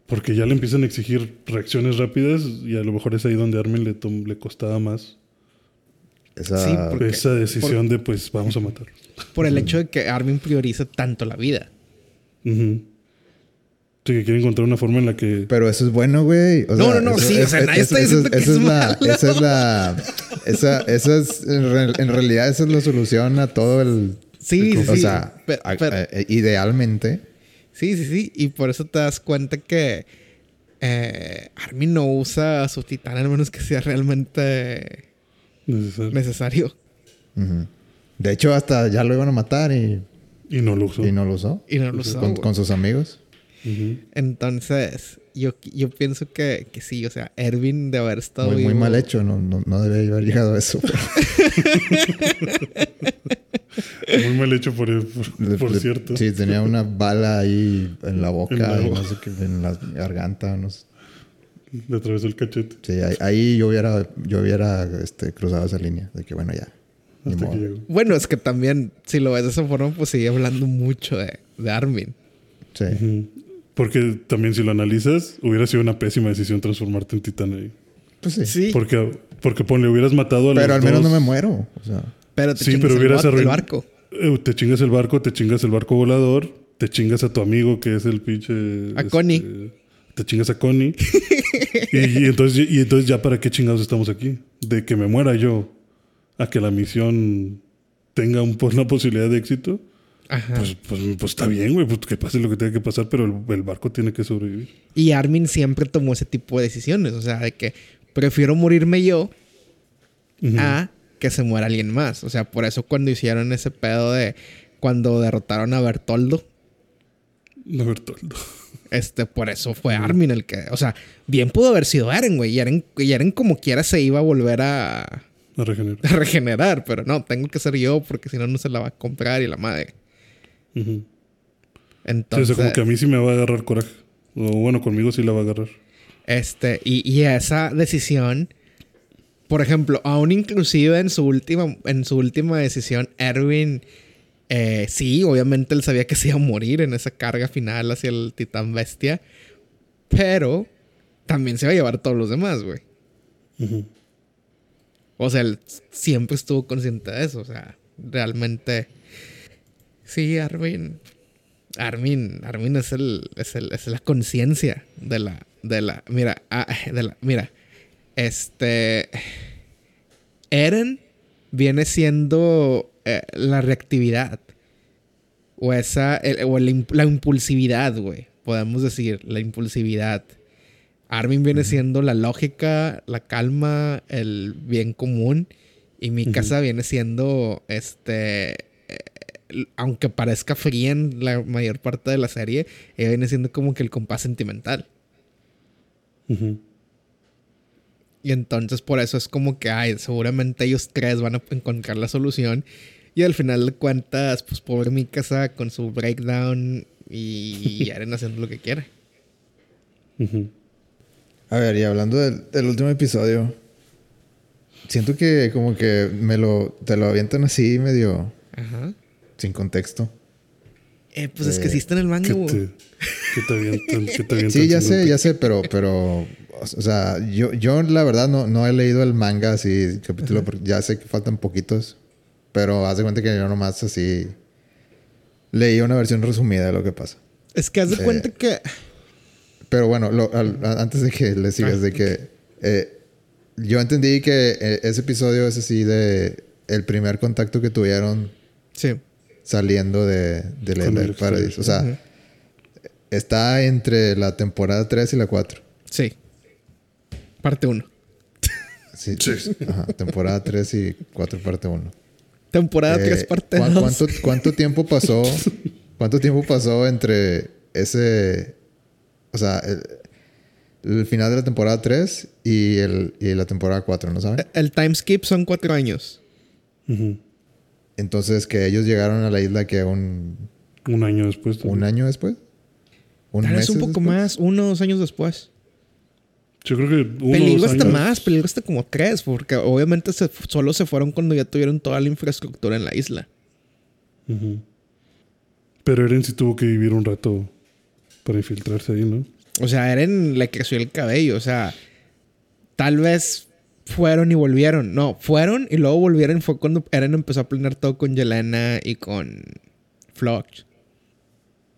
Porque ya le empiezan a exigir reacciones rápidas y a lo mejor es ahí donde Armin le, le costaba más Esa, Sí, porque- esa decisión de pues vamos a matar. Por el hecho de que Armin prioriza tanto la vida. Sí, que quiere encontrar una forma en la que... Pero eso es bueno, güey. O No, sea, no, no, sí, o sea, nadie está diciendo que esa es la, malo. Esa es la. Esa, esa es. En, re- en realidad, esa es la solución a todo el. Sí, sí, O sea, Pe- a- pero- eh, idealmente. sí, sí, sí. Y por eso te das cuenta que eh, Armin no usa a su titán al menos que sea realmente necesario. De hecho, hasta ya lo iban a matar y, Y no lo usó. y no lo usó. Y no lo usó. Con, sus amigos. Entonces, yo, yo pienso que, que sí, o sea, Erwin de haber estado Muy, muy mal hecho. No, no, no debe haber llegado a eso. Muy mal hecho por, por, por cierto. Sí, tenía una bala ahí en la boca En la y boca. no sé qué, en la garganta. No sé. Le atravesó el cachete. Sí, ahí, ahí yo hubiera, yo hubiera este, cruzado esa línea. De que bueno, ya. Hasta que. Bueno, es que también, si lo ves de esa forma, pues sigue hablando mucho de, de Armin. Sí. Porque también si lo analizas, hubiera sido una pésima decisión transformarte en titán ahí. Pues sí. Sí, Porque, porque ponle, hubieras matado a los Pero al menos dos- no me muero. O sea, pero te Sí, chingas pero el hubieras el arruin- barco. Eh, Te chingas el barco, te chingas el barco volador, te chingas a tu amigo que es el pinche... A este, Connie. Te chingas a Connie. y, y entonces, y entonces ya para qué chingados estamos aquí. De que me muera yo a que la misión tenga un, una posibilidad de éxito. Ajá. Pues, pues, pues está bien, güey. Pues que pase lo que tenga que pasar, pero el, el barco tiene que sobrevivir. Y Armin siempre tomó ese tipo de decisiones. O sea, de que prefiero morirme yo a que se muera alguien más. O sea, por eso cuando hicieron ese pedo de cuando derrotaron a Bertoldo, No, Bertoldo. Este, por eso fue Armin el que, o sea, bien pudo haber sido Eren, güey. Y Eren, y Eren como quiera se iba a volver a, A regenerar. a regenerar, pero no, tengo que ser yo porque si no, no se la va a comprar y la madre. Sí, o Entonces, sea, como que a mí sí me va a agarrar coraje. O bueno, conmigo sí la va a agarrar. Este, y, y esa decisión, por ejemplo, aún inclusive en su última, en su última decisión, Erwin, eh, sí, obviamente él sabía que se iba a morir en esa carga final hacia el titán bestia, pero también se iba a llevar a todos los demás, güey. O sea, él siempre estuvo consciente de eso, o sea, realmente, sí, Armin. Armin, Armin es el, es el, es la conciencia de la, de la, mira, ah, de la, mira, este, Eren viene siendo eh, la reactividad. O esa, o la impulsividad, güey. Podemos decir, la impulsividad. Armin viene siendo la lógica, la calma, el bien común. Y mi casa viene siendo, este, eh, aunque parezca fría en la mayor parte de la serie, ella viene siendo como que el compás sentimental. Y entonces por eso es como que, ay, seguramente ellos tres van a encontrar la solución. Y al final de cuentas, pues pobre mi casa con su breakdown y Eren haciendo lo que quiere. A ver, y hablando del, último episodio, siento que como que me lo, te lo avientan así medio sin contexto. Eh, pues es que sí está en el manga, güey. Que te avientan, que te avientan Sí, ya sé, ya sé, pero, pero, o sea, yo, yo la verdad no, no he leído el manga así, capítulo, porque ya sé que faltan poquitos, pero haz de cuenta que yo nomás así leí una versión resumida de lo que pasa. Es que haz de cuenta eh, que pero bueno, antes de que le sigas, de que eh, yo entendí que eh, ese episodio es así de el primer contacto que tuvieron sí. saliendo de, de la Paradise. O sea, está entre la temporada 3 y la 4. Sí. Parte 1. Sí, Ajá, temporada 3 y 4, parte 1. Temporada 3, eh, parte 2. ¿cuánto, ¿Cuánto tiempo pasó? ¿Cuánto tiempo pasó entre ese o sea, el, final de la temporada 3 y, el, y la temporada 4, ¿no saben? El time skip son cuatro años. Entonces, que ellos llegaron a la isla que un... Un año después. ¿Un año después? ¿Un Tal vez un poco más, uno o dos años después. Yo creo que uno Peligro hasta más, peligro hasta como tres, porque obviamente solo se fueron cuando ya tuvieron toda la infraestructura en la isla. Pero Eren sí tuvo que vivir un rato para infiltrarse ahí, ¿no? O sea, Eren le creció el cabello. O sea, tal vez fueron y volvieron. No, fueron y luego volvieron. Fue cuando Eren empezó a planear todo con Yelena y con Flox.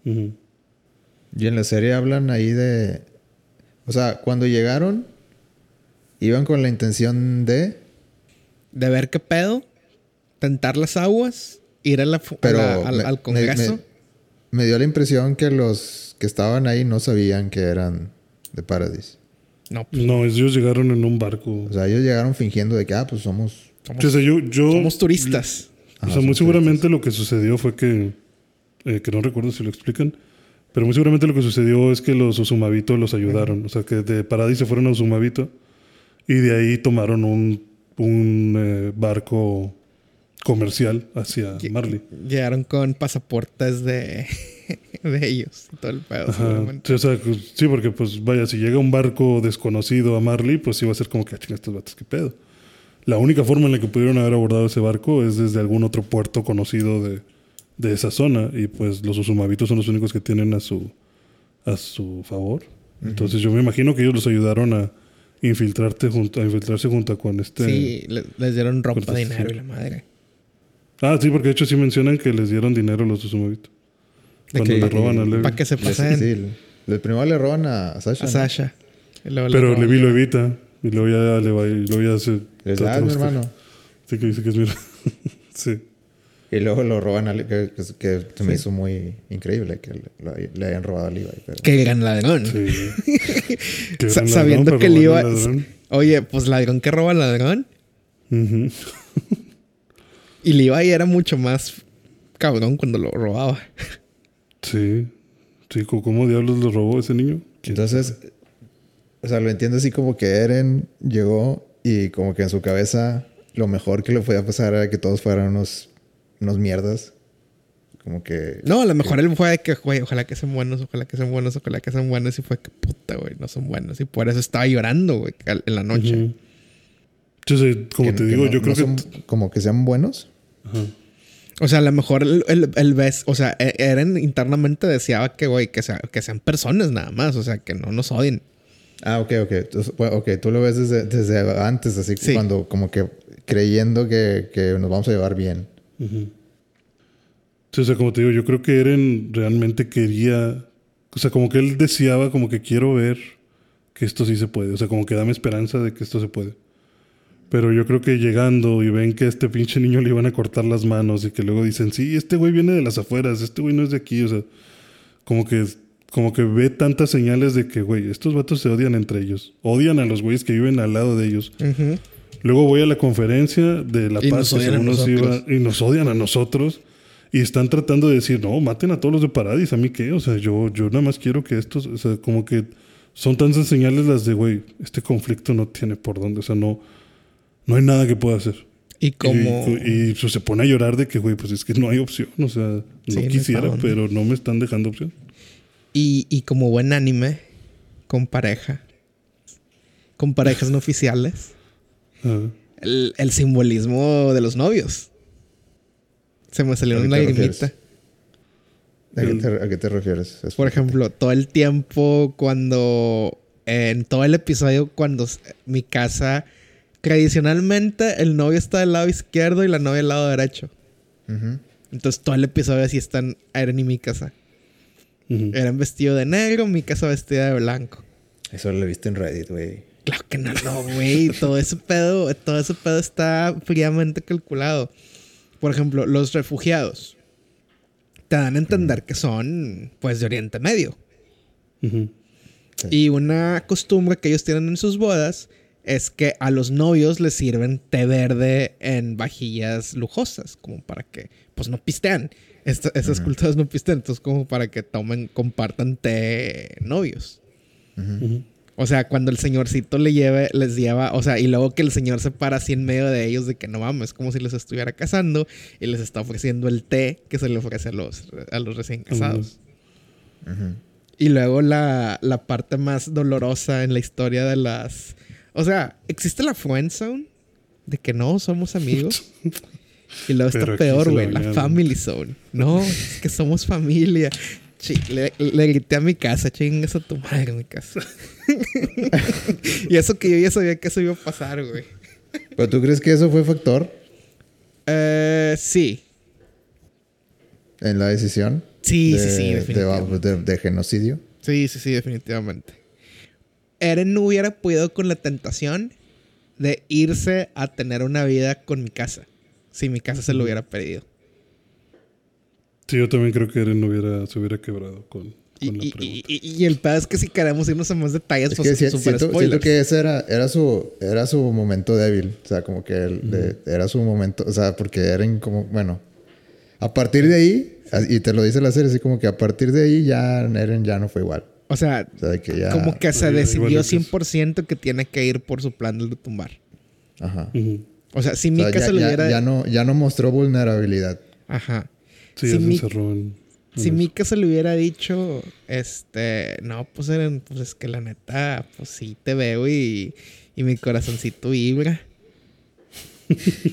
Y en la serie hablan ahí de. O sea, cuando llegaron, iban con la intención de. De ver qué pedo, tentar las aguas, ir a la, al, Congreso. me dio la impresión que los que estaban ahí no sabían que eran de Paradis. No, pues, no, ellos llegaron en un barco. O sea, ellos llegaron fingiendo de que, ah, pues somos... Somos, turistas. o sea, muy seguramente lo que sucedió fue que... Eh, que no recuerdo si lo explican. Pero muy seguramente lo que sucedió es que los Usumabito los ayudaron. O sea, que de Paradis se fueron a Usumabito. Y de ahí tomaron un, un eh, barco comercial hacia Marley. Llegaron con pasaportes de... de ellos todo el pedo. Sí, porque pues vaya, si llega un barco desconocido a Marley, pues iba a ser como que, ah, estos vatos, qué pedo. La única forma en la que pudieron haber abordado ese barco es desde algún otro puerto conocido de, de esa zona. Y pues los usumabitos son los únicos que tienen a su, a su favor. Entonces yo me imagino que ellos los ayudaron a infiltrarte junto, a infiltrarse junto con este. Sí, les dieron ropa, este dinero y la madre. Ah, sí, porque de hecho sí mencionan que les dieron dinero a los usumabitos. Cuando le roban a Levi. Para que se pasen. Sí, el primero le roban a Sasha. A Sasha. Pero Levi lo evita. Y luego ya le va y luego ya se. Es mi hermano. Sí, que dice que es mi Sí. Y luego lo roban a que, que, se me hizo muy increíble que le, le hayan robado a Levi. Pero... Que gran ladrón. Sí. Sabiendo que Levi. Oye, pues ladrón que roba ladrón. y Levi era mucho más cabrón cuando lo robaba. Sí. Sí, ¿cómo diablos lo robó ese niño? Entonces, o sea, lo entiendo así como que Eren llegó y como que en su cabeza lo mejor que le podía pasar era que todos fueran unos, unos mierdas. Como que... No, a lo mejor él fue de que, güey, ojalá que sean buenos, ojalá que sean buenos, ojalá que sean buenos. Y fue que, puta, güey, no son buenos. Y por eso estaba llorando, güey, en la noche. Entonces, como te digo, yo creo que... Son como que sean buenos. Ajá. O sea, a lo mejor el, el, o sea, e, Eren internamente deseaba que, güey, que, sea, que sean personas nada más, o sea, que no nos odien. Ah, ok, ok. ok, tú lo ves desde, desde antes, así cuando como que creyendo que, que, nos vamos a llevar bien. O sea, como te digo, yo creo que Eren realmente quería, o sea, como que él deseaba, como que quiero ver que esto sí se puede, o sea, como que dame esperanza de que esto se puede. Pero yo creo que llegando y ven que a este pinche niño le iban a cortar las manos y que luego dicen, sí, este güey viene de las afueras, este güey no es de aquí, o sea, como que, como que ve tantas señales de que, güey, estos vatos se odian entre ellos. Odian a los güeyes que viven al lado de ellos. Luego voy a la conferencia de La Y Paz nos que iba- y nos odian a nosotros. Y están tratando de decir, no, maten a todos los de Paradis, ¿a mí qué? O sea, yo, yo nada más quiero que estos, o sea, como que son tantas señales las de, güey, este conflicto no tiene por dónde, o sea, no, no hay nada que pueda hacer. Y como... Y, y, pues, se pone a llorar de que, güey, pues es que no hay opción, o sea, no Sí, quisiera, pero no me están dejando opción. Y, y como buen anime, con pareja, con parejas no oficiales, El, el simbolismo de los novios. Se me salió ¿A qué una lagrimita. ¿A qué te, a qué te refieres? Es- Por ejemplo, todo el tiempo cuando... En todo el episodio cuando mi casa... Tradicionalmente el novio está del lado izquierdo y la novia del lado derecho. Entonces todo el episodio así están Eren y mi casa. Ujú. Eren vestido de negro, mi casa vestida de blanco. Eso lo viste en Reddit, güey. Claro que no, no, güey. todo ese pedo, todo ese pedo está fríamente calculado. Por ejemplo, los refugiados te dan a entender que son, pues, de Oriente Medio. Ujú. Sí. Y una costumbre que ellos tienen en sus bodas es que a los novios les sirven té verde en vajillas lujosas, como para que, pues, no pistean. Esas culturas no pistean, entonces, como para que tomen, compartan té novios. Ujú. O sea, cuando el señorcito le lleve, les lleva, o sea, y luego que el señor se para así en medio de ellos de que no mames, como si les estuviera casando y les está ofreciendo el té que se le ofrece a los, a los recién casados. Y luego la, la parte más dolorosa en la historia de las... O sea, existe la friend zone de que no somos amigos. Y luego Pero está peor, güey, la family zone. No, es que somos familia. Chi- le, le grité a mi casa, chingas a tu madre, mi casa. y eso que yo ya sabía que eso iba a pasar, güey. ¿Pero tú crees que eso fue factor Eh, sí. en la decisión? Sí, de, sí, sí, de- definitivamente. de- de genocidio. Sí, sí, sí, definitivamente. Eren no hubiera podido con la tentación de irse a tener una vida con mi casa. Si mi casa se lo hubiera perdido. Sí, yo también creo que Eren no hubiera, se hubiera quebrado con, Y, la pregunta. y- y- y el pedo es que si queremos irnos a más detalles, Es pues que si- siento, que ese era, era, su, era su momento débil. O sea, como que él- de- era su momento. O sea, porque Eren como... Bueno. A partir de ahí... Y te lo dice la serie así como que a partir de ahí ya Eren ya no fue igual. O sea, O sea, de que ya... como que se decidió es eso. 100% que tiene que ir por su plan de tumbar. Ajá. O sea, si O sea, Mika ya, se lo ya- hubiera... ya no, ya no mostró vulnerabilidad. Ajá. Sí, Si ya se en... en Si. Mika se le hubiera dicho, este, no, pues Eren, pues es que la neta, pues sí te veo y, y mi corazoncito vibra.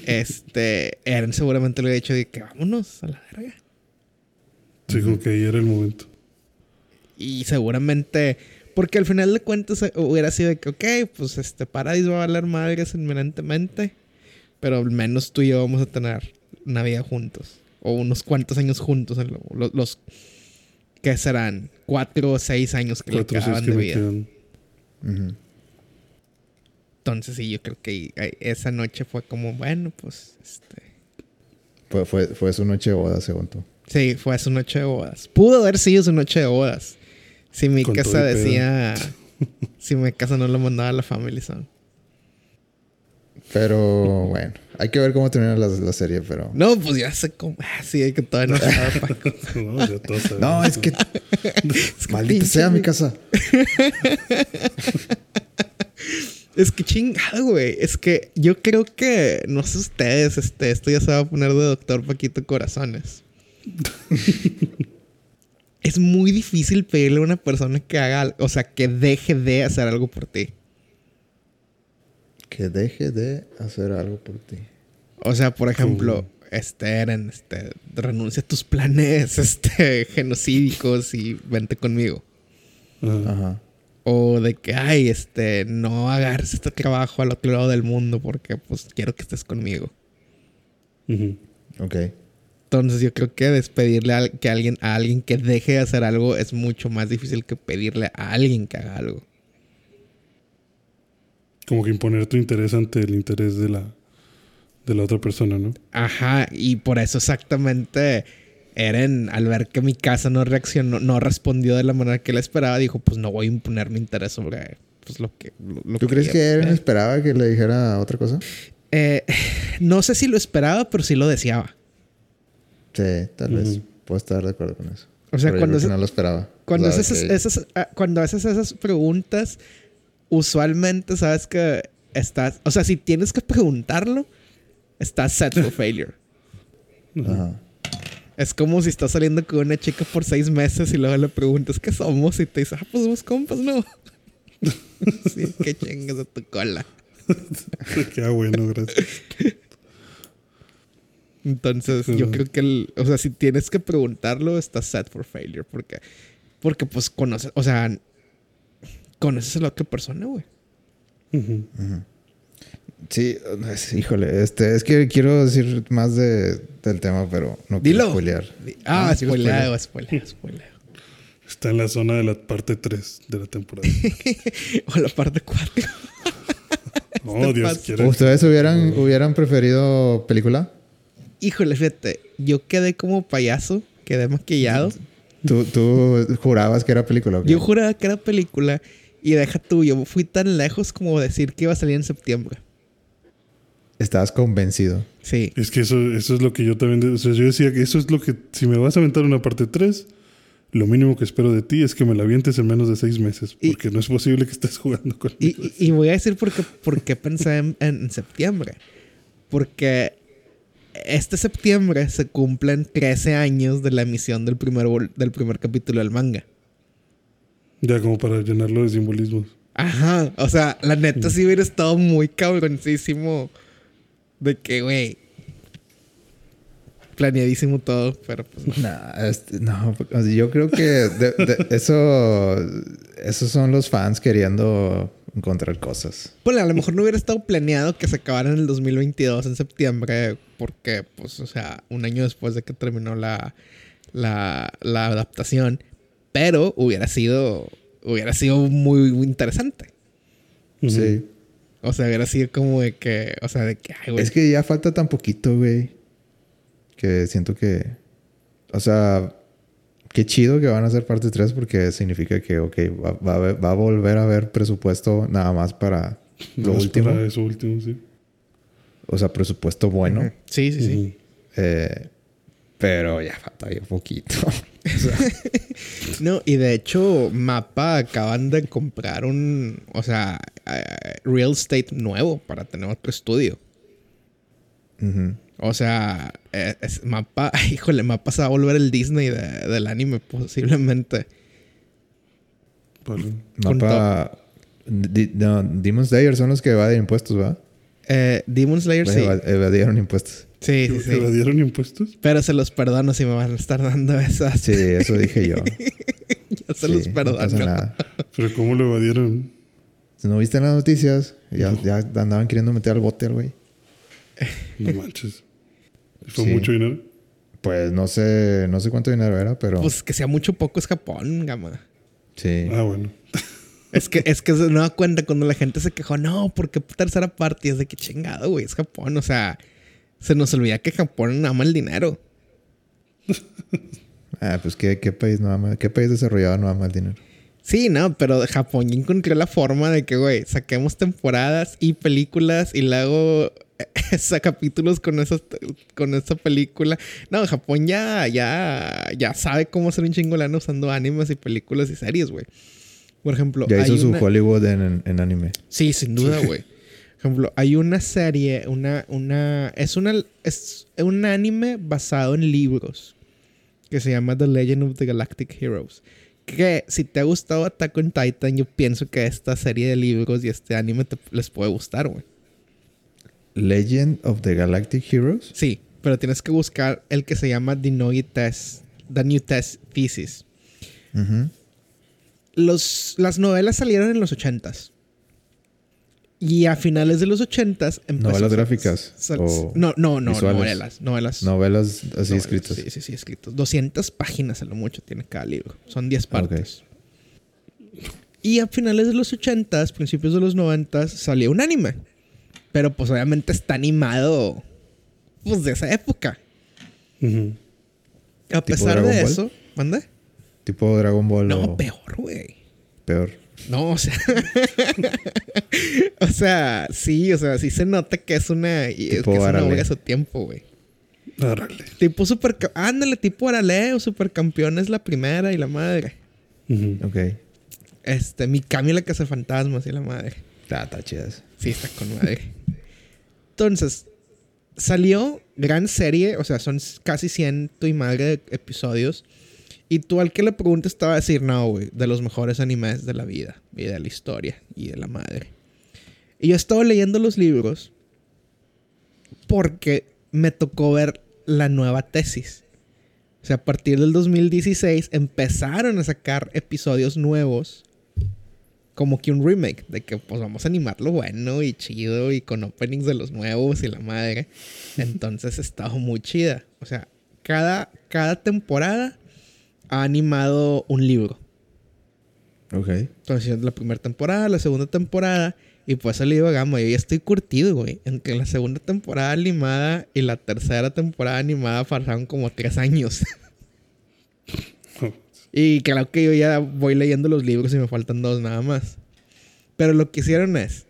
este, Eren seguramente le hubiera dicho de que vámonos a la verga. Sí, como que ahí era el momento. Y seguramente, porque al final de cuentas eh, hubiera sido de que, ok, pues este Paradis va a valer madres inminentemente, pero al menos tú y yo vamos a tener Navidad juntos. O unos cuantos años juntos, los, que serán cuatro o seis años que le Cuatro seis quedaban que de vida. Entonces sí, yo creo que esa noche fue como, bueno, pues, este... Fue, fue, fue su noche de boda, según tú. Sí, fue su noche de bodas. Pudo haber sido su noche de bodas. Si mi Con casa decía... si mi casa no lo mandaba a la Family Zone. Pero bueno, hay que ver cómo termina la, la serie, pero... No, pues ya sé cómo. Ah, sí, hay que todavía no estaba Paco. No, ya todos sabemos. No, es que... Maldita pinche sea mi casa. Es que chingado, güey. Es que yo creo que, no sé ustedes, este, esto ya se va a poner de doctor Paquito Corazones. es muy difícil pedirle a una persona que haga, o sea, que deje de hacer algo por ti. Que deje de hacer algo por ti. O sea, por ejemplo, este, Eren, este, renuncia a tus planes, este, genocídicos y vente conmigo. Ajá. Ajá. O de que, ay, este, no agarres este trabajo al otro lado del mundo porque, pues, quiero que estés conmigo. Ujú. Ok. Entonces yo creo que despedirle a, que alguien, a alguien que deje de hacer algo es mucho más difícil que pedirle a alguien que haga algo. Como que imponer tu interés ante el interés de la, de la otra persona, ¿no? Ajá, y por eso exactamente Eren, al ver que mi casa no reaccionó, no respondió de la manera que él esperaba, dijo, pues no voy a imponer mi interés sobre pues, lo que... lo ¿Tú crees que Eren esperaba que le dijera otra cosa? Eh, no sé si lo esperaba, pero sí lo deseaba. Sí, tal vez. Puedo estar de acuerdo con eso. O sea, Pero yo cuando que se- no lo esperaba. Cuando, O sea, haces esas, ah, cuando haces esas preguntas, usualmente sabes que estás... O sea, si tienes que preguntarlo, estás set for failure. Es como si estás saliendo con una chica por seis meses y luego le preguntas qué somos y te dice, ah, pues somos compas, no. sí, que chingas a tu cola. Qué bueno, gracias. Entonces, yo creo que, el, o sea, si tienes que preguntarlo, estás set for failure. Porque, porque pues conoces, o sea, conoces a la otra persona, güey. Ujú. Sí, es- híjole, este, es que quiero decir más de, del tema, pero no quiero Dilo. spoilear. Ah, No, quiero spoileado, spoileado, spoileado. Está en la zona de la parte 3 de la temporada. o la parte 4. Oh, Dios paso. quiere. ¿Ustedes hubieran, hubieran preferido película? Híjole, fíjate, yo quedé como payaso, quedé maquillado. ¿Tú, tú jurabas que era película? o qué? Yo juraba que era película y deja tú, yo fui tan lejos como decir que iba a salir en septiembre. Estabas convencido. Sí. Es que eso, eso es lo que yo también... de- O sea, yo decía que eso es lo que... Si me vas a aventar una parte 3, lo mínimo que espero de ti es que me la avientes en menos de seis meses. Y- Porque no es posible que estés jugando conmigo. Y, y- y voy a decir por qué, por qué pensé en, en septiembre. Porque este septiembre se cumplen 13 años de la emisión del primer, vol- del primer capítulo del manga. Ya como para llenarlo de simbolismos. Ajá. O sea, la neta sí hubiera estado muy cabroncísimo. De que, güey. Planeadísimo todo, pero pues no. Nah, este, no, yo creo que de- de- eso, esos son los fans queriendo encontrar cosas. Bueno, a lo mejor no hubiera estado planeado que se acabara en el 2022, en septiembre, porque, pues, o sea, un año después de que terminó la, la, la adaptación, pero hubiera sido, hubiera sido muy, muy interesante. Sí. O sea, hubiera sido como de que, o sea, de que, ay, güey. Es que ya falta tan poquito, güey. Que siento que. O sea, qué chido que van a hacer parte 3 porque significa que, ok, va, va a, haber- va a volver a haber presupuesto nada más para lo más último. para eso último, sí. O sea, presupuesto bueno. Sí, sí, sí. Eh, pero ya falta bien poquito. No, y de hecho, Mapa acaban de comprar un, o sea, eh, real estate nuevo para tener otro estudio. O sea, eh, es mapa, híjole, mapa se va a volver el Disney de- del anime, posiblemente. Mapa. No, Demon Slayer son los que evaden impuestos, ¿va? Eh, Demon Slayer sí. Eva- Evadieron impuestos. Sí, sí, sí. ¿Evadieron impuestos? Pero se los perdono si me van a estar dando esas. Sí, eso dije yo. Yo se Sí, los no perdono. pasa nada. ¿Pero cómo lo evadieron? Si no viste en las noticias, ya, ya andaban queriendo meter al bote al güey. No manches. ¿Fue Sí. mucho dinero? Pues no sé, no sé cuánto dinero era, pero Pues que sea mucho poco es Japón, gama. sí. Ah, bueno. Es que, es que se no da cuenta cuando la gente se quejó, no, porque tercera parte? Es de que chingado, güey, es Japón. O sea, se nos olvida que Japón ama el dinero. Ah, pues qué, qué país no ama, qué país desarrollado no ama el dinero. Sí, no, pero Japón ya encontró la forma de que, güey, saquemos temporadas y películas y luego esa capítulos con esas con esa película. No, Japón ya ya ya sabe cómo hacer un chingo de lana usando animes y películas y series, güey. Por ejemplo, Ya hizo su una- Hollywood en- en anime. Sí, sin duda, güey. Por ejemplo, hay una serie, una, una, es una, es un anime basado en libros que se llama The Legend of the Galactic Heroes. Que si te ha gustado Attack on Titan, yo pienso que esta serie de libros y este anime te- les puede gustar, güey. Legend of the Galactic Heroes. Sí, pero tienes que buscar el que se llama The New Test, The New Test Thesis. Los, las novelas salieron en los ochentas. Y a finales de los ochentas empezó ¿Novelas gráficas o no, no, no, visuales? novelas. Novelas. Novelas así novelas, escritas. Sí, sí, sí, escritos. 200 páginas a lo mucho tiene cada libro. Son 10 partes. Y a finales de los 80s, principios de los 90s, salió un anime. Pero pues obviamente está animado pues de esa época. A ¿Tipo pesar de Ball? eso, ¿manda? Tipo Dragon Ball No, o peor, güey. peor. No, o sea. o sea, sí, o sea, sí se nota que es una. Tipo que es una obra a su tiempo, güey. Árale. Tipo super. Ándale, tipo Arale o Supercampeón es la primera y la madre. Ujú. Ok. Este, Mikami la Casa Fantasmas y la madre. Ah, está chida eso. Sí, está con madre. Entonces, salió gran serie, o sea, son casi ciento y madre episodios. Y tú al que le preguntes te va a decir, no, güey, de los mejores animes de la vida y de la historia y de la madre. Y yo estaba leyendo los libros porque me tocó ver la nueva tesis. O sea, a partir del 2016 empezaron a sacar episodios nuevos como que un remake de que pues vamos a animarlo bueno y chido y con openings de los nuevos y la madre. Entonces estaba muy chida. O sea, cada, cada temporada ha animado un libro. Ok. Entonces la primera temporada, la segunda temporada y pues el libro gama. Yo ya estoy curtido, güey. Entre la segunda temporada animada y la tercera temporada animada pasaron como tres años. Y claro que yo ya voy leyendo los libros y me faltan dos nada más. Pero lo que hicieron es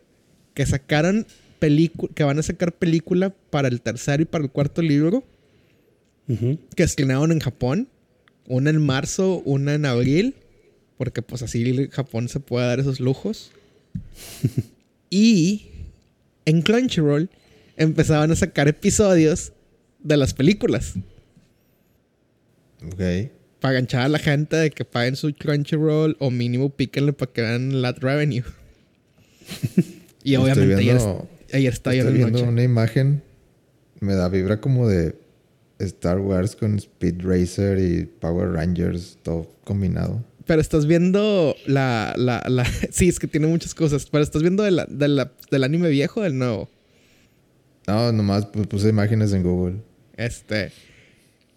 que sacaron película, que van a sacar película para el tercer y para el cuarto libro, Ujú. que estrenaron en Japón. Una en marzo, una en abril, porque pues así Japón se puede dar esos lujos. y en Crunchyroll empezaban a sacar episodios de las películas. Ok. para ganchar a la gente de que paguen su Crunchyroll o mínimo píquenle para que vean la revenue. y obviamente ayer, viendo- ayer ayer Estoy en viendo noche. una imagen. Me da vibra como de Star Wars con Speed Racer y Power Rangers, todo combinado. Pero estás viendo la, la, la... Sí, es que tiene muchas cosas. Pero estás viendo de la, de la- del anime viejo o del nuevo. No, nomás pu- puse imágenes en Google. Este...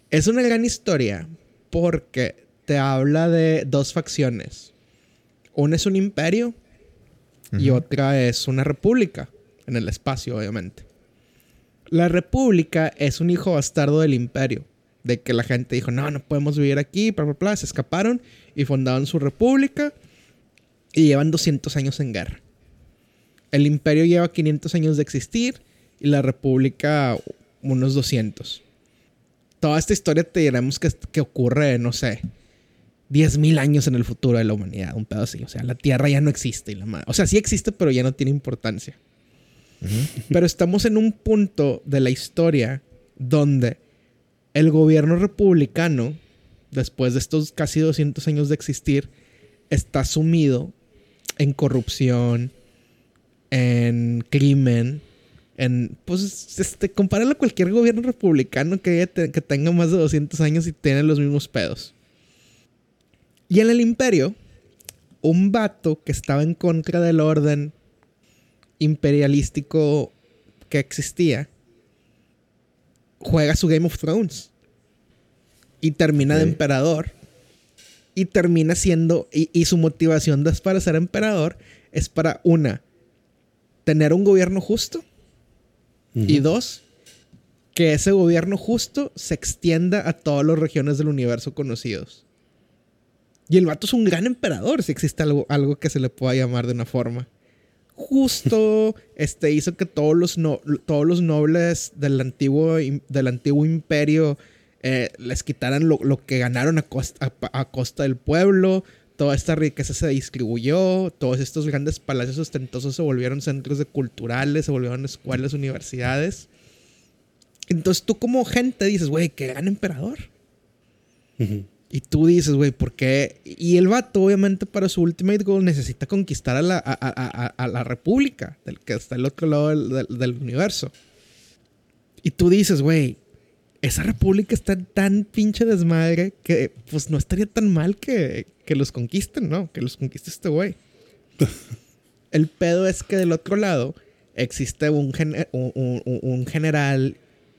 Es una gran historia porque te habla de dos facciones. Una es un imperio y otra es una república en el espacio, obviamente. La república es un hijo bastardo del imperio. De que la gente dijo, no, no podemos vivir aquí, bla, bla, bla. Se escaparon y fundaron su república y llevan 200 años en guerra. El imperio lleva 500 años de existir y la república unos 200. Toda esta historia te diremos que, que ocurre, no sé, 10.000 años en el futuro de la humanidad, un pedo así. O sea, la Tierra ya no existe. Y la ma- o sea, sí existe, pero ya no tiene importancia. Pero estamos en un punto de la historia donde el gobierno republicano, después de estos casi 200 años de existir, está sumido en corrupción, en crimen, en, pues, este, compáralo a cualquier gobierno republicano que, que tenga más de 200 años y tiene los mismos pedos. Y en el imperio, un vato que estaba en contra del orden imperialístico que existía, juega su Game of Thrones. Y termina de emperador. Y termina siendo, y, y su motivación de- para ser emperador es para, una, tener un gobierno justo. Y dos, que ese gobierno justo se extienda a todas las regiones del universo conocidos. Y el vato es un gran emperador, si existe algo, algo que se le pueda llamar de una forma. Justo este, hizo que todos los, no- todos los nobles del antiguo, del antiguo imperio eh, les quitaran lo, lo que ganaron a costa, a costa del pueblo. Toda esta riqueza se distribuyó. Todos estos grandes palacios ostentosos se volvieron centros de culturales, se volvieron escuelas, universidades. Entonces tú como gente dices, güey, qué gran emperador. Ujú. Y tú dices, güey, ¿por qué? Y el vato, obviamente, para su ultimate goal necesita conquistar a la, a, a- a- la república, del que está al otro lado del, del- del universo. Y tú dices, güey, esa república está tan pinche desmadre que, pues, no estaría tan mal que, que los conquisten, ¿no? Que los conquiste este güey. el pedo es que del otro lado existe un, un- un- un general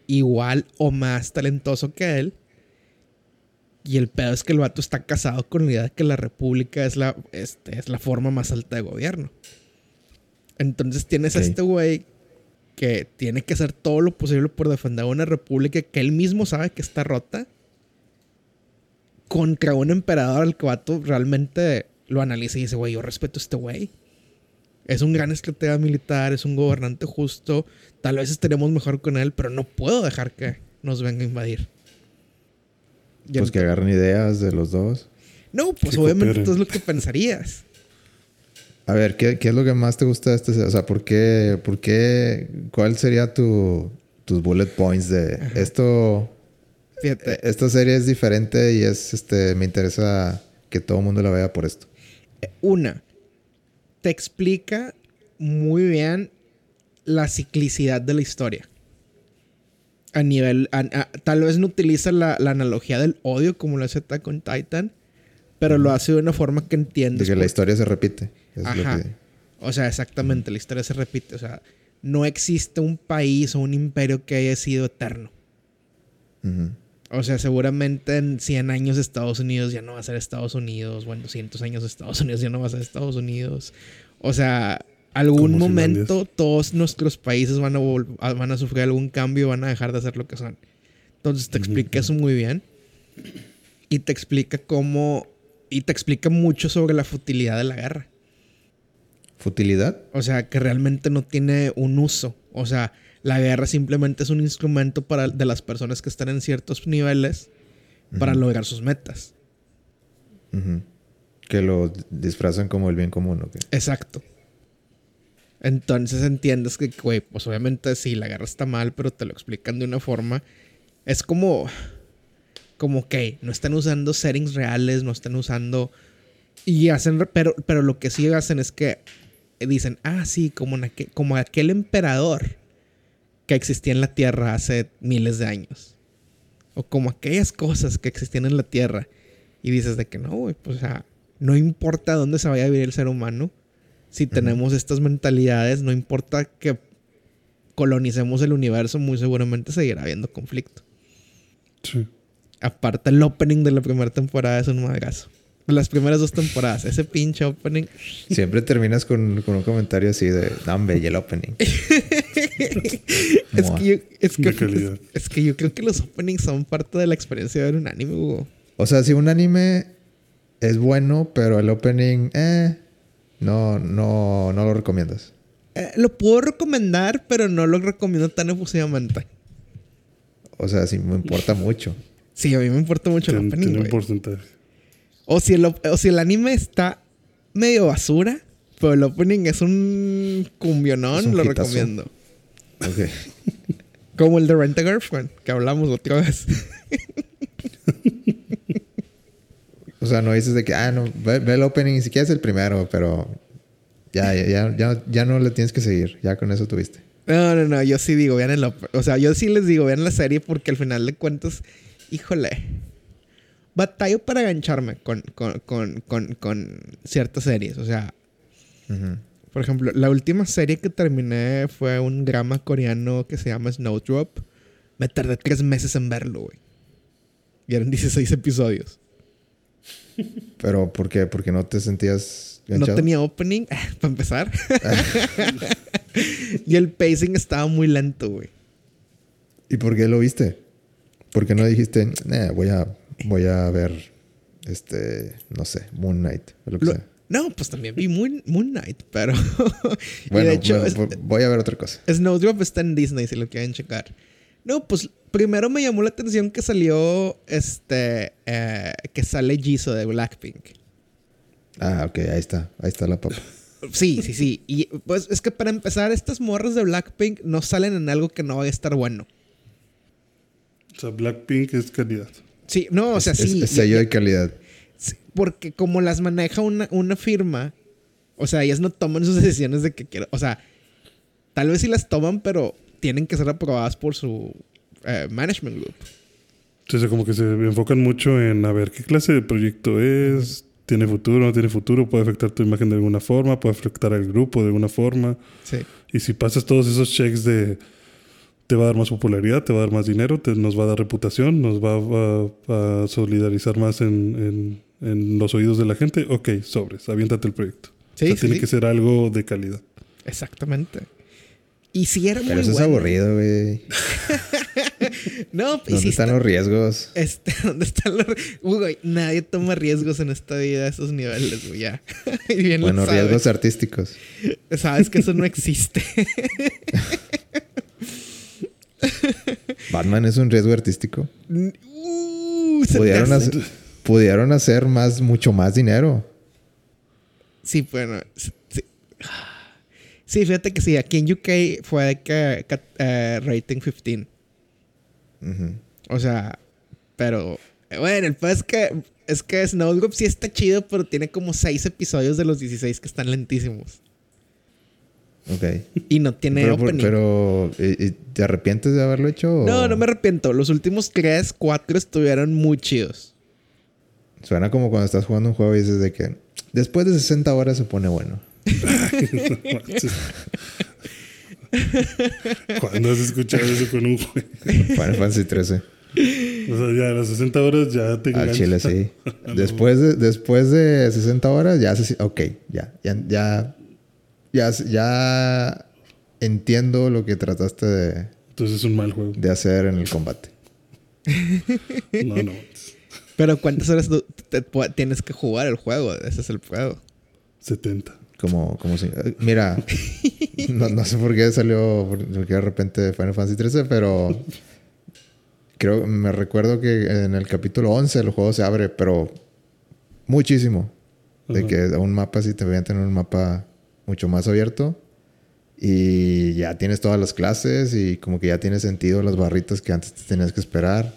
igual o más talentoso que él Y el pedo es que el vato está casado con la idea de que la república es la, este, es la forma más alta de gobierno. Entonces tienes a este güey que tiene que hacer todo lo posible por defender una república que él mismo sabe que está rota contra un emperador al que vato realmente lo analiza y dice, güey, yo respeto a este güey. Es un gran estratega militar, es un gobernante justo. Tal vez estaremos mejor con él, pero no puedo dejar que nos venga a invadir. Pues que agarren ideas de los dos. No, pues Que obviamente cooperen. tú es lo que pensarías. A ver, ¿qué, qué es lo que más te gusta de este? O sea, ¿por qué? ¿Por qué? ¿Cuál sería tu, tus bullet points de esto? Fíjate, Esta serie es diferente y es, este, me interesa que todo el mundo la vea por esto. una, te explica muy bien la ciclicidad de la historia. A nivel, a- a- tal vez no utiliza la, la analogía del odio como lo hace Attack on Titan, pero lo hace de una forma que De entiendes. que la historia se repite. Es lo Ajá. que- O sea, exactamente, la historia se repite. O sea, no existe un país o un imperio que haya sido eterno. O sea, seguramente en 100 años Estados Unidos ya no va a ser Estados Unidos, o en 200 años Estados Unidos ya no va a ser Estados Unidos. O sea, algún Como momento todos nuestros países van a, van a sufrir algún cambio y van a dejar de ser lo que son. Entonces te explica eso muy bien. Y te explica cómo... Y te explica mucho sobre la futilidad de la guerra. ¿Futilidad? O sea, que realmente no tiene un uso. O sea, la guerra simplemente es un instrumento para, de las personas que están en ciertos niveles para lograr sus metas. Que lo disfrazan como el bien común, ¿ok? Exacto. Entonces entiendes que, güey, pues obviamente sí, la guerra está mal, pero te lo explican de una forma. Es como. Como que no están usando settings reales, no están usando. Y hacen. Pero, pero lo que sí hacen es que dicen, ah, sí, como, en aquel, como aquel emperador que existía en la tierra hace miles de años. O como aquellas cosas que existían en la tierra. Y dices de que no, güey, pues o sea, no importa dónde se vaya a vivir el ser humano. Si tenemos estas mentalidades, no importa que colonicemos el universo, muy seguramente seguirá habiendo conflicto. Sí. Aparte, el opening de la primera temporada es un madrazo. De las primeras dos temporadas, ese pinche opening. Siempre terminas con, con un comentario así de, dame, y el opening. es, que yo, es, que, es, es que yo creo que los openings son parte de la experiencia de ver un anime, Hugo. O sea, si un anime es bueno, pero el opening, eh, no, no, no lo recomiendas. Eh, lo puedo recomendar, pero no lo recomiendo tan efusivamente. O sea, sí me importa mucho. Sí, a mí me importa mucho el opening, tiene un güey. porcentaje. O si, el, o si el anime está medio basura, pero el opening es un cumbionón, Es un lo hitazo. recomiendo. Ok. Como el de Rent a Girlfriend, que hablamos otra vez. O sea, no dices de que, ah, no, ve, ve el opening, si quieres el primero, pero ya, ya, ya, ya, ya no le tienes que seguir. Ya con eso tuviste. No, no, no, yo sí digo, vean el op- O sea, yo sí les digo, vean la serie porque al final de cuentas, híjole, batallo para engancharme con, con, con, con, con ciertas series. O sea, Ujú. por ejemplo, la última serie que terminé fue un drama coreano que se llama Snowdrop. Me tardé tres meses en verlo, güey. Y eran 16 episodios. Pero, ¿por qué? Porque no te sentías No tenía opening, para empezar. y el pacing estaba muy lento, güey. ¿Y por qué lo viste? ¿Por qué no dijiste, "Nah, voy a, voy a ver, este, no sé, Moon Knight o lo que Lo- sea? no, pues también vi Moon, Moon Knight, pero... Bueno, de hecho, bueno, es- voy a ver otra cosa. Snowdrop está en Disney, si lo quieren checar. No, pues primero me llamó la atención que salió, este, eh, que sale Jisoo de Blackpink. Ah, ok, ahí está, ahí está la papa. Sí, sí, sí. Y pues es que para empezar, estas morras de Blackpink no salen en algo que no vaya a estar bueno. O sea, Blackpink es calidad. Sí, no, o sea, Es- sí. es sello de calidad. sí, porque como las maneja una, una firma, o sea, ellas no toman sus decisiones de que quiero. O sea, tal vez sí las toman, pero tienen que ser aprobadas por su eh, management group. Sea, como que se enfocan mucho en a ver qué clase de proyecto es, tiene futuro, no tiene futuro, puede afectar tu imagen de alguna forma, puede afectar al grupo de alguna forma. Sí. Y si pasas todos esos checks de te va a dar más popularidad, te va a dar más dinero, te, nos va a dar reputación, nos va a, a solidarizar más en, en, en, los oídos de la gente. Ok, sobres, aviéntate el proyecto. Sí, o sea, sí, tiene sí. que ser algo de calidad. Exactamente. Y sí era Pero muy eso es aburrido, güey. No, y ¿Dónde están está- los riesgos? Este, ¿dónde están los... Güey, nadie toma riesgos en esta vida a esos niveles, güey, ya. Y bien lo Bueno, riesgos artísticos. Sabes que eso no existe. Batman es un riesgo artístico. Uh, Pudieron hace- hacer, pudieron hacer más, mucho más dinero. Sí, bueno. Sí, fíjate que sí. Aquí en UK fue de que, que, eh, rating 15. Ujú. O sea, pero... eh, Bueno, el peor es que... Es que Snowdrop sí está chido, pero tiene como 6 episodios de los 16 que están lentísimos. Ok. Y no tiene Pero, opening. pero, ¿y- y ¿te arrepientes de haberlo hecho? o- No, no me arrepiento. Los últimos 3, 4 estuvieron muy chidos. Suena como cuando estás jugando un juego y dices de que después de 60 horas se pone bueno. ¿Cuándo has escuchado eso con un juego? Final Fantasy 13. O sea, ya a las 60 horas ya te Al enganchas. chile sí. Después de, después de 60 horas ya se... Ok, ya. Ya, ya, ya, ya entiendo lo que trataste de, Entonces es un mal juego. de hacer en el combate. No, no. Pero ¿cuántas horas tú- te- pu- tienes que jugar el juego? Ese es el juego. 70. Como, como si... eh, Mira, no, no sé por qué salió, por por qué de repente Final Fantasy 13, pero creo, me recuerdo que en el capítulo 11 el juego se abre, pero muchísimo. De que un mapa sí te voy a tener un mapa mucho más abierto y ya tienes todas las clases y como que ya tiene sentido las barritas que antes te tenías que esperar.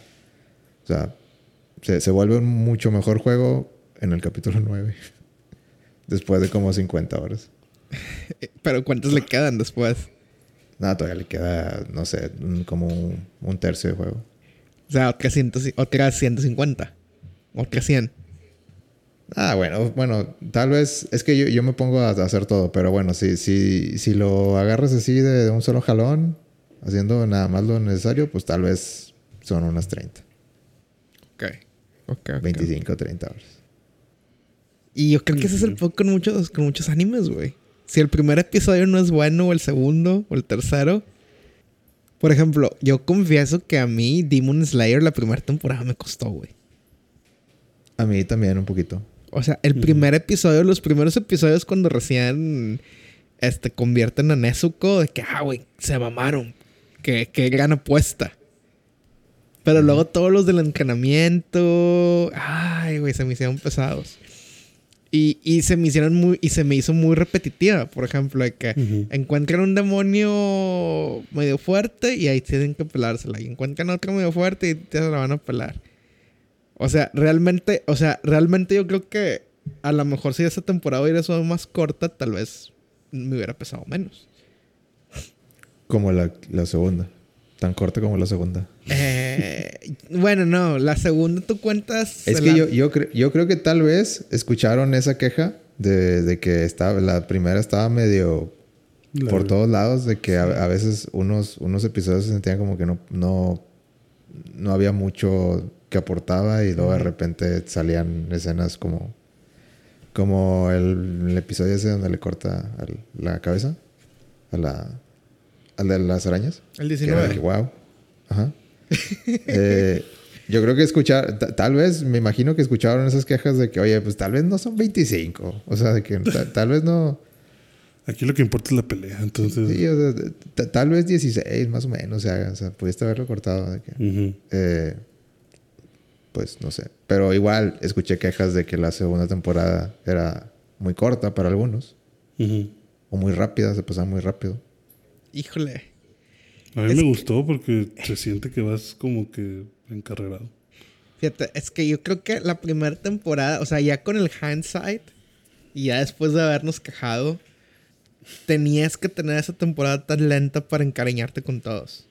O sea, se, se vuelve un mucho mejor juego en el capítulo 9. Después de como 50 horas. Pero ¿cuántas le quedan después? Nada, todavía le queda, no sé, como un, un tercio de juego. O sea, otras, ciento, otras 150. Otras 100. Ah, bueno, bueno, tal vez es que yo, yo me pongo a, a hacer todo, pero bueno, si, si, si lo agarras así de, de un solo jalón, haciendo nada más lo necesario, pues tal vez son unas 30, Ok. Ok, ok. 25, 30 horas. Y yo creo que ese es el poco con muchos, con muchos animes, güey. Si el primer episodio no es bueno, o el segundo, o el tercero. Por ejemplo, yo confieso que a mí Demon Slayer la primera temporada me costó, güey. A mí también un poquito. O sea, el primer episodio, los primeros episodios cuando recién este, convierten a Nezuko, de que, ah, güey, se mamaron. Qué, qué gran apuesta. Pero luego todos los del encanamiento, ay, güey, se me hicieron pesados. Y, y se me hicieron muy, y se me hizo muy repetitiva, por ejemplo, de que encuentran un demonio medio fuerte y ahí tienen que pelársela. Y encuentran otro medio fuerte y te la van a pelar. O sea, realmente, o sea, realmente yo creo que a lo mejor si esa temporada hubiera sido más corta, tal vez me hubiera pesado menos. Como la, la segunda. Tan corta como la segunda. Eh, bueno, no, la segunda tú cuentas. Es que la- yo, yo, cre- yo creo que tal vez escucharon esa queja de, de que estaba, la primera estaba medio La- por todos lados, de que a, a veces unos, unos episodios se sentían como que no, no, no había mucho que aportaba y luego de repente salían escenas como, como el, el episodio ese donde le corta al- la cabeza a la, al de las arañas. El Que era de 19. que, wow. Ajá. Eh, yo creo que escuchar, ta- tal vez, me imagino que escucharon esas quejas de que, oye, pues tal vez no son 25. O sea, de que ta- tal vez no. Aquí lo que importa es la pelea. Entonces. Sí, o sea, ta- tal vez 16, más o menos. O sea, o sea, pudiste haberlo cortado. De que, eh, pues no sé. Pero igual escuché quejas de que la segunda temporada era muy corta para algunos. O muy rápida, se pasaba muy rápido. Híjole. A mí Es me que- gustó porque se siente que vas como que encarrerado. Fíjate, es que yo creo que la primera temporada, o sea, ya con el hindsight y ya después de habernos quejado, tenías que tener esa temporada tan lenta para encariñarte con todos.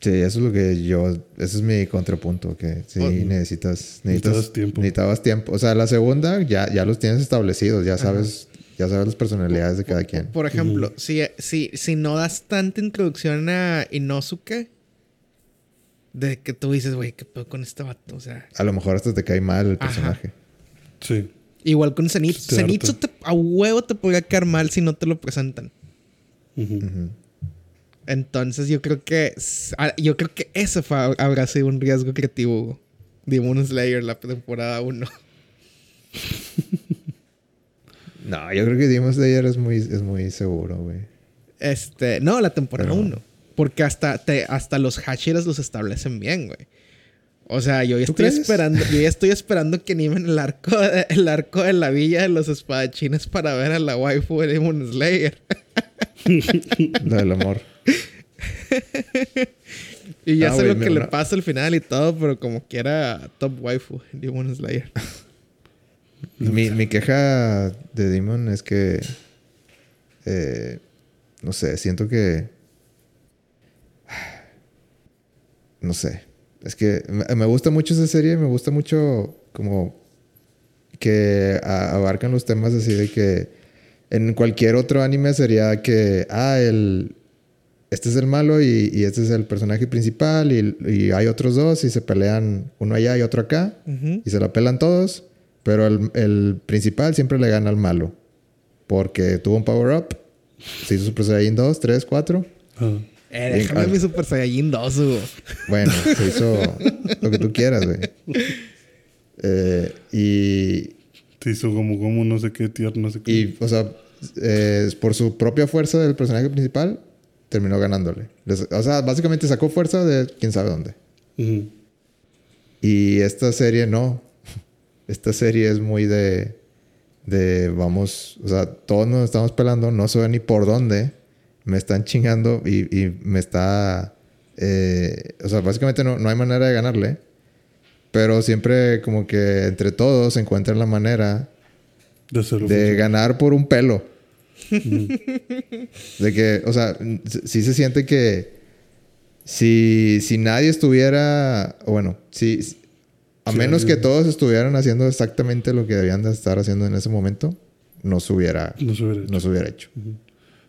Sí, eso es lo que yo, ese es mi contrapunto, que sí Oh. necesitas, necesitas Necesitabas tiempo. Necesitabas tiempo. O sea, la segunda ya, ya los tienes establecidos, ya sabes Ya sabes las personalidades de cada quien. Por ejemplo, si, si, si no das tanta introducción a Inosuke, de que tú dices, güey, ¿qué pedo con este vato? O sea, A lo mejor hasta te cae mal el Ajá. personaje. Sí. igual con Zenitsu. Zenitsu te- a huevo te podría caer mal si no te lo presentan. Entonces yo creo que yo creo que eso fue- habrá sido un riesgo creativo. Demon Slayer la temporada 1. No, yo creo que Demon Slayer es muy, es muy seguro, güey. Este, no, la temporada Pero- 1. Porque hasta, te, hasta los Hashiras los establecen bien, güey. O sea, yo ya ¿Tú estoy crees? esperando, yo ya estoy esperando que animen el arco, de- el arco de la villa de los espadachines para ver a la waifu de Demon Slayer. La del amor. Y ya Ah, sé lo que le pasa al final y todo, pero como quiera top waifu Demon Slayer. Mi, mi queja de Demon es que. eh, no sé, siento que. No sé. Es que me, gusta mucho esa serie, me gusta mucho como que abarcan los temas así de que en cualquier otro anime sería que, ah, el, este es el malo y, y este es el personaje principal y, y hay otros dos y se pelean uno allá y otro acá y se la pelan todos, pero el, el principal siempre le gana al malo porque tuvo un power up, se hizo Super Saiyan 2, 3, 4. Ah. Eh, déjame mi Super Saiyajin 2, Hugo. Bueno, se hizo lo que tú quieras, güey. Eh, y, Se hizo como, como no sé qué, tier, no sé qué. y, o sea, eh, por su propia fuerza del personaje principal, terminó ganándole. Les- O sea, básicamente sacó fuerza de quién sabe dónde. Y esta serie no. Esta serie es muy de. De vamos. O sea, todos nos estamos pelando, no sé ni por dónde. Me están chingando y, y me está. eh, o sea, básicamente no, no hay manera de ganarle. Pero siempre, como que entre todos se encuentran la manera De ganar por un pelo. de que, o sea, sí se siente que si, si nadie estuviera, bueno, si, a Sí, menos que todos estuvieran haciendo exactamente lo que debían de estar haciendo en ese momento, no se hubiera, No se hubiera hecho. no se hubiera hecho.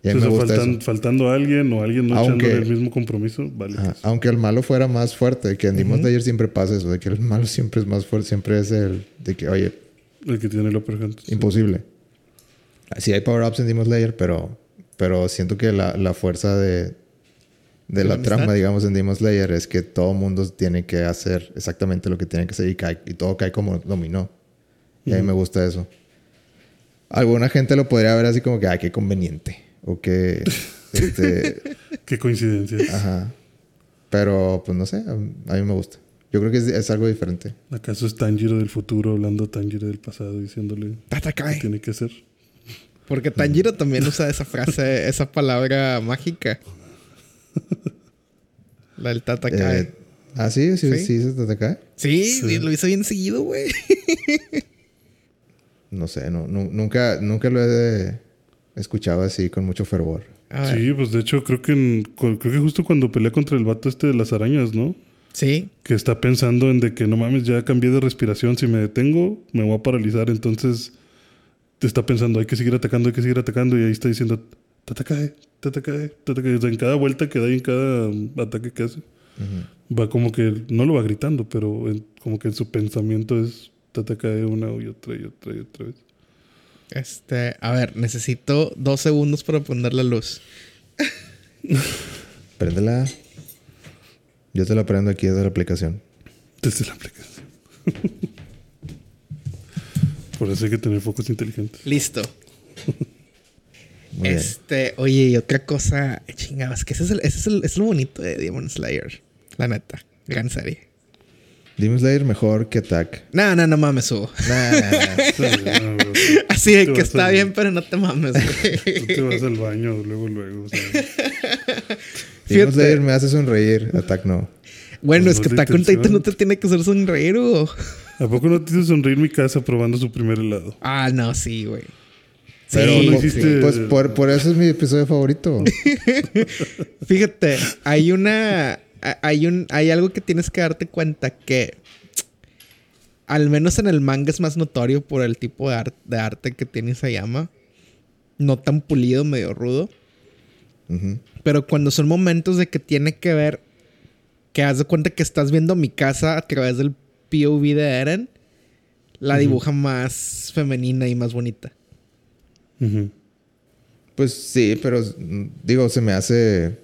Y a O mí sea, me gusta faltan- eso. faltando a alguien o alguien no Aunque- echándole el mismo compromiso, vale. Pues. Aunque el malo fuera más fuerte, que en Demon Slayer siempre pasa eso, de que el malo siempre es más fuerte, siempre es el de que, oye, El que tiene el upper hand. sí. Imposible. Sí hay power-ups en Demon Slayer, pero, pero siento que la, la fuerza de, de la la trama, digamos, en Demon Slayer es que todo mundo tiene que hacer exactamente lo que tiene que hacer y, cae, y todo cae como dominó. Y a mí me gusta eso. Alguna gente lo podría ver así como que, ay, qué conveniente. O que, este, Qué coincidencia. ajá. Pero, pues no sé, a, a mí me gusta. Yo creo que es, es algo diferente. ¿Acaso es Tanjiro del futuro hablando a Tanjiro del pasado diciéndole qué Tatakai. tiene que hacer? Porque Tanjiro también usa esa frase, esa palabra mágica. La del Tatakai. Eh, ah, sí, sí, Sí. sí, se cae. sí, sí. lo hizo bien seguido, güey. No sé, no, nu- nunca, nunca lo he escuchado así con mucho fervor. Sí, pues de hecho creo que en- creo que justo cuando pelea contra el vato este de las arañas, ¿no? Sí. Que está pensando en de que no mames, ya cambié de respiración, si me detengo, me voy a paralizar, entonces te está pensando, hay que seguir atacando, hay que seguir atacando, y ahí está diciendo, Tatacae, Tatacae. O sea, en cada vuelta que da y en cada ataque que hace, va como que, no lo va gritando, pero en- como que en su pensamiento es Tatacae una y otra y otra y otra vez. Este, a ver, necesito dos segundos para prender la luz. Préndela. Yo te la prendo aquí desde la aplicación. Desde la aplicación. Por eso hay que tener focos inteligentes. Listo. Muy bien. este, oye, y otra cosa, chingados, que ese es, el, ese es, el- es lo bonito de Demon Slayer. La neta, gran serie. Demon Slayer mejor que Attack. No, no, no mames, Hugo. Nah, nah, nah. Así de Te que está al- bien, pero no te mames, Tú güey. te vas al baño luego, luego. O sea, Demon. Slayer me hace sonreír. Attack no. Bueno, Pues es que es Attack on Titan no te tiene que hacer sonreír, Hugo. ¿A poco no te hizo sonreír mi casa probando su primer helado? Ah, no, sí, güey. Pero Sí, no hiciste- pues por, por eso es mi episodio favorito. Fíjate, hay una. Hay un. Hay algo que tienes que darte cuenta que. Al menos en el manga es más notorio por el tipo de, ar- de arte que tiene Isayama. no tan pulido, medio rudo. Pero cuando son momentos de que tiene que ver, que haz de cuenta que estás viendo mi casa a través del POV de Eren, la dibuja más femenina y más bonita. Pues sí, pero digo, se me hace.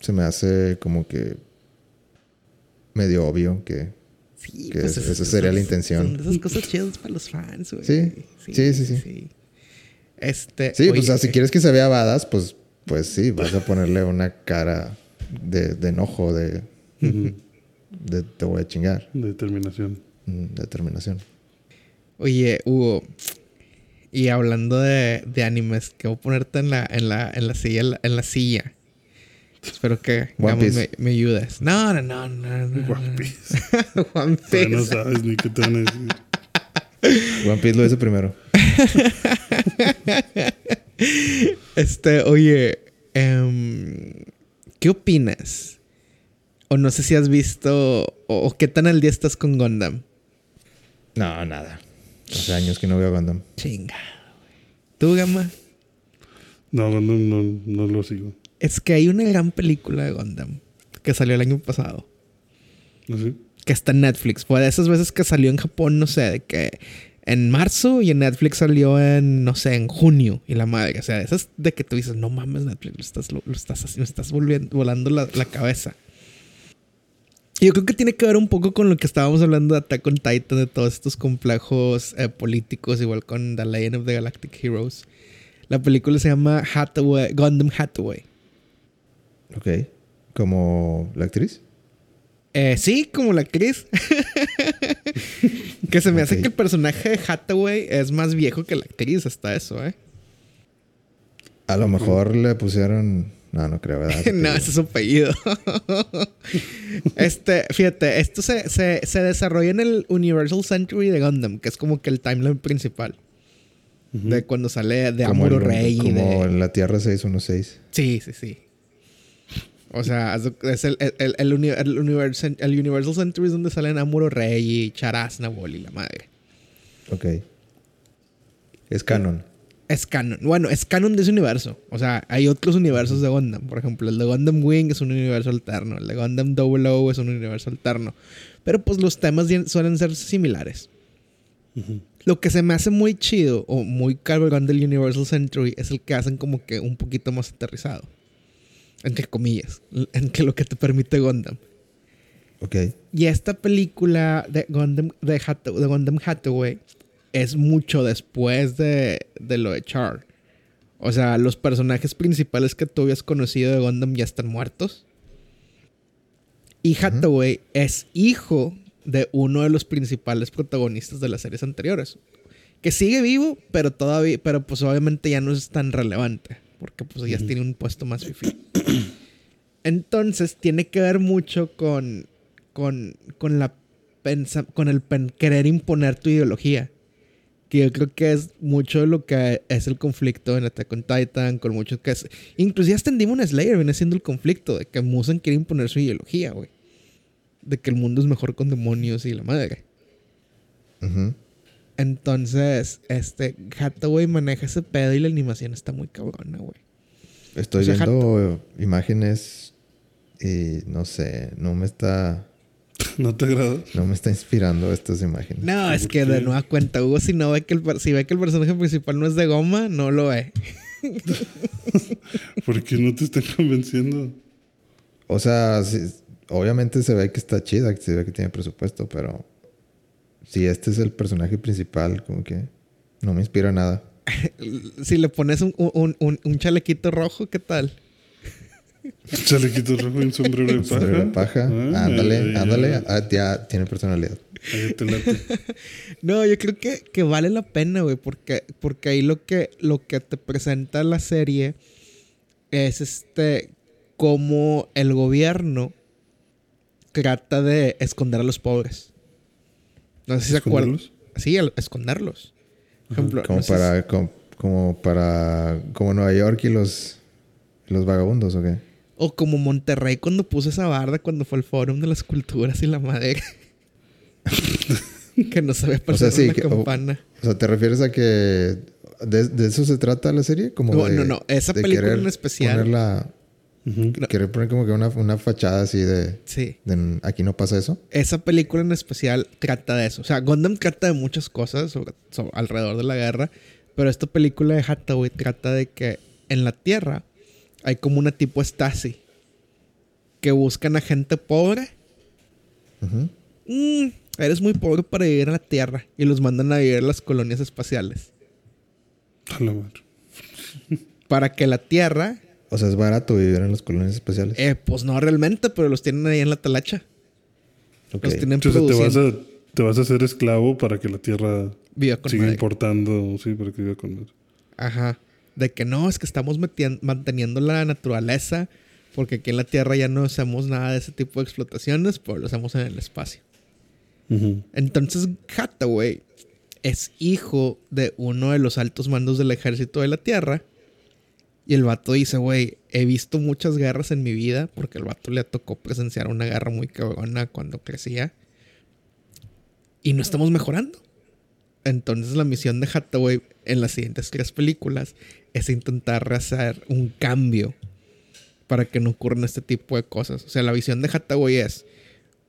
Se me hace como que. medio obvio que. Sí, Que pues esa es- sería la intención. Son esas cosas chidas para los fans, güey. Sí. Sí, sí, sí. Este. Sí, pues o sea, oye, si quieres que se vea badass, pues, pues sí, vas a ponerle una cara de, de enojo, de, de te voy a chingar, Determinación. mm, determinación. Oye, Hugo. Y hablando de, de animes, que voy a ponerte en la, en la, en la silla, en la, en la silla. Espero que digamos, me, me ayudes. No, no, no, no. no, One. Piece. One no sabes ni qué te van a decir. One Piece lo hice primero. Este, oye, em, ¿qué opinas? O no sé si has visto, o, o qué tan al día estás con Gundam. No, nada. Hace años que no veo Gundam. Chinga. ¿Tú, Gama? No, no, no, no lo sigo. Es que hay una gran película de Gundam que salió el año pasado. ¿No sé? Que está en Netflix. Fue de esas veces que salió en Japón, no sé, de que en marzo y en Netflix salió en, no sé, en junio. Y la madre, o sea, esas de que tú dices, no mames, Netflix, lo estás, lo, lo estás haciendo, me estás volviendo, volando la, la cabeza. Yo creo que tiene que ver un poco con lo que estábamos hablando de Attack on Titan, de todos estos complejos eh, políticos, igual con The Legend of the Galactic Heroes. La película se llama Hathaway, Gundam Hathaway. Ok. ¿Como la actriz? Eh, sí, como la actriz. que se me hace que el personaje de Hathaway es más viejo que la actriz, hasta eso, ¿eh? A lo mejor le pusieron. No, no creo, ¿verdad? no, ese es su apellido. este, fíjate, esto se, se, se desarrolla en el Universal Century de Gundam, que es como que el timeline principal. De cuando sale de Como, Amuro el- Rey. como de- en la Tierra 616. Sí, sí, sí. O sea, es el, el, el, el uni- el Universal, el Universal Century es donde salen Amuro Rey y Charaz Nabol y la madre. Ok. Es canon. Es canon. Bueno, es canon de ese universo. O sea, hay otros universos de Gundam. Por ejemplo, el de Gundam Wing es un universo alterno. El de Gundam Double O es un universo alterno. Pero pues los temas suelen ser similares. Lo que se me hace muy chido o muy cabrón del Universal Century es el que hacen como que un poquito más aterrizado. Entre comillas. En que lo que te permite Gundam. Ok. Y esta película de Gundam, de, Hatha- de Gundam Hathaway es mucho después de, de lo de Char. O sea, los personajes principales que tú habías conocido de Gundam ya están muertos. Y Hathaway es hijo de uno de los principales protagonistas de las series anteriores. Que sigue vivo, pero todavía, pero pues obviamente ya no es tan relevante. Porque pues ya tiene un puesto más fifi. Entonces tiene que ver mucho con, con, con la pensa- con el pen- querer imponer tu ideología. Que yo creo que es mucho de lo que es el conflicto en Attack on Titan, con muchos que es... Inclusive hasta en Demon Slayer viene siendo el conflicto de que Musan quiere imponer su ideología, güey. De que el mundo es mejor con demonios y la madre. Ujú. Entonces, este, Hathaway maneja ese pedo y la animación está muy cabrona, güey. Estoy O sea, viendo imágenes y no sé, no me está, ¿No te agrada? no me está inspirando estas imágenes. No, es ¿Por que de nueva cuenta, Hugo, si no ve que el, si ve que el personaje principal no es de goma, no lo ve. ¿Por qué no te están convenciendo? O sea, sí, obviamente se ve que está chida, que se ve que tiene presupuesto, pero si este es el personaje principal, como que no me inspira nada. Si le pones un, un- un- un chalequito rojo, ¿qué tal? Chalequito rojo y un sombrero de paja. Sombrero de paja, Ah, ándale, ándale, ay. ah, ya tiene personalidad. No, yo creo que, que vale la pena, güey, porque, porque ahí lo que, lo que te presenta la serie es este cómo el gobierno trata de esconder a los pobres. No sé si se acuerdan. ¿Esconderlos? Sí, esconderlos. Por ejemplo, Como no sé si- para, como, como para, como Nueva York y los, y los vagabundos, ¿o qué? O como Monterrey cuando puso esa barda cuando fue el Fórum de las Culturas y la madera. que no sabía O sea, pasar sí, una que- campana. O sea, ¿te refieres a que ¿De, de eso se trata la serie? Como No, de- no, no. Esa de película en especial- ponerla- querer poner como que una, una fachada así de, Sí. de, Aquí no pasa eso. Esa película en especial trata de eso. O sea, Gundam trata de muchas cosas sobre- sobre- alrededor de la guerra. Pero esta película de Hathaway trata de que en la Tierra hay como una tipo Stasi. Que buscan a gente pobre. Mm, eres muy pobre para vivir en la Tierra. Y los mandan a vivir a las colonias espaciales. A la madre. Para que la Tierra... O sea, es barato vivir en las colonias especiales. Eh, pues no realmente, pero los tienen ahí en la talacha. Ok. Los tienen Entonces te vas, a, te vas a hacer esclavo para que la tierra Viva con siga madre. importando, sí, para que viva con madre. Ajá. De que no, es que estamos manteniendo la naturaleza. Porque aquí en la Tierra ya no hacemos nada de ese tipo de explotaciones, pero lo hacemos en el espacio. Entonces, Hathaway es hijo de uno de los altos mandos del ejército de la Tierra. Y el vato dice, güey, he visto muchas guerras en mi vida, porque el vato le tocó presenciar una guerra muy cabrona cuando crecía. Y no estamos mejorando. Entonces la misión de Hathaway en las siguientes tres películas es intentar hacer un cambio para que no ocurran este tipo de cosas. O sea, la visión de Hathaway es,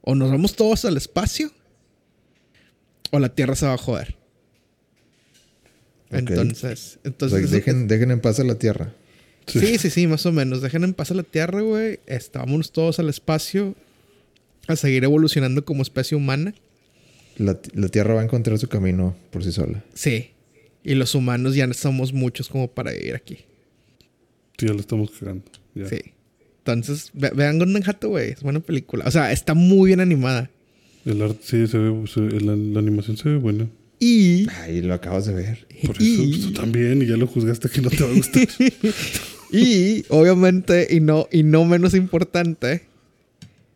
o nos vamos todos al espacio, o la Tierra se va a joder. Entonces, O sea, entonces dejen, dejen en paz a la Tierra. Sí, sí, sí, más o menos. Dejen en paz a la Tierra, güey. Este, vámonos todos al espacio a seguir evolucionando como especie humana. La, la Tierra va a encontrar su camino por sí sola. Sí. Y los humanos ya no somos muchos como para vivir aquí. Sí, ya lo estamos cagando. Ya. Sí. Entonces, ve- vean Golden Hathaway. Es buena película. O sea, está muy bien animada. El arte, sí, se ve, se- la, la animación se ve buena. Y... Ay, lo acabas de ver. Por eso y- pues, tú también, y ya lo juzgaste que no te va a gustar. Y, obviamente, y no, y no menos importante,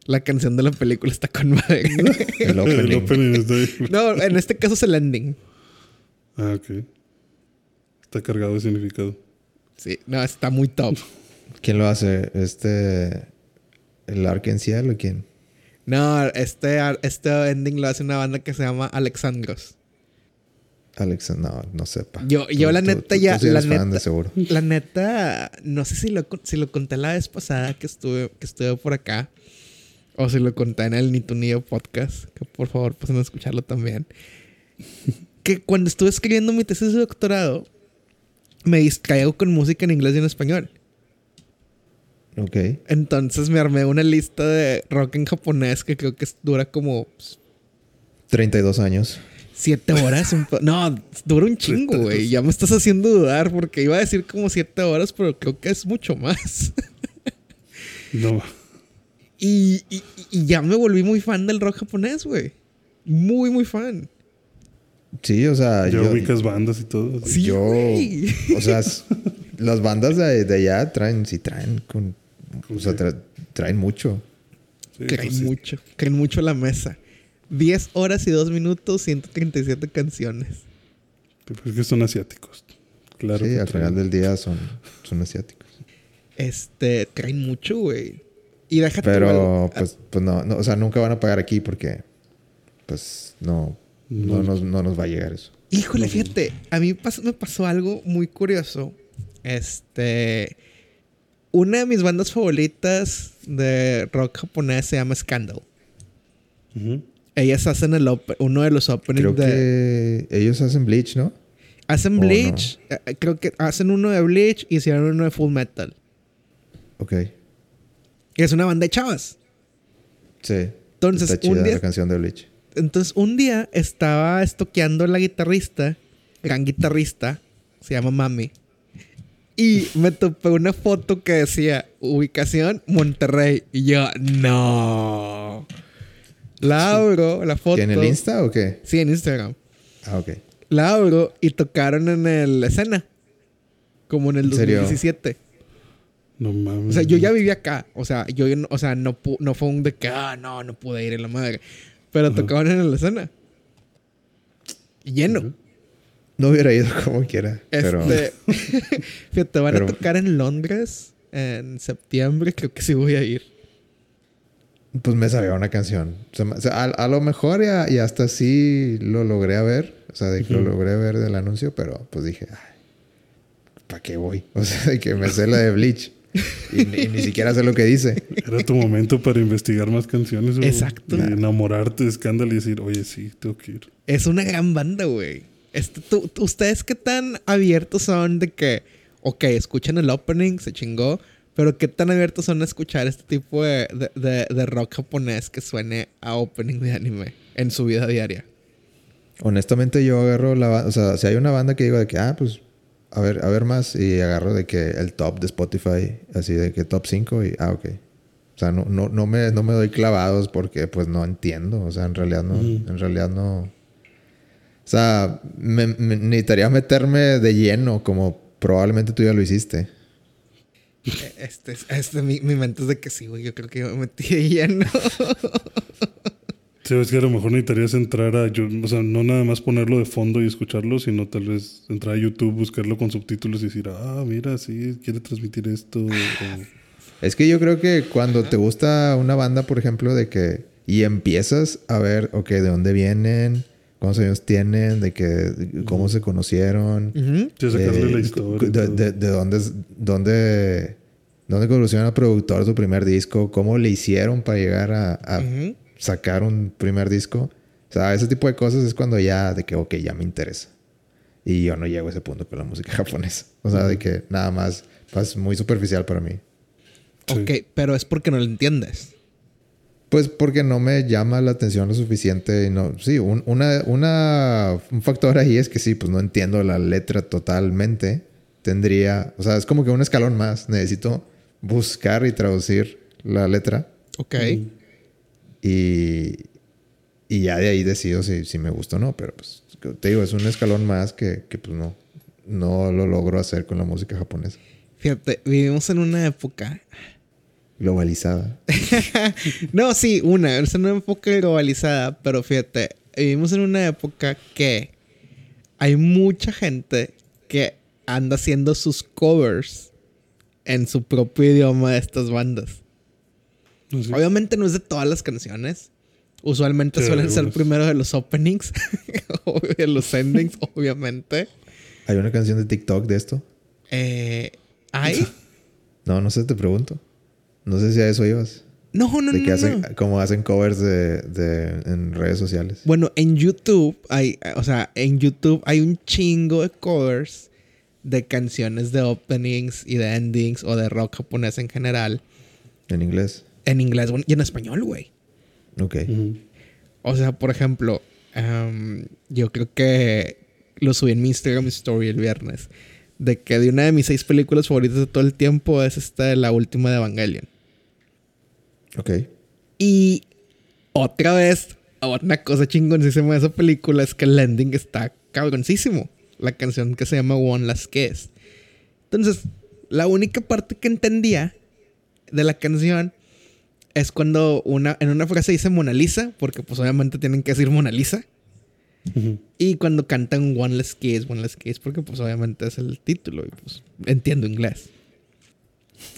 la canción de la película está con madre. El el opening. opening está ahí. no, en este caso es el ending. Ah, ok. Está cargado de significado. Sí, no, está muy top. ¿Quién lo hace? ¿Este. ¿El Arkansas o quién? No, este, este ending lo hace una banda que se llama Alexandros. Alex, no, no sepa. Yo- yo la neta ya- sí eres la fan neta- de seguro. La neta, no sé si lo, si lo conté la vez pasada que estuve, que estuve por acá. O si lo conté en el Ni tu ni yo podcast. Que por favor pasen a escucharlo también. que cuando estuve escribiendo mi tesis de doctorado, me distraigo con música en inglés y en español. Ok. Entonces me armé una lista de rock en japonés que creo que dura como pues, 32 años. siete horas. no, dura un chingo, güey. Ya me estás haciendo dudar porque iba a decir como siete horas, pero creo que es mucho más. No. Y, y- y ya me volví muy fan del rock japonés, güey. Muy, muy fan. Sí, o sea, yo. ubicas bandas y todo. Sí, yo. güey. O sea, las bandas de, de allá traen, sí traen con. O sea, tra- traen mucho. Sí, Creen pues sí. mucho. Creen mucho la mesa. 10 horas y 2 minutos, 137 canciones. Pues es que son asiáticos. Claro. sí, al traen. final del día son, son asiáticos. Este, traen mucho, güey. Y déjate Pero, igual- pues, pues no, no, o sea, nunca van a pagar aquí porque, pues, no, no, No. nos, no nos va a llegar eso. Híjole, fíjate, a mí pas- me pasó algo muy curioso. Este. Una de mis bandas favoritas de rock japonés se llama Scandal. Ujú. Ellas hacen el uno de los openings Creo de. que ellos hacen Bleach, ¿no? Hacen ¿O Bleach. eh, eh, Creo que hacen uno de Bleach y hicieron uno de Full Metal. Ok. Es una banda de chavas. Sí. Entonces, Está chida un día- la canción de Bleach. Entonces, un día estaba estoqueando la guitarrista, gran guitarrista, se llama Mami. Y me topé una foto que decía ubicación Monterrey. Y yo, no. La abro, la foto. ¿Que ¿En el Insta o qué? Sí, en Instagram. Ah, ok. La abro y tocaron en el escena. Como en el ¿En serio? 2017. No mames. O sea, yo ya vivía acá. O sea, yo, no- o sea, no, no fue un de que, ah, no, no pude ir en la madre. Pero Ajá. tocaban en la escena. Lleno. No hubiera ido como quiera. Pero Este, fíjate, van pero- a tocar en Londres en septiembre. Creo que sí voy a ir. pues me sabía una canción. O sea, a, a lo mejor ya, y hasta sí lo logré a ver. O sea, de que lo logré ver del anuncio, pero pues dije, ¿para qué voy? O sea, de que me sé la de Bleach. Y, ni- y ni siquiera sé lo que dice. Era tu momento para investigar más canciones. güey. Exacto. Y enamorarte de Scandal y decir, oye, sí, tengo que ir. Es una gran banda, güey. Este, tú- tú- ¿Ustedes qué tan abiertos son de que, ok, escuchan el opening, se chingó, pero qué tan abiertos son a escuchar este tipo de, de- de- de rock japonés que suene a opening de anime en su vida diaria? Honestamente, yo agarro la banda. O sea, si hay una banda que digo de que, ah, pues, a ver, a ver más. Y agarro de que el top de Spotify, así de que top 5 y, ah, ok. O sea, no, no, no, me, no me doy clavados porque, pues, no entiendo. O sea, en realidad no. En realidad no. O sea, me, me- necesitaría meterme de lleno, como probablemente tú ya lo hiciste. Este, este, mi, mi mente es de que sí, güey. Yo creo que yo me metí de lleno. Sí, es que a lo mejor necesitarías entrar a, yo- o sea, no nada más ponerlo de fondo y escucharlo, sino tal vez entrar a YouTube, buscarlo con subtítulos y decir, ah, mira, sí, quiere transmitir esto. o- Es que yo creo que cuando te gusta una banda, por ejemplo, de que y empiezas a ver, ok, de dónde vienen, cuántos años tienen, de que cómo se conocieron. Sí, sacarle eh, la historia. y de, de- de dónde, es- dónde, dónde conocieron al productor su primer disco, cómo le hicieron para llegar a, a. sacar un primer disco. O sea, ese tipo de cosas es cuando ya, de que, ok, ya me interesa. Y yo no llego a ese punto con la música japonesa. O sea, de que nada más es muy superficial para mí. Sí. Ok, pero es porque no lo entiendes. Pues porque no me llama la atención lo suficiente y no... Sí, un, una, una, un factor ahí es que sí, pues no entiendo la letra totalmente. Tendría... O sea, es como que un escalón más. Necesito buscar y traducir la letra Ok. y... Y ya de ahí decido si, si me gusta o no. Pero pues te digo, es un escalón más que, que pues no... No lo logro hacer con la música japonesa. Fíjate, vivimos en una época Globalizada. no, sí, una, es una época globalizada, pero fíjate, vivimos en una época que hay mucha gente que anda haciendo sus covers en su propio idioma de estas bandas. Obviamente no es de todas las canciones. Usualmente Sí, suelen ser primero de los openings o de los endings, obviamente. ¿Hay una canción de TikTok de esto? Eh, ¿Hay? No, no sé, te pregunto. No sé si a eso ibas. No, no, de no. que hacen, no. como hacen covers de, de- en redes sociales. Bueno, en YouTube hay, o sea, en YouTube hay un chingo de covers de canciones de openings y de endings o de rock japonés en general En inglés. En inglés y en español, güey. Ok. O sea, por ejemplo, em, yo creo que lo subí en mi Instagram Story el viernes. De que de una de mis seis películas favoritas de todo el tiempo es esta de la última de Evangelion. Ok. Y otra vez, una cosa chingoncísima de esa película es que el ending está cabroncísimo. La canción que se llama One Last Kiss. Entonces, la única parte que entendía de la canción es cuando una, en una frase dice Mona Lisa, porque pues obviamente tienen que decir Mona Lisa. Y cuando cantan One Less Kiss, One Less Kiss, porque pues obviamente es el título y pues entiendo inglés.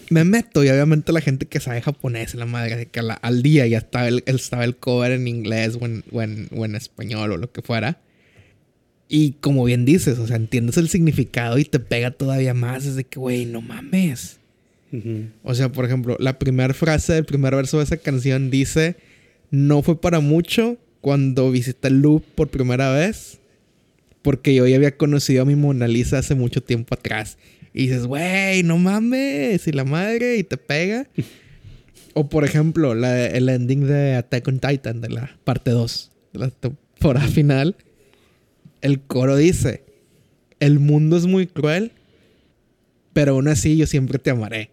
Me meto y obviamente la gente que sabe japonés, la madre, que la- al día ya estaba el, estaba el cover en inglés o en, o en- o en español o lo que fuera. Y como bien dices, o sea, entiendes el significado y te pega todavía más. Es de que, güey, no mames. O sea, por ejemplo, la primera frase del primer verso de esa canción dice: No fue para mucho cuando visité el loop por primera vez, porque yo ya había conocido a mi Mona Lisa hace mucho tiempo atrás. Y dices, güey, no mames, y la madre, y te pega. o por ejemplo, el ending de Attack on Titan, de la parte 2, de la temporada final. El coro dice: El mundo es muy cruel, pero aún así yo siempre te amaré.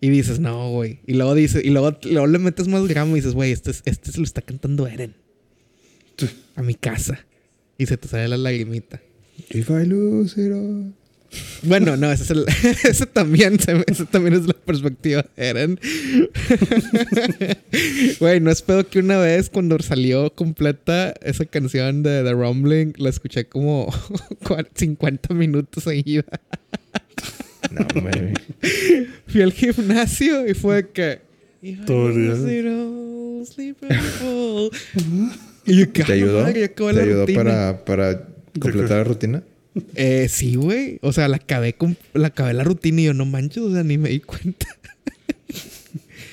Y dices, no, güey. Y luego dice, y luego, luego le metes más drama y dices, güey, este, es- este se lo está cantando Eren. A mi casa. Y se te sale la lagrimita. If I lose it all. Bueno, no, ese, es el- ese también, se- ese también es la perspectiva de Eren. Güey, no es pedo que una vez cuando salió completa esa canción de The Rumbling, la escuché como cua- 50 minutos seguida. No, hombre. Fui al gimnasio y fue que. Todo y yo, ¿qué ¿Te ayudó? madre? Acabé ¿Te la ayudó rutina. para, para completar la rutina? Eh, sí, güey. O sea, la acabé, con, la acabé la rutina y yo no manches, o sea, ni me di cuenta.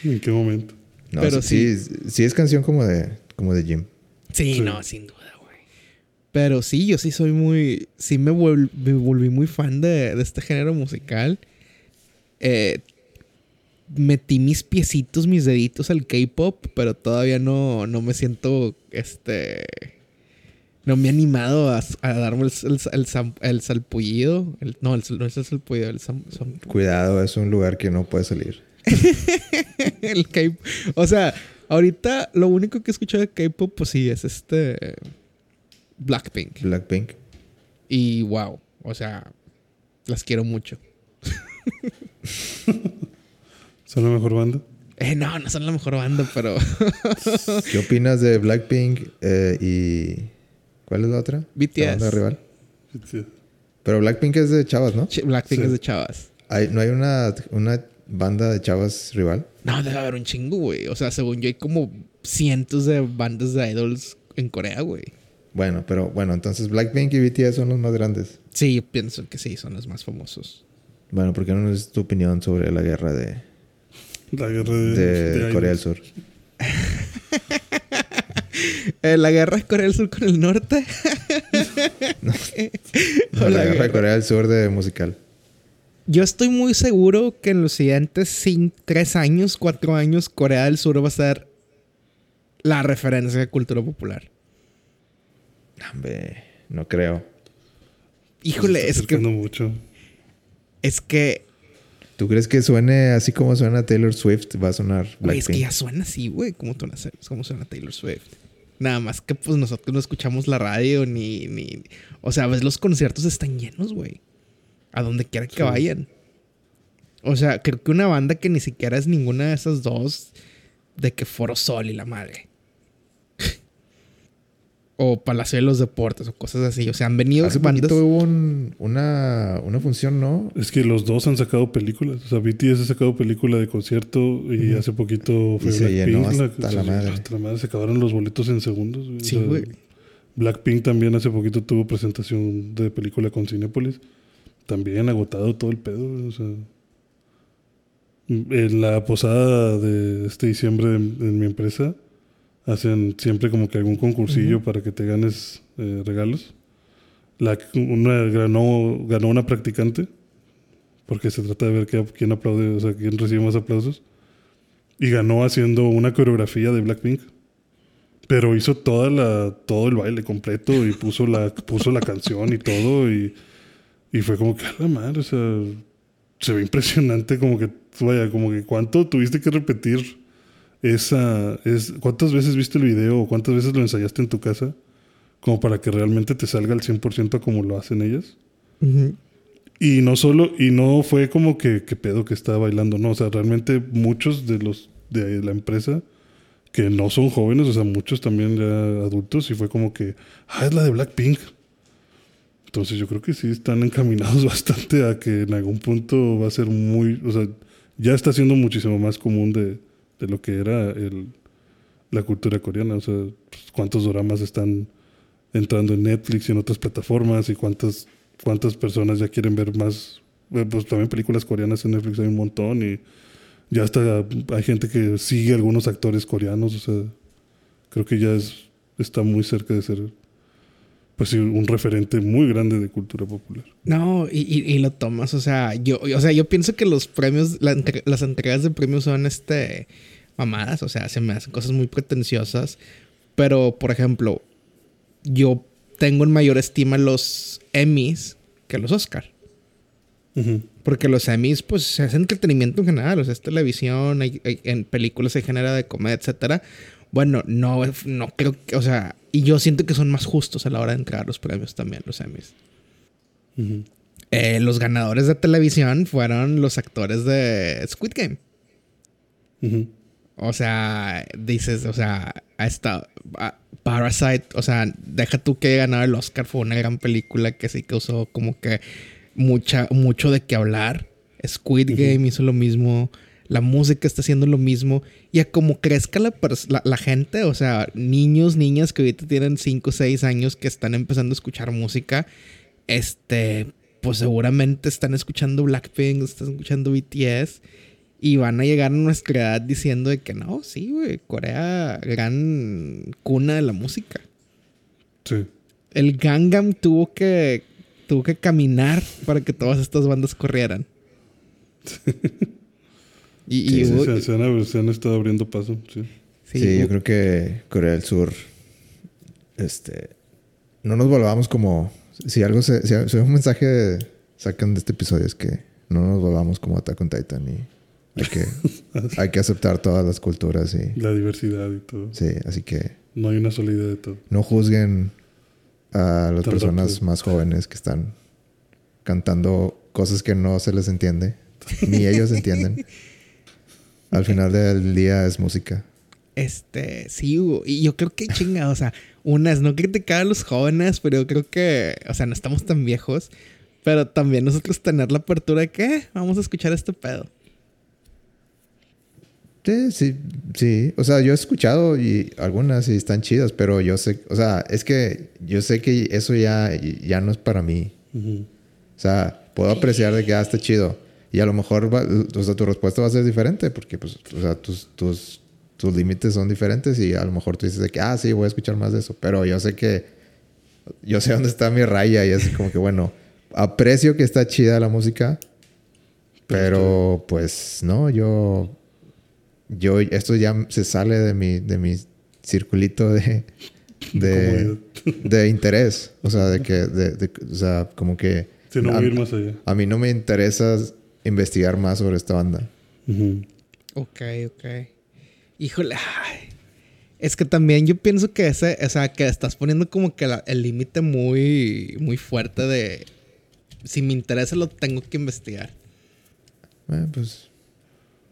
¿En qué momento? No, Pero sí, sí, sí es canción como de, como de Jim. Sí, Sí. no, sin duda. Pero sí, yo sí soy muy. Sí me, vol- me volví muy fan de, de este género musical. Eh, metí mis piecitos, mis deditos al K-pop, pero todavía no, no me siento. Este. No me he animado a, a darme el, el, el sam- el salpullido. El- no, el, no es el salpullido, el sam- sam- Cuidado, es un lugar que no puede salir. el K O sea, ahorita lo único que he escuchado de K-pop, pues sí, es este. Blackpink. Blackpink. Y wow, o sea, las quiero mucho. ¿Son la mejor banda? Eh, no, no son la mejor banda, pero. ¿Qué opinas de Blackpink eh, y. ¿Cuál es la otra? BTS. La banda rival. Sí. Pero Blackpink es de chavas, ¿no? Ch- Blackpink Sí. es de chavas. Hay- ¿No hay una, una banda de chavas rival? No, debe haber un chingo, güey. O sea, según yo, hay como cientos de bandas de idols en Corea, güey. Bueno, pero bueno, entonces Blackpink y BTS son los más grandes. Sí, yo pienso que sí, son los más famosos. Bueno, ¿por qué no nos es tu opinión sobre la guerra de, La guerra de, de de Corea del. Sur? Eh, la guerra de Corea del Sur con el norte. No, O la, guerra de Corea del Sur de musical. Yo estoy muy seguro que en los siguientes cin- tres años, cuatro años, Corea del Sur va a ser la referencia de cultura popular. Hombre, no creo. Híjole, es que, mucho. es que, ¿Tú crees que suene así como suena Taylor Swift? Va a sonar güey, es que Blackpink. ya suena así, güey, como suena, como suena Taylor Swift. Nada más que pues nosotros no escuchamos la radio ni, ni... O sea, ves los conciertos están llenos, güey. A donde quiera que Sí. vayan. O sea, creo que una banda que ni siquiera es ninguna de esas dos, de que Foro Sol y la madre. O Palacio de los Deportes o cosas así. O sea, han venido Hace bandas. poquito hubo un- una, una función, ¿no? Es que los dos han sacado películas. O sea, BTS ha sacado película de concierto y hace poquito fue Y se llenó Blackpink. hasta la se- madre. hasta la madre. Se acabaron los boletos en segundos. güey. O Sí, sea, güey. Blackpink también hace poquito tuvo presentación de película con Cinépolis. También agotado todo el pedo. güey, O sea, en la posada de este diciembre de- en mi empresa hacen siempre como que algún concursillo para que te ganes eh, regalos. La, una ganó, ganó una practicante porque se trata de ver qué- quién aplaude, o sea, quién recibe más aplausos. Y ganó haciendo una coreografía de Blackpink. Pero hizo toda la, todo el baile completo y puso la, puso la canción y todo. Y, y fue como que a la madre, o sea, se ve impresionante como que, vaya, como que cuánto tuviste que repetir esa, es, cuántas veces viste el video o cuántas veces lo ensayaste en tu casa como para que realmente te salga al 100% como lo hacen ellas. Y no solo, y no fue como que, que pedo que estaba bailando, no, o sea, realmente muchos de los de la empresa que no son jóvenes, o sea, muchos también ya adultos, y fue como que, ah, es la de Blackpink. Entonces yo creo que sí están encaminados bastante a que en algún punto va a ser muy, o sea, ya está siendo muchísimo más común de, de lo que era el, la cultura coreana, o sea, pues, cuántos dramas están entrando en Netflix y en otras plataformas y cuántas cuántas personas ya quieren ver más eh, pues también películas coreanas en Netflix hay un montón y ya hasta hay gente que sigue algunos actores coreanos o sea creo que ya es está muy cerca de ser pues sí, un referente muy grande de cultura popular No, y, y- y lo tomas, o sea, yo, o sea, yo pienso que los premios, la las entregas de premios son este mamadas, o sea, se me hacen cosas muy pretenciosas. Pero, por ejemplo, yo tengo en mayor estima los Emmys que los Oscar. Porque los Emmys, pues, es entretenimiento en general. O sea, es televisión, hay- hay- en películas se genera de comedia, etcétera. Bueno, no, no creo que, o sea, y yo siento que son más justos a la hora de entregar los premios también, los Emmys. Eh, los ganadores de televisión fueron los actores de Squid Game. O sea, dices, o sea, esta a- Parasite, o sea, deja tú que ganara el Oscar, fue una gran película que sí causó como que mucha, mucho de qué hablar. Squid. Game hizo lo mismo, la música está haciendo lo mismo. Y a como crezca la, la, la gente, o sea, niños, niñas que ahorita tienen 5 o 6 años que están empezando a escuchar música, este, pues seguramente están escuchando Blackpink, están escuchando BTS y van a llegar a nuestra edad diciendo de que no, sí, güey, Corea, gran cuna de la música. Sí. El Gangnam tuvo que tuvo que caminar para que todas estas bandas corrieran. y, Sí, y sí, hubo- se, se han, se han estado abriendo paso. Sí. sí, Sí, yo creo que Corea del Sur, este, no nos volvamos como, si algo se, si, si un mensaje sacan de este episodio es que no nos volvamos como Attack on Titan y hay que, hay que aceptar todas las culturas y, La diversidad y todo. sí, así que No hay una sola idea de todo. no juzguen a las Tan personas rápido. más jóvenes que están cantando cosas que no se les entiende, ni ellos entienden. Al final del día es música. Este, sí, hubo- y yo creo que chinga, o sea, unas, no criticar a los jóvenes, pero yo creo que, o sea, no estamos tan viejos, pero también nosotros tener la apertura de que vamos a escuchar este pedo. Sí, sí, sí. O sea, yo he escuchado y algunas y están chidas, pero yo sé, o sea, es que yo sé que eso ya, ya no es para mí. O sea, puedo apreciar de que ah, está chido. Y a lo mejor va- o sea, tu respuesta va a ser diferente porque, pues, o sea, tus, tus, tus límites son diferentes y a lo mejor tú dices de que, ah, sí, voy a escuchar más de eso. Pero yo sé que, yo sé dónde está mi raya y es como que, bueno, aprecio que está chida la música, pero pues, no, yo, yo, esto ya se sale de mi, de mi circulito de, de, de interés. O sea, de que, de, de- o sea, como que... Sí, no a- a ir más allá. a mí no me interesa investigar más sobre esta banda. Ujú. Ok, ok. Híjole, ay. Es que también yo pienso que ese, o sea, que estás poniendo como que la- el límite muy, muy fuerte de si me interesa lo tengo que investigar. Eh, pues,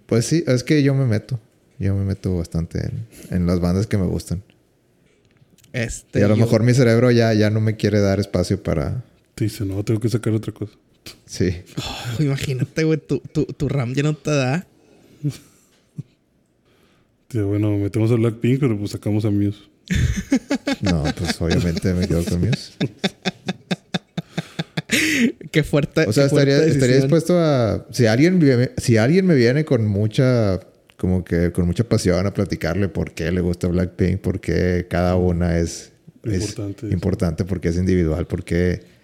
pues sí, es que yo me meto. Yo me meto bastante en, en las bandas que me gustan. Este, y a lo yo- mejor mi cerebro ya, ya no me quiere dar espacio para... Te dice, no, tengo que sacar otra cosa. Sí. Oh, imagínate, güey, tu, tu, tu RAM ya no te da. Dice, bueno, metemos a Blackpink, pero pues sacamos a Muse. No, pues obviamente me quedo con míos. Qué fuerte. O sea, estaría, estaría dispuesto a... Si alguien, si alguien me viene con mucha... Como que con mucha pasión a platicarle por qué le gusta Blackpink, por qué cada una es... es Importante. importante, porque es individual, porque...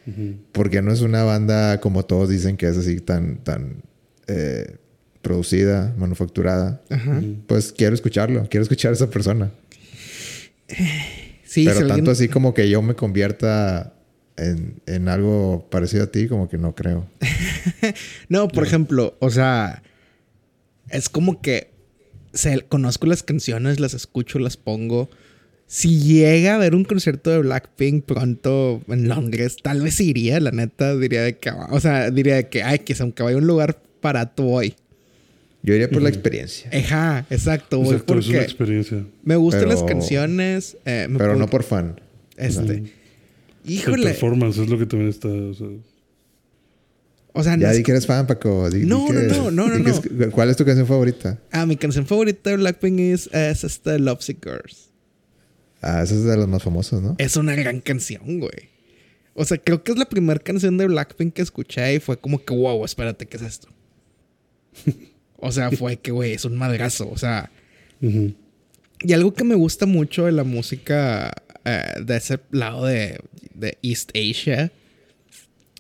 Porque no es una banda como todos dicen que es así tan, tan eh, producida, manufacturada. Ajá. Pues quiero escucharlo, quiero escuchar a esa persona. Sí, Pero alguien- tanto así como que yo me convierta en, en algo parecido a ti, como que no creo. No, por ejemplo, o sea, es como que se, conozco las canciones, las escucho, las pongo. Si llega a haber un concierto de Blackpink pronto en Londres, tal vez iría, la neta, diría de que, o sea, diría de que, ay, que aunque vaya a un lugar barato voy. Yo iría por la experiencia, Ajá, exacto, voy Exacto, es una porque experiencia. me gustan Pero- las canciones. eh, me pero puedo- no por fan. Este. El Híjole. performance es lo que también está. O sea, O sea, no Ya es- di que eres fan, Paco. Di- di No, que- no, no, no, no, es- ¿Cuál es tu canción favorita? Ah, mi canción favorita de Blackpink es, es este Girls. Ah, esa es de las más famosas, ¿no? Es una gran canción, güey. O sea, creo que es la primera canción de Blackpink que escuché y fue como que, wow, espérate, ¿qué es esto? o sea, fue que, güey, es un madrazo. O sea, y algo que me gusta mucho de la música eh, de ese lado de, de East Asia,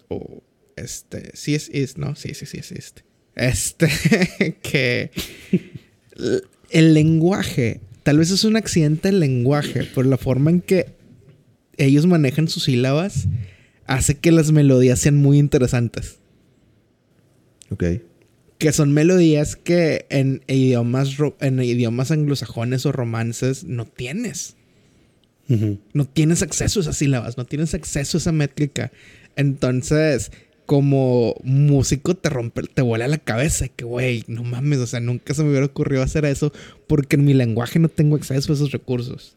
o este, sí es East, ¿no? Sí, sí, sí es East. Este, que el lenguaje, tal vez es un accidente el lenguaje, pero la forma en que ellos manejan sus sílabas hace que las melodías sean muy interesantes. Ok. Que son melodías que en idiomas, en idiomas anglosajones o romances no tienes. No tienes acceso a esas sílabas, no tienes acceso a esa métrica. Entonces, como músico te rompe, te vuela la cabeza. Que, güey, no mames, o sea, nunca se me hubiera ocurrido hacer eso porque en mi lenguaje no tengo acceso a esos recursos.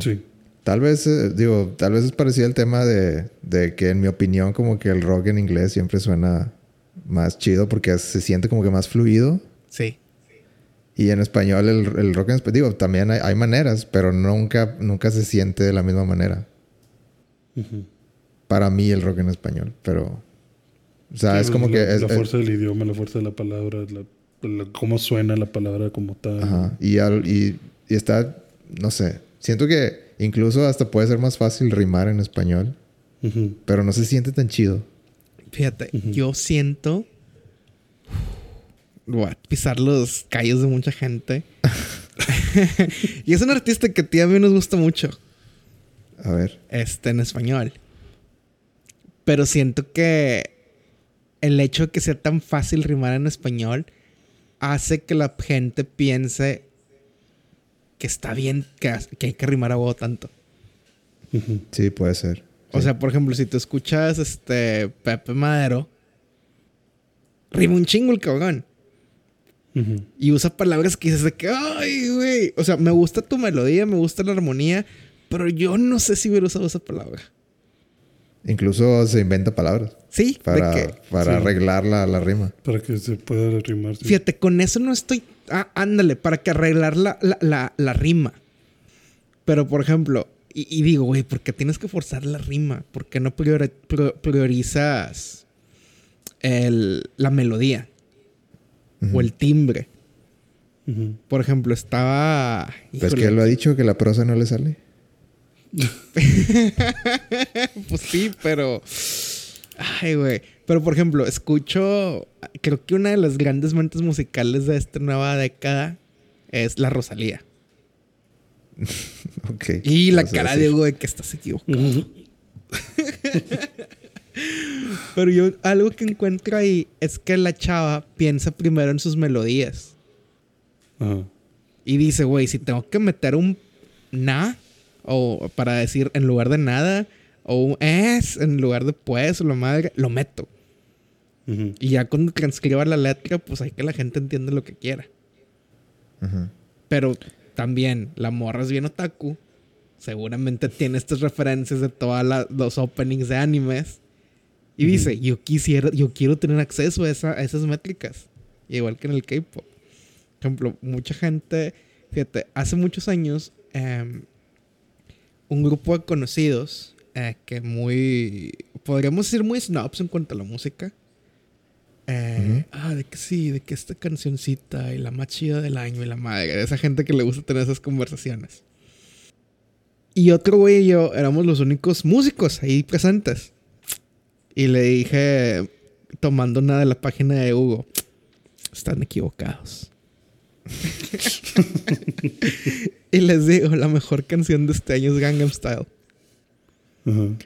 Sí. Tal vez, eh, digo, tal vez es parecido al tema de, de que en mi opinión como que el rock en inglés siempre suena más chido porque se siente como que más fluido. Sí. Y en español el, el rock en español, digo, también hay, hay maneras, pero nunca, nunca se siente de la misma manera. Para mí el rock en español, pero... O sea, Sí, es como la, que... es- la es- fuerza del idioma, la fuerza de la palabra, la- la- cómo suena la palabra como tal. Ajá. Y, al- y, y está, no sé, siento que incluso hasta puede ser más fácil rimar en español, pero no se siente tan chido. Fíjate, yo siento. Pisar los callos de mucha gente. y es un artista que a ti y a mí nos gusta mucho. A ver. Este, en español. Pero siento que el hecho de que sea tan fácil rimar en español hace que la gente piense que está bien que, que hay que rimar a huevo tanto. Sí, puede ser. O sea, por ejemplo, si tú escuchas este Pepe Madero, rima un chingo el cabrón. Y usa palabras que dices de que, ay, güey. O sea, me gusta tu melodía, me gusta la armonía, pero yo no sé si hubiera usado esa palabra. Incluso se inventa palabras Sí, para, de para sí. arreglar la, la rima. Para que se pueda rimar. sí. Fíjate, con eso no estoy. Ah, ándale, para que arreglar la, la, la, la rima. Pero, por ejemplo, y, y digo, güey, ¿por qué tienes que forzar la rima? ¿Por qué no priori- pro- priorizas el, la melodía o el timbre? Por ejemplo, estaba. Pues híjole, que él lo ha dicho que la prosa no le sale. Pues sí, pero. Ay, güey. Pero por ejemplo, escucho. Creo que una de las grandes mentes musicales de esta nueva década es la Rosalía. Ok. Y la cara de Hugo de que estás equivocado. Pero yo, algo que encuentro ahí es que la chava piensa primero en sus melodías. Y dice, güey, si tengo que meter un na, o para decir en lugar de nada, o un es en lugar de pues, o la madre, lo meto. Y ya cuando transcriba la letra, pues hay que la gente entienda lo que quiera. Pero también, la morra es bien otaku. Seguramente tiene estas referencias de todos los openings de animes. Y dice, yo quisiera, yo quiero tener acceso a, esa- a esas métricas. Igual que en el K-pop. Por ejemplo, mucha gente, fíjate, hace muchos años, em, un grupo de conocidos eh, que muy, podríamos decir muy snobs en cuanto a la música. Eh, Ah, de que sí, de que esta cancioncita y la más chida del año y la madre. de Esa gente que le gusta tener esas conversaciones. Y otro güey y yo éramos los únicos músicos ahí presentes. Y le dije, tomando una de la página de Hugo, están equivocados. y les digo, la mejor canción de este año es Gangnam Style.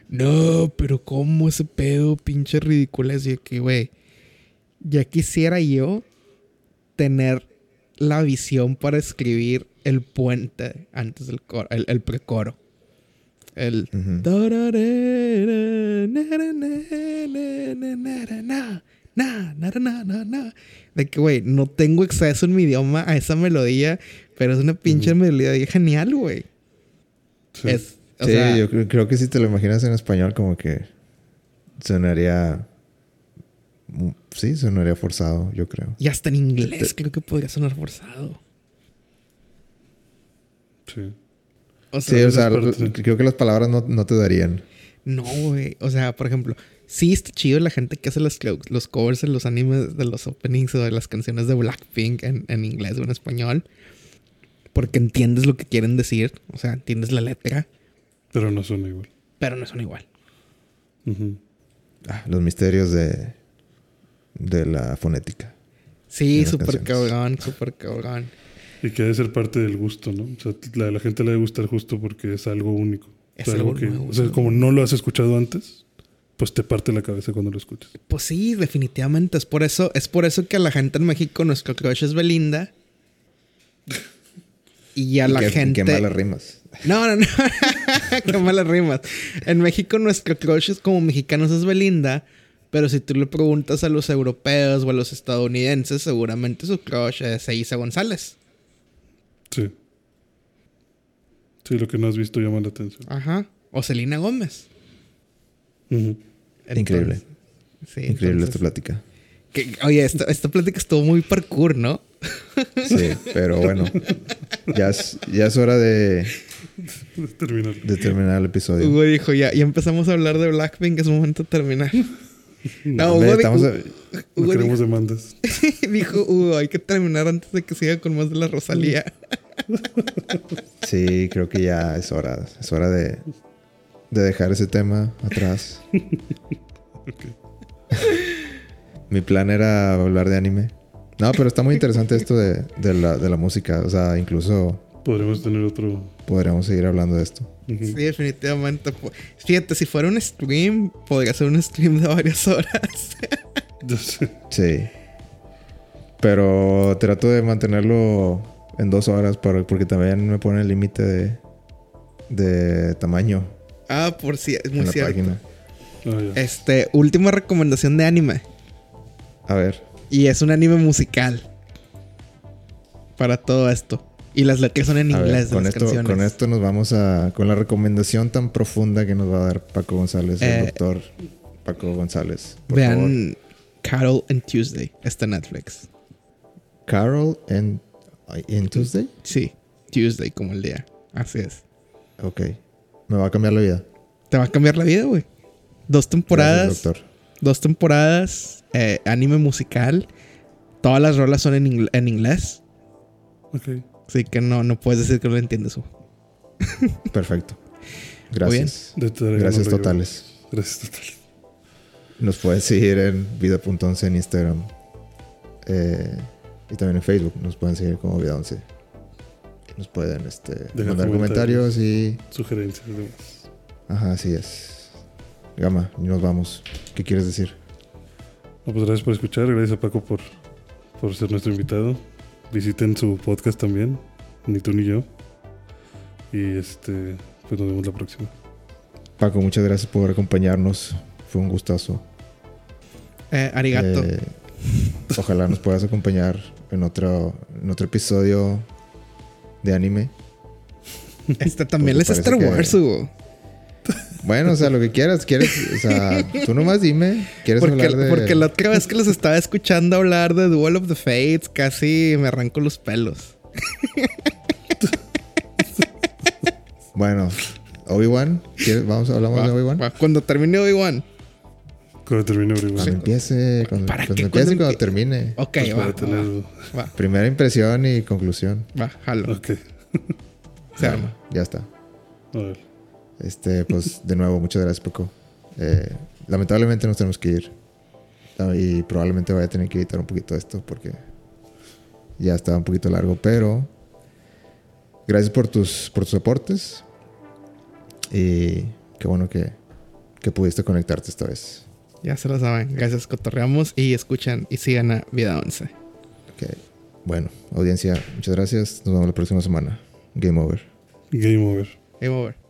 No, pero ¿cómo ese pedo, pinche ridículo? Y que, güey, ya quisiera yo tener la visión para escribir el puente antes del coro, el, el precoro. El... Na, na, na. De que, güey, no tengo acceso en mi idioma a esa melodía, pero es una pinche melodía genial, güey. Sí. Es, o sí, sea, yo creo, creo que si te lo imaginas en español, como que sonaría. mm, Sí, sonaría forzado, yo creo. Y hasta en inglés creo que podría sonar forzado. Sí. O Sí, sea, o creo que las palabras no, no te darían. no, güey. O sea, por ejemplo, sí está chido la gente que hace los, los covers de los animes, de los openings o de las canciones de Blackpink en, en inglés o en español. Porque entiendes lo que quieren decir. O sea, entiendes la letra. Pero no suena igual. Pero no son igual. Ah, los misterios de, de la fonética. Sí, súper cabrón, súper cabrón. Y que debe ser parte del gusto, ¿no? O sea, la, la gente le debe gustar justo porque es algo único. Es O sea, algo que, nuevo, o sea, como no lo has escuchado antes, pues te parte la cabeza cuando lo escuchas. Pues sí, definitivamente. Es por eso, es por eso que a la gente en México nuestro crush es Belinda. Y a Y la qué- gente. Qué malas rimas. No, no, no. Qué malas rimas. En México nuestro crush es como mexicanos es Belinda. Pero si tú le preguntas a los europeos o a los estadounidenses, seguramente su crush es Eiza González. Sí. Sí, lo que no has visto llama la atención. Ajá. O Selena Gómez. Increíble. Entonces- Sí, Increíble entonces- esta plática. Que- oye, esta, esta plática estuvo muy parkour, ¿no? Sí, pero bueno. Ya es, ya es hora de, Terminar. de terminar el episodio. Hugo dijo, ya, ya empezamos a hablar de Blackpink, es momento de terminar. No, Hombre, Hugo, estamos a- No Hugo queremos demandas. dijo, dijo, Hugo, hay que terminar antes de que siga con más de la Rosalía. Sí, creo que ya es hora. Es hora de, de dejar ese tema atrás. Mi plan era hablar de anime. No, pero está muy interesante esto de, de la, de la música. O sea, incluso Podremos tener otro. podríamos seguir hablando de esto. Sí, definitivamente. Fíjate, si fuera un stream, podría ser un stream de varias horas. Sí. Pero trato de mantenerlo en dos horas para- porque también me pone el límite de, de tamaño ah, por si, es muy cierto. página. Ah. Este, última recomendación de anime. A ver. Y es un anime musical. Para todo esto. Y las letras son en A ver, inglés de con, las esto, canciones. con esto nos vamos a... Con la recomendación tan profunda que nos va a dar Paco González, el Eh, doctor Paco González. Por favor. Vean Carol and Tuesday. Está Netflix. Carol and... ¿En Tuesday? Sí, Tuesday como el día. Así es. Ok. Me va a cambiar la vida. Te va a cambiar la vida, güey. Dos temporadas. Gracias, doctor. Dos temporadas. Eh, anime musical. Todas las rolas son en, ingl- en inglés. Ok. Así que no, no puedes decir que no lo entiendes. Perfecto. Gracias. Gracias totales. Gracias totales. Nos pueden seguir en vida.11 en Instagram. Eh, y también en Facebook. Nos pueden seguir como vida11. Nos pueden este, Dejar mandar comentarios y... Sugerencias. Ajá, así es. Gama, y nos vamos. ¿Qué quieres decir? No, pues gracias por escuchar. Gracias a Paco por, por ser nuestro invitado. Visiten su podcast también. Ni tú ni yo. Y este, pues nos vemos la próxima. Paco, muchas gracias por acompañarnos. Fue un gustazo. Eh, arigato. Eh, ojalá nos puedas acompañar en otro, en otro episodio de anime. este también es Star que- Wars, Hugo. Bueno, o sea, lo que quieras, quieres, o sea, tú nomás dime, ¿quieres Porque, hablar de porque la otra vez que los estaba escuchando hablar de Duel of the Fates, casi me arranco los pelos. Bueno, Obi-Wan, ¿quieres- vamos hablamos Va, de Obi-Wan. Cuando termine Obi-Wan. Cuando termine Cuando Obi-Wan. empiece, cuando, ¿Para cuando qué? empiece, Cuando cuando termine. Ok, Pues va, va, Primera impresión y conclusión. va, jalo. Ok. Se arma. Ya está. A ver. Este, pues de nuevo, muchas gracias, Paco. Eh, lamentablemente nos tenemos que ir. Ah, Y probablemente vaya a tener que editar un poquito esto porque ya está un poquito largo, pero gracias por tus, por tus aportes. Y qué bueno que, que pudiste conectarte esta vez. Ya se lo saben. Gracias, cotorreamos y escuchan y sigan a Vida 11. Ok. Bueno, audiencia, muchas gracias. Nos vemos la próxima semana. Game over. Game over. Game over.